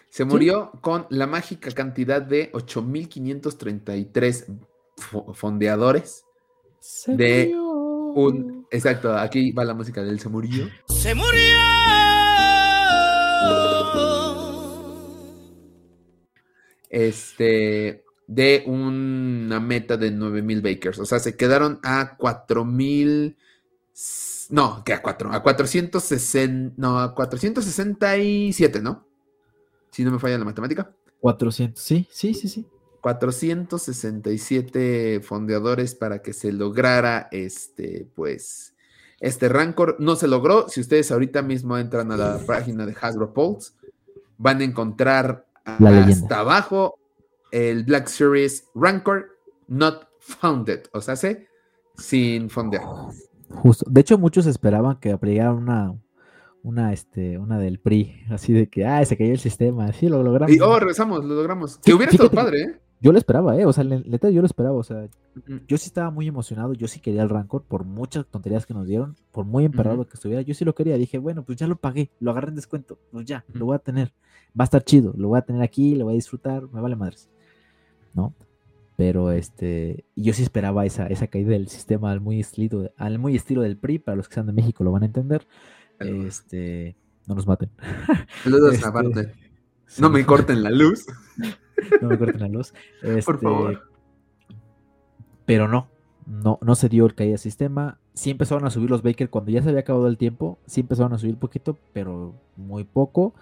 Se murió con la mágica cantidad de 8533 fondeadores de un. Exacto, aquí va la música del Se murió. ¡Se murió! Este. De una meta de 9000 Bakers. O sea, se quedaron a 4000. No, que a 4. A 460. No, a 467, ¿no? Si no me falla la matemática. 400, sí, sí, sí, sí. 467 fondeadores para que se lograra este, pues, Este Rancor no se logró. Si ustedes ahorita mismo entran a la página de Hasbro Pulse, van a encontrar hasta abajo el Black Series Rancor Not Founded, o sea, se sin fondear. Justo. De hecho, muchos esperaban que aplicaran una, una, este, una del PRI, así de que, ah, se cayó el sistema, sí, lo logramos. Y, oh, regresamos, lo logramos. Que hubiera estado padre, ¿eh? Yo lo esperaba, ¿eh? O sea, neta, yo lo esperaba. O sea, yo sí estaba muy emocionado. Yo sí quería el Rancor por muchas tonterías que nos dieron, por muy emperrado que estuviera. Yo sí lo quería. Dije, bueno, pues ya lo pagué, lo agarré en descuento. Pues ya, lo voy a tener. Va a estar chido. Lo voy a tener aquí, lo voy a disfrutar. Me vale madres. ¿No? Pero este, yo sí esperaba esa, esa caída del sistema al muy, estilo, al muy estilo del PRI. Para los que sean de México lo van a entender. Este, no nos maten. Saludos este, No me corten la luz. no me corten la luz. Por favor. Este, pero no, no, no se dio el caída del sistema. Sí empezaron a subir los Baker cuando ya se había acabado el tiempo. Sí empezaron a subir poquito, pero muy poco.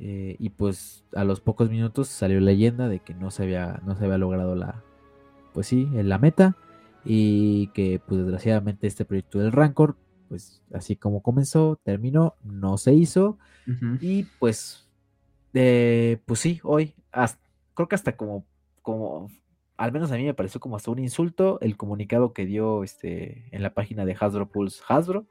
Eh, y pues a los pocos minutos salió leyenda de que no se había, no se había logrado la, pues sí, la meta. Y que pues desgraciadamente este proyecto del Rancor, pues así como comenzó, terminó, no se hizo. Y pues, eh, pues sí, hoy, hasta, creo que hasta como, como, al menos a mí me pareció como hasta un insulto el comunicado que dio este en la página de Hasbro Pulse Hasbro,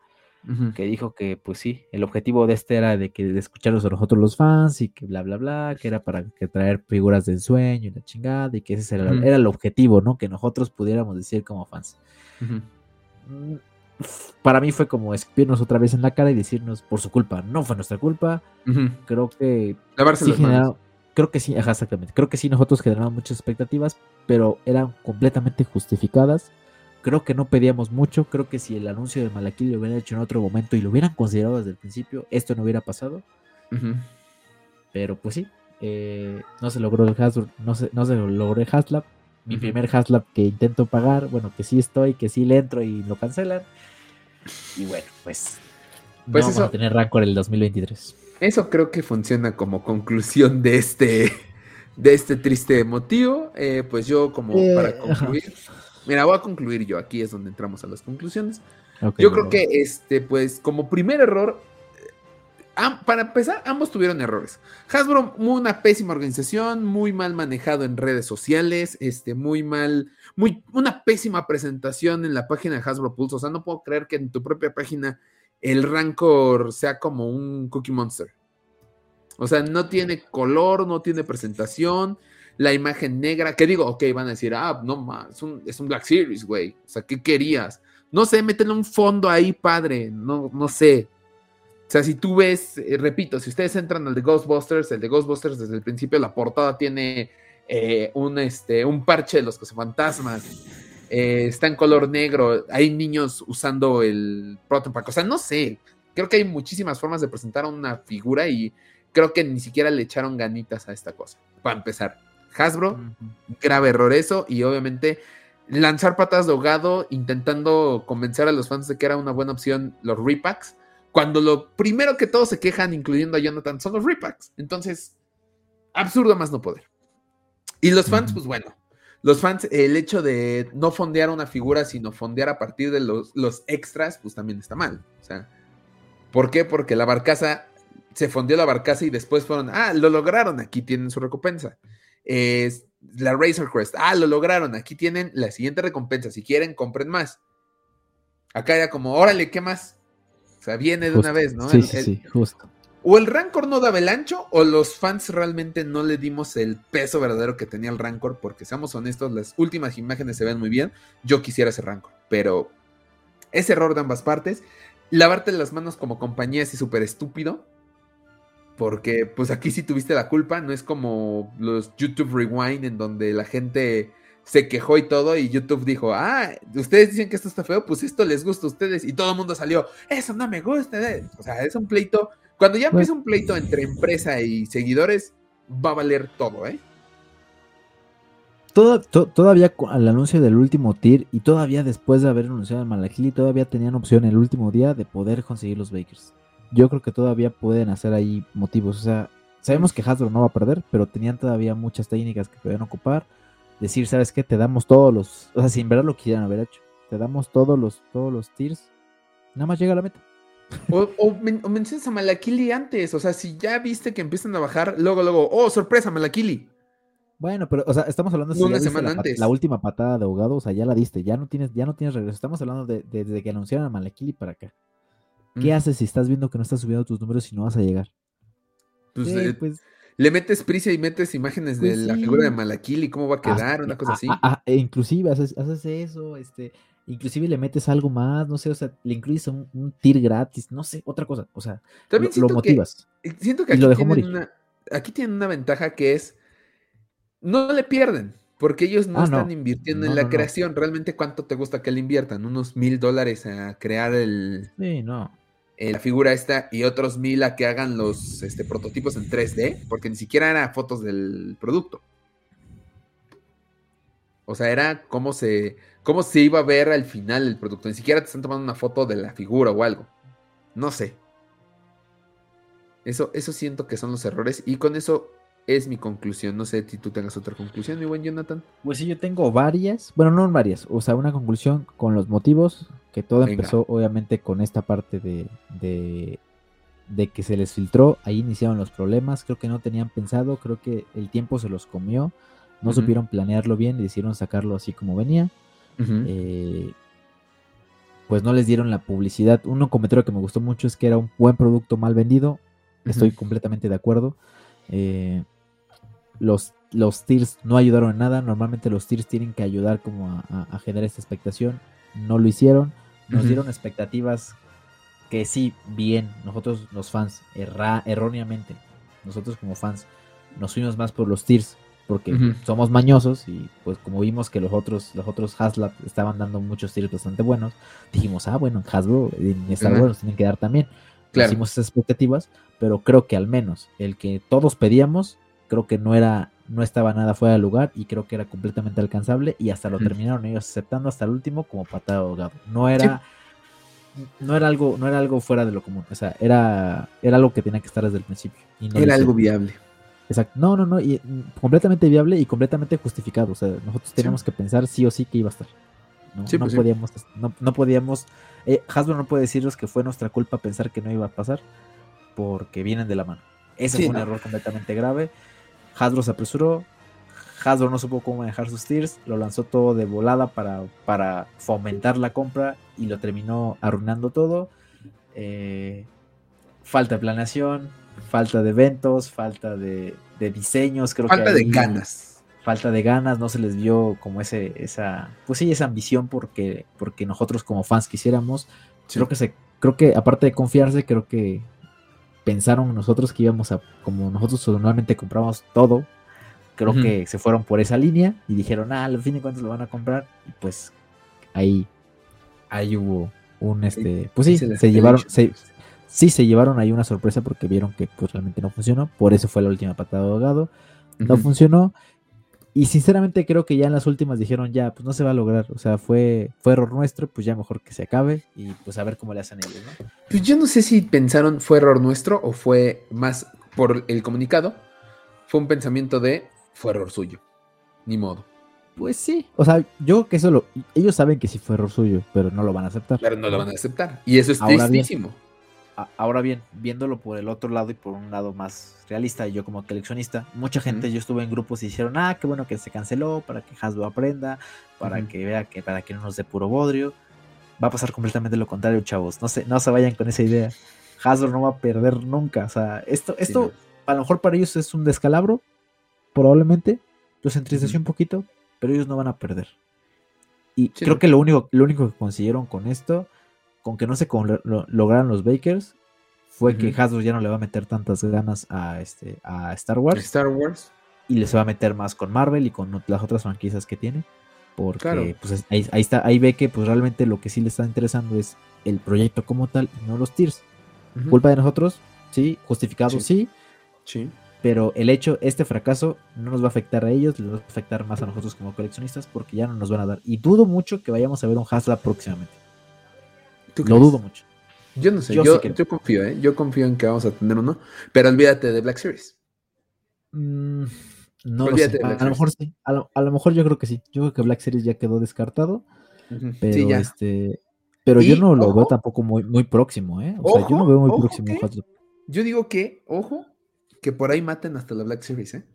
que dijo que pues sí, el objetivo de este era de que de escucharlos a nosotros los fans y que bla bla bla, que era para que traer figuras del sueño y la chingada, y que ese era, era el objetivo, ¿no? Que nosotros pudiéramos decir como fans. Para mí fue como escupirnos otra vez en la cara y decirnos por su culpa, no fue nuestra culpa. Creo que sí creo que sí, ajá, exactamente. Creo que sí, nosotros generamos muchas expectativas, pero eran completamente justificadas. Creo que no pedíamos mucho. Creo que si el anuncio de Malaquí lo hubieran hecho en otro momento y lo hubieran considerado desde el principio, esto no hubiera pasado. Pero pues sí, eh, no se logró el Haslab, no se, no se logró el Haslab. Mi primer Haslab que intento pagar, bueno, que sí estoy, que sí le entro y lo cancelan. Y bueno, pues, pues vamos a tener Rancor el 2023. Eso creo que funciona como conclusión de este, de este triste motivo. Eh, pues yo como eh, para concluir, mira, voy a concluir yo, aquí es donde entramos a las conclusiones. yo creo que este, pues como primer error, para empezar, ambos tuvieron errores. Hasbro, una pésima organización, muy mal manejado en redes sociales, este, muy mal, muy, una pésima presentación en la página de Hasbro Pulse. O sea, no puedo creer que en tu propia página el Rancor sea como un Cookie Monster. O sea, no tiene color, no tiene presentación, la imagen negra, que digo, ok, van a decir, ah, no más, es un, Black Series, güey. O sea, ¿qué querías? No sé, métele un fondo ahí, padre, no, no sé. O sea, si tú ves, eh, repito, si ustedes entran al de Ghostbusters, el de Ghostbusters desde el principio la portada tiene eh, un, este, un parche de los cazafantasmas. Eh, está en color negro, hay niños usando el Proton O sea, no sé, creo que hay muchísimas formas de presentar una figura y creo que ni siquiera le echaron ganitas a esta cosa. Para empezar, Hasbro, grave error eso, y obviamente lanzar patas de ahogado intentando convencer a los fans de que era una buena opción los repacks, cuando lo primero que todos se quejan, incluyendo a Jonathan, son los repacks. Entonces, absurdo más no poder. Y los fans, pues bueno, los fans, el hecho de no fondear una figura, sino fondear a partir de los, extras, pues también está mal. O sea, ¿por qué? Porque la barcaza se fondió la barcaza y después fueron, ah, lo lograron, aquí tienen su recompensa. Es la Razor Crest, ah, lo lograron, aquí tienen la siguiente recompensa. Si quieren, compren más. Acá era como, órale, ¿qué más? O sea, viene de una vez, ¿no? Sí, sí, sí, justo. O el Rancor no daba el ancho, o los fans realmente no le dimos el peso verdadero que tenía el Rancor, porque seamos honestos, las últimas imágenes se ven muy bien. Yo quisiera ese Rancor, pero es error de ambas partes. Lavarte las manos como compañía es súper estúpido, porque pues aquí sí tuviste la culpa, no es como los YouTube Rewind en donde la gente se quejó y todo, y YouTube dijo, ah, ustedes dicen que esto está feo, pues esto les gusta a ustedes, y todo el mundo salió, eso no me gusta, o sea, es un pleito cuando ya empieza un pleito entre empresa y seguidores, va a valer todo, ¿eh? todavía al anuncio del último tier y todavía después de haber anunciado el Malakili, todavía tenían opción el último día de poder conseguir los Bakers. Yo creo que todavía pueden hacer ahí motivos. O sea, sabemos que Hasbro no va a perder, pero tenían todavía muchas técnicas que podían ocupar. Decir, ¿sabes qué? Te damos todos los. O sea, si en verdad lo quisieran haber hecho, te damos todos los, todos los tiers nada más llega a la meta. O, o, mencionas a Malakili antes, o sea, si ya viste que empiezan a bajar, luego, luego, oh, sorpresa, Malakili. Bueno, pero, o sea, estamos hablando de una semana la, antes. La última patada de ahogado, o sea, ya la diste, ya no tienes, ya no tienes regreso. Estamos hablando de, desde que anunciaron a Malakili para acá. ¿Qué haces si estás viendo que no estás subiendo tus números y no vas a llegar? Pues, eh, pues le metes prisa y metes imágenes de pues la figura de Malakili, cómo va a quedar, una cosa así. e inclusive haces, haces, eso, este, inclusive le metes algo más, no sé, o sea, le incluyes un, un tir gratis, no sé, otra cosa, o sea, lo, motivas. Eh, siento que aquí, tienen una, aquí tienen una ventaja que es, no le pierden, porque ellos no ah, están invirtiendo en la creación. Realmente, ¿cuánto te gusta que le inviertan? Unos mil dólares a crear el... Sí, no. Eh, la figura esta y otros mil a que hagan los este, prototipos en 3D, porque ni siquiera eran fotos del producto. O sea, era cómo se, cómo se iba a ver al final el producto. Ni siquiera te están tomando una foto de la figura o algo. No sé. Eso, eso siento que son los errores. Y con eso es mi conclusión. No sé si tú tengas otra conclusión, mi buen Jonathan. Pues sí, yo tengo varias. Bueno, no varias. O sea, una conclusión con los motivos. Que todo empezó, obviamente, con esta parte de, de, de, que se les filtró. Ahí iniciaron los problemas. Creo que no tenían pensado. Creo que el tiempo se los comió. No supieron planearlo bien y decidieron sacarlo así como venía. Eh, pues no les dieron la publicidad. Un comentario que me gustó mucho es que era un buen producto mal vendido. Estoy completamente de acuerdo. Eh, los, los tiers no ayudaron en nada. Normalmente los tiers tienen que ayudar como a, generar esta expectación. No lo hicieron. Nos dieron expectativas que sí, bien, nosotros los fans, erróneamente, nosotros como fans, nos fuimos más por los tiers porque somos mañosos y pues como vimos que los otros los otros Haslab estaban dando muchos tiers bastante buenos, dijimos, ah, bueno, Hasbro en Star Wars nos tienen que dar también. Hicimos esas expectativas, pero creo que al menos el que todos pedíamos, creo que no era no estaba nada fuera de lugar y creo que era completamente alcanzable y hasta lo terminaron ellos aceptando hasta el último como patada de ahogado. No era no era algo no era algo fuera de lo común, o sea, era era algo que tenía que estar desde el principio. era algo viable. Exacto. No, no, no. Y, mm, completamente viable y completamente justificado. O sea, nosotros teníamos que pensar sí o sí que iba a estar. No, pues podíamos, no, podíamos. Eh, Hasbro no puede decirnos que fue nuestra culpa pensar que no iba a pasar porque vienen de la mano. Ese fue un error completamente grave. Hasbro se apresuró. Hasbro no supo cómo manejar sus tiers. Lo lanzó todo de volada para, para fomentar la compra y lo terminó arruinando todo. Eh, falta de planeación, falta de eventos, falta de, diseños, creo falta de ganas. Falta de ganas, no se les vio como ese, esa, pues sí, esa ambición porque, porque nosotros como fans quisiéramos. Creo que se, creo que aparte de confiarse, creo que pensaron nosotros que íbamos a, como nosotros normalmente compramos todo, creo que se fueron por esa línea y dijeron, ah, al fin de cuentas lo van a comprar, y pues ahí, ahí hubo un este, pues sí, se, llevaron, se, Sí se llevaron ahí una sorpresa porque vieron que pues, realmente no funcionó. Por eso fue la última patada de ahogado. No funcionó. Y sinceramente creo que ya en las últimas dijeron ya, pues no se va a lograr. O sea, fue, fue error nuestro, pues ya mejor que se acabe y pues a ver cómo le hacen ellos, ¿no? Pues yo no sé si pensaron fue error nuestro o fue más por el comunicado. Fue un pensamiento de fue error suyo. Ni modo. Pues sí. O sea, yo que eso lo. Ellos saben que sí fue error suyo, pero no lo van a aceptar. Pero no lo van a aceptar. Y eso es tristísimo ahora bien, viéndolo por el otro lado y por un lado más realista, yo como coleccionista, mucha gente, yo estuve en grupos y dijeron, ah, qué bueno que se canceló, para que Hasbro aprenda, para que vea que para que no nos dé puro bodrio. Va a pasar completamente lo contrario, chavos. No se, no se vayan con esa idea. Hasbro no va a perder nunca. O sea, esto, esto a lo mejor para ellos es un descalabro, probablemente. Los entristeció un poquito, pero ellos no van a perder. Y creo que lo único, lo único que consiguieron con esto con que no se lograran los Bakers, fue que Hasbro ya no le va a meter tantas ganas a, este, a Star Wars. Star Wars. Y les va a meter más con Marvel y con las otras franquicias que tiene. Porque pues, ahí, está, ahí ve que pues realmente lo que sí le está interesando es el proyecto como tal y no los tiers. Culpa de nosotros, sí, justificado, sí. sí. Pero el hecho, este fracaso no nos va a afectar a ellos, les va a afectar más a nosotros como coleccionistas porque ya no nos van a dar. Y dudo mucho que vayamos a ver un Hasla próximamente. Lo dudo mucho. Yo no sé, yo, yo, confío, ¿eh? Yo confío en que vamos a tener uno, pero olvídate de Black Series. Mm, no lo sé. A, lo mejor sí. A lo, mejor yo creo que sí. Yo creo que Black Series ya quedó descartado. Pero este. Pero yo no lo veo tampoco muy, muy próximo, ¿eh? O sea, yo no veo muy próximo Yo digo que, ojo, que por ahí maten hasta la Black Series, ¿eh?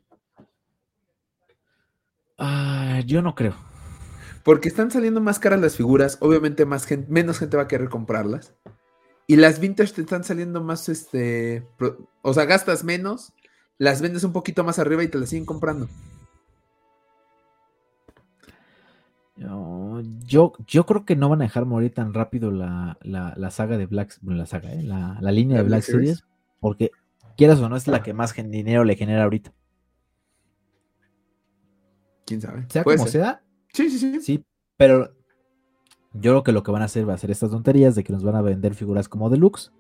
Ah, yo no creo. Porque están saliendo más caras las figuras, obviamente más gente, menos gente va a querer comprarlas. Y las vintage te están saliendo más, este, o sea, gastas menos, las vendes un poquito más arriba y te las siguen comprando. Yo, yo creo que no van a dejar morir tan rápido la, saga de Black, la saga, ¿eh? la, línea de Black, Series, porque quieras o no es la que más dinero le genera ahorita. ¿Quién sabe? Sea como sea. Sí, sí, sí. Sí, pero yo creo que lo que van a hacer va a ser estas tonterías de que nos van a vender figuras como deluxe.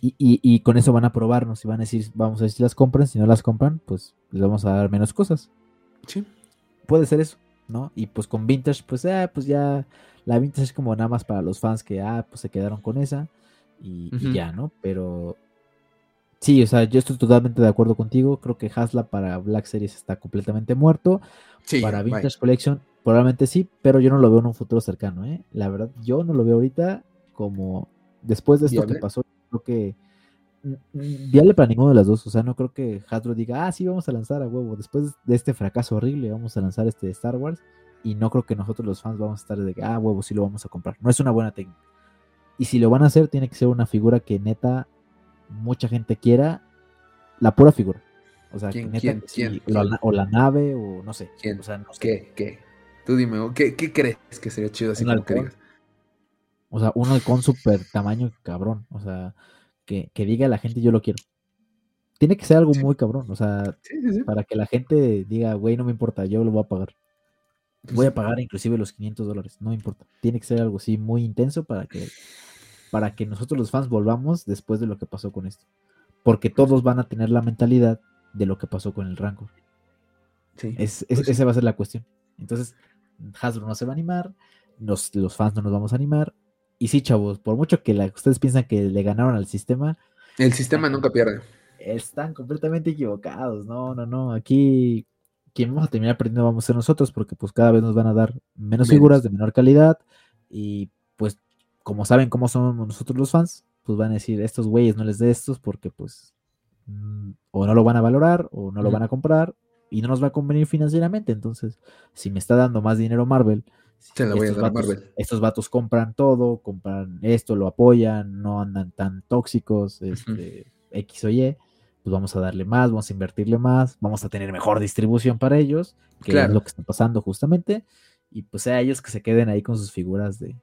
y, con eso van a probarnos y van a decir, vamos a ver si las compran, si no las compran, pues les vamos a dar menos cosas. Sí. Puede ser eso, ¿no? Y pues con Vintage, pues, ah, pues ya, la Vintage es como nada más para los fans que, ah, pues se quedaron con esa y, ya, ¿no? Pero sí, o sea, yo estoy totalmente de acuerdo contigo, creo que Hasla para Black Series está completamente muerto. Sí, para Vintage Collection Probablemente sí, pero yo no lo veo en un futuro cercano, ¿eh? La verdad, yo no lo veo ahorita como después de esto que pasó, creo que viable para ninguno de las dos, o sea, no creo que Hasbro diga, ah, sí, vamos a lanzar a huevo, después de este fracaso horrible, vamos a lanzar este Star Wars, y no creo que nosotros los fans vamos a estar de, ah, huevo, sí lo vamos a comprar, no es una buena técnica. Y si lo van a hacer, tiene que ser una figura que neta mucha gente quiera, la pura figura. O sea, que neta, o, la, nave, o no sé. ¿Quién? O sea, no sé. ¿Qué? ¿Qué? Tú dime, ¿qué, qué crees que sería chido así como que digas? O sea, un halcón súper tamaño cabrón. O sea, que, diga a la gente yo lo quiero. Tiene que ser algo muy cabrón. O sea, para que la gente diga, güey, no me importa, yo lo voy a pagar. Pues voy a pagar inclusive los 500 dólares, no me importa. Tiene que ser algo así muy intenso para que, para que nosotros los fans volvamos después de lo que pasó con esto. Porque todos van a tener la mentalidad de lo que pasó con el Rancor. Sí, es, pues esa va a ser la cuestión. Entonces, Hasbro no se va a animar, los, los fans no nos vamos a animar. Y sí, chavos, por mucho que ustedes piensan que le ganaron al sistema. El sistema nunca pierde. Están completamente equivocados. No, no, no. Aquí quien vamos a terminar perdiendo vamos a ser nosotros porque pues cada vez nos van a dar menos, figuras de menor calidad y pues como saben cómo somos nosotros los fans, pues van a decir estos güeyes no les dé estos porque pues mm, o no lo van a valorar o no lo van a comprar y no nos va a convenir financieramente. Entonces, si me está dando más dinero Marvel, estos, vatos, compran todo, compran esto, lo apoyan, no andan tan tóxicos, este, X o Y, pues vamos a darle más, vamos a invertirle más, vamos a tener mejor distribución para ellos, que es lo que está pasando justamente, y pues sea ellos que se queden ahí con sus figuras de,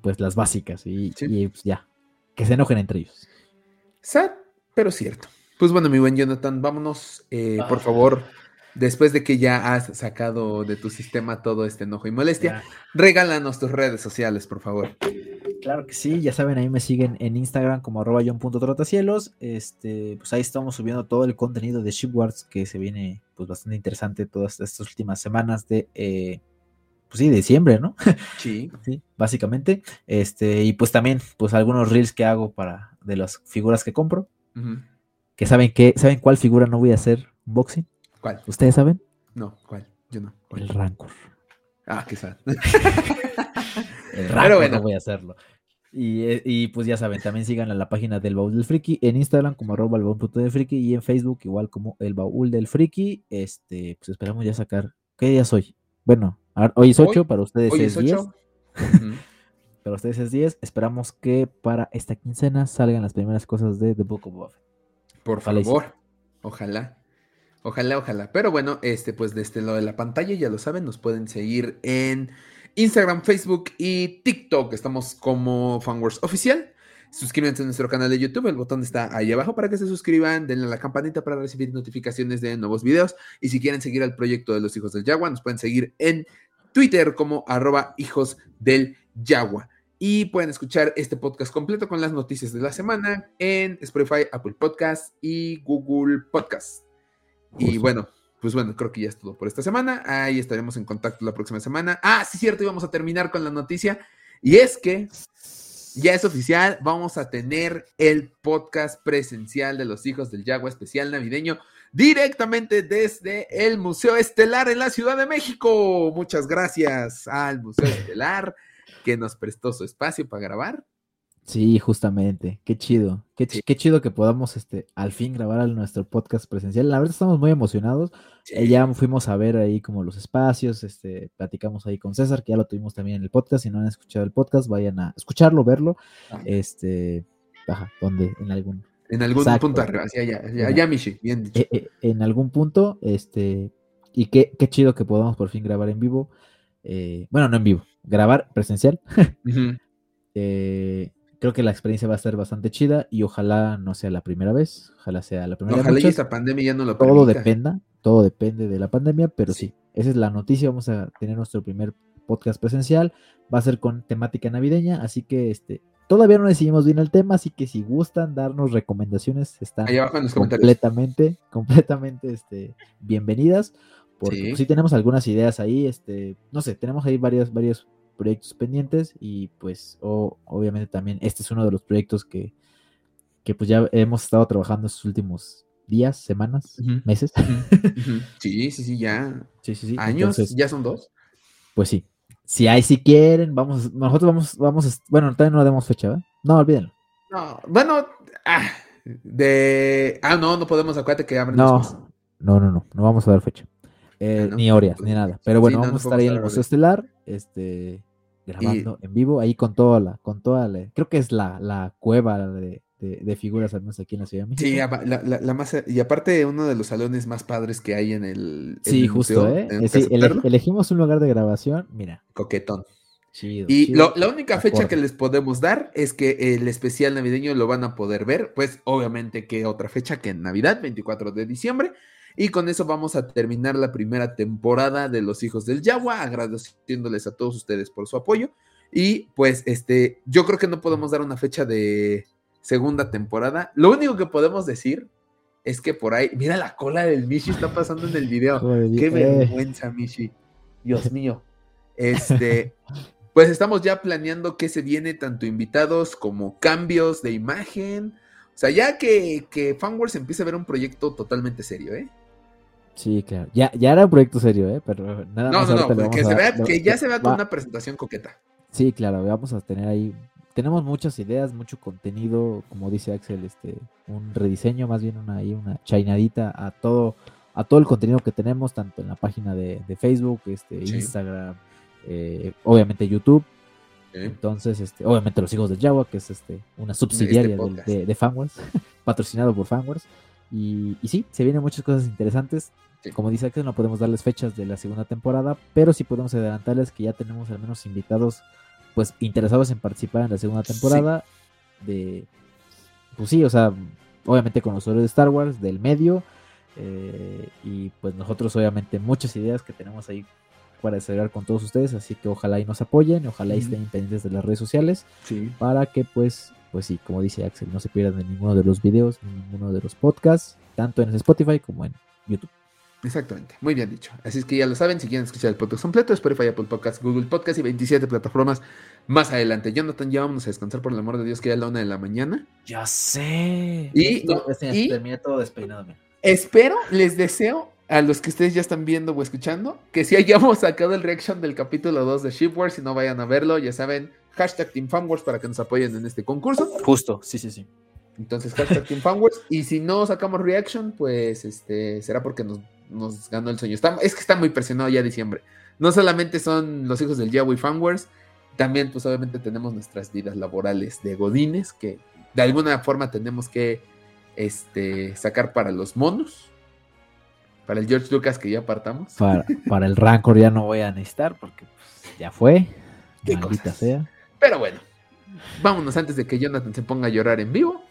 pues las básicas, y, y pues ya, que se enojen entre ellos. Sad, pero cierto. Pues bueno, mi buen Jonathan, vámonos, eh, por favor, después de que ya has sacado de tu sistema todo este enojo y molestia, regálanos tus redes sociales, por favor. Claro que sí, ya saben, ahí me siguen en Instagram como arroba john.trotacielos. Este, pues ahí estamos subiendo todo el contenido de Shipwards que se viene pues bastante interesante todas estas últimas semanas de eh, pues sí, diciembre, ¿no? Sí. sí. Básicamente. Este, y pues también, pues algunos reels que hago para de las figuras que compro que saben que saben cuál figura no voy a hacer unboxing. ¿Cuál? ¿Ustedes saben? No, ¿cuál? Yo no. El Rancor. Ah, sad. el Rancor no voy a hacerlo. Eh, y, pues ya saben, también sigan a la página del Baúl del Friki en Instagram como arroba el baúl del friki y en Facebook igual como el Baúl del Friki. Este, pues esperamos ya sacar. ¿Qué día es hoy? Bueno, hoy es 8, para ustedes es, 10. para ustedes es 10. Esperamos que para esta quincena salgan las primeras cosas de The Book of Buffett. Por favor. Ojalá. Ojalá, ojalá. Pero bueno, este, pues desde este lo de la pantalla, ya lo saben, nos pueden seguir en Instagram, Facebook y TikTok. Estamos como Fanworks Oficial. Suscríbanse a nuestro canal de YouTube, el botón está ahí abajo para que se suscriban, denle a la campanita para recibir notificaciones de nuevos videos. Y si quieren seguir al proyecto de los hijos del Yagua, nos pueden seguir en Twitter como arroba hijos del Yagua. Y pueden escuchar este podcast completo con las noticias de la semana en Spotify, Apple Podcasts y Google Podcasts. Y bueno, pues bueno, creo que ya es todo por esta semana. Ahí estaremos en contacto la próxima semana. Ah, sí, cierto, y vamos a terminar con la noticia. Y es que ya es oficial, vamos a tener el podcast presencial de los hijos del Yagua especial navideño directamente desde el Museo Estelar en la Ciudad de México. Muchas gracias al Museo Estelar que nos prestó su espacio para grabar. Sí, justamente. Qué chido. Qué, qué, chido que podamos este, al fin grabar nuestro podcast presencial. La verdad estamos muy emocionados. Eh, ya fuimos a ver ahí como los espacios, este, platicamos ahí con César, que ya lo tuvimos también en el podcast. Si no han escuchado el podcast, vayan a escucharlo, verlo. Este, baja, ¿dónde? En algún. En algún punto arriba, allá, allá, Michi, bien dicho. Eh, eh, en algún punto, este, y qué, qué chido que podamos por fin grabar en vivo. Bueno, no en vivo, grabar presencial. eh, creo que la experiencia va a ser bastante chida y ojalá no sea la primera vez, ojalá sea la primera vez. Ojalá y esta pandemia ya no lo Todo dependa, todo depende de la pandemia, pero sí. esa es la noticia, vamos a tener nuestro primer podcast presencial, va a ser con temática navideña, así que este todavía no decidimos bien el tema, así que si gustan darnos recomendaciones, están completamente, completamente este, bienvenidas. Porque sí. Pues, tenemos algunas ideas ahí, este, no sé, tenemos ahí varias, varios proyectos pendientes y pues obviamente también este es uno de los proyectos que, que pues ya hemos estado trabajando estos últimos días, semanas, meses. Sí, sí, sí, ya. Sí, sí, sí. Años, ya son dos. Pues sí. Si hay, si quieren, vamos, nosotros vamos, vamos, bueno, todavía no le demos fecha, ¿verdad? No, olvídenlo. No, bueno, ah, de, ah, no, no podemos, acuérdate que abren no, No, no, no, no vamos a dar fecha. Eh, ni Orias, ni nada. Pero bueno, vamos a estar ahí en el Museo Estelar, este, grabando en vivo, ahí con toda la, con toda la, creo que es la, la cueva de, de, figuras, al menos aquí en la Ciudad de México. Sí, la, la, más, y aparte uno de los salones más padres que hay en el. sí, justo, ¿eh? eh sí, elegimos un lugar de grabación, mira. Coquetón. Chido, y la única fecha que les podemos dar es que el especial navideño lo van a poder ver, pues obviamente que otra fecha que en Navidad, 24 de diciembre, y con eso vamos a terminar la primera temporada de Los Hijos del Yagua, agradeciéndoles a todos ustedes por su apoyo. Y pues este, yo creo que no podemos dar una fecha de segunda temporada. Lo único que podemos decir es que por ahí, mira la cola del Mishi está pasando en el video. Qué vergüenza, Mishi. Dios mío. Este, pues estamos ya planeando qué se viene, tanto invitados como cambios de imagen. O sea, ya que, que Fanworks empiece a ver un proyecto totalmente serio, ¿eh? Sí, claro. Ya, ya era un proyecto serio, ¿eh? Pero nada no, más. No, no, no, que, se vea, que ya se vea con una presentación coqueta. Sí, claro, vamos a tener ahí. Tenemos muchas ideas, mucho contenido, como dice Axel, este, un rediseño, más bien una, ahí una chainadita a todo, a todo el contenido que tenemos, tanto en la página de, Facebook, este, Instagram, eh, obviamente YouTube. Entonces, este, obviamente los hijos de Java, que es este, una este subsidiaria de, de, patrocinado por Fanworks. Y, y, sí, se vienen muchas cosas interesantes. Como dice Axel, no podemos darles fechas de la segunda temporada, pero sí podemos adelantarles que ya tenemos al menos invitados pues interesados en participar en la segunda temporada de pues sí, o sea, obviamente conocedores de Star Wars, del medio, eh, y pues nosotros obviamente muchas ideas que tenemos ahí para desarrollar con todos ustedes, así que ojalá y nos apoyen, ojalá y estén pendientes de las redes sociales, para que pues, pues sí, como dice Axel, no se pierdan de ninguno de los videos, ninguno de los podcasts, tanto en Spotify como en YouTube. Exactamente, muy bien dicho. Así es que ya lo saben, si quieren escuchar el podcast completo, Spotify, Apple Podcast, Google Podcast y 27 plataformas más adelante. Jonathan, ya vamos a descansar por el amor de Dios que ya es la una de la mañana. Ya sé. Y, todo despeinado. Espero, les deseo a los que ustedes ya están viendo o escuchando, que si hayamos sacado el reaction del capítulo 2 de Shipwars, si no vayan a verlo, ya saben, hashtag Team para que nos apoyen en este concurso. Justo, sí, sí, sí. Entonces, hashtag Team Y si no sacamos reaction, pues este será porque nos nos ganó el sueño. es que está muy presionado ya diciembre. No solamente son los hijos del Yahweh Fanwares, también pues obviamente tenemos nuestras vidas laborales de godines que de alguna forma tenemos que este, sacar para los monos. Para el George Lucas que ya apartamos. Para, el Rancor ya no voy a necesitar porque pues, ya fue. Maldita sea. Pero bueno, vámonos antes de que Jonathan se ponga a llorar en vivo.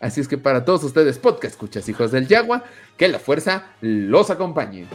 Así es que para todos ustedes, podcast escuchas, hijos del Yagua, que la fuerza los acompañe.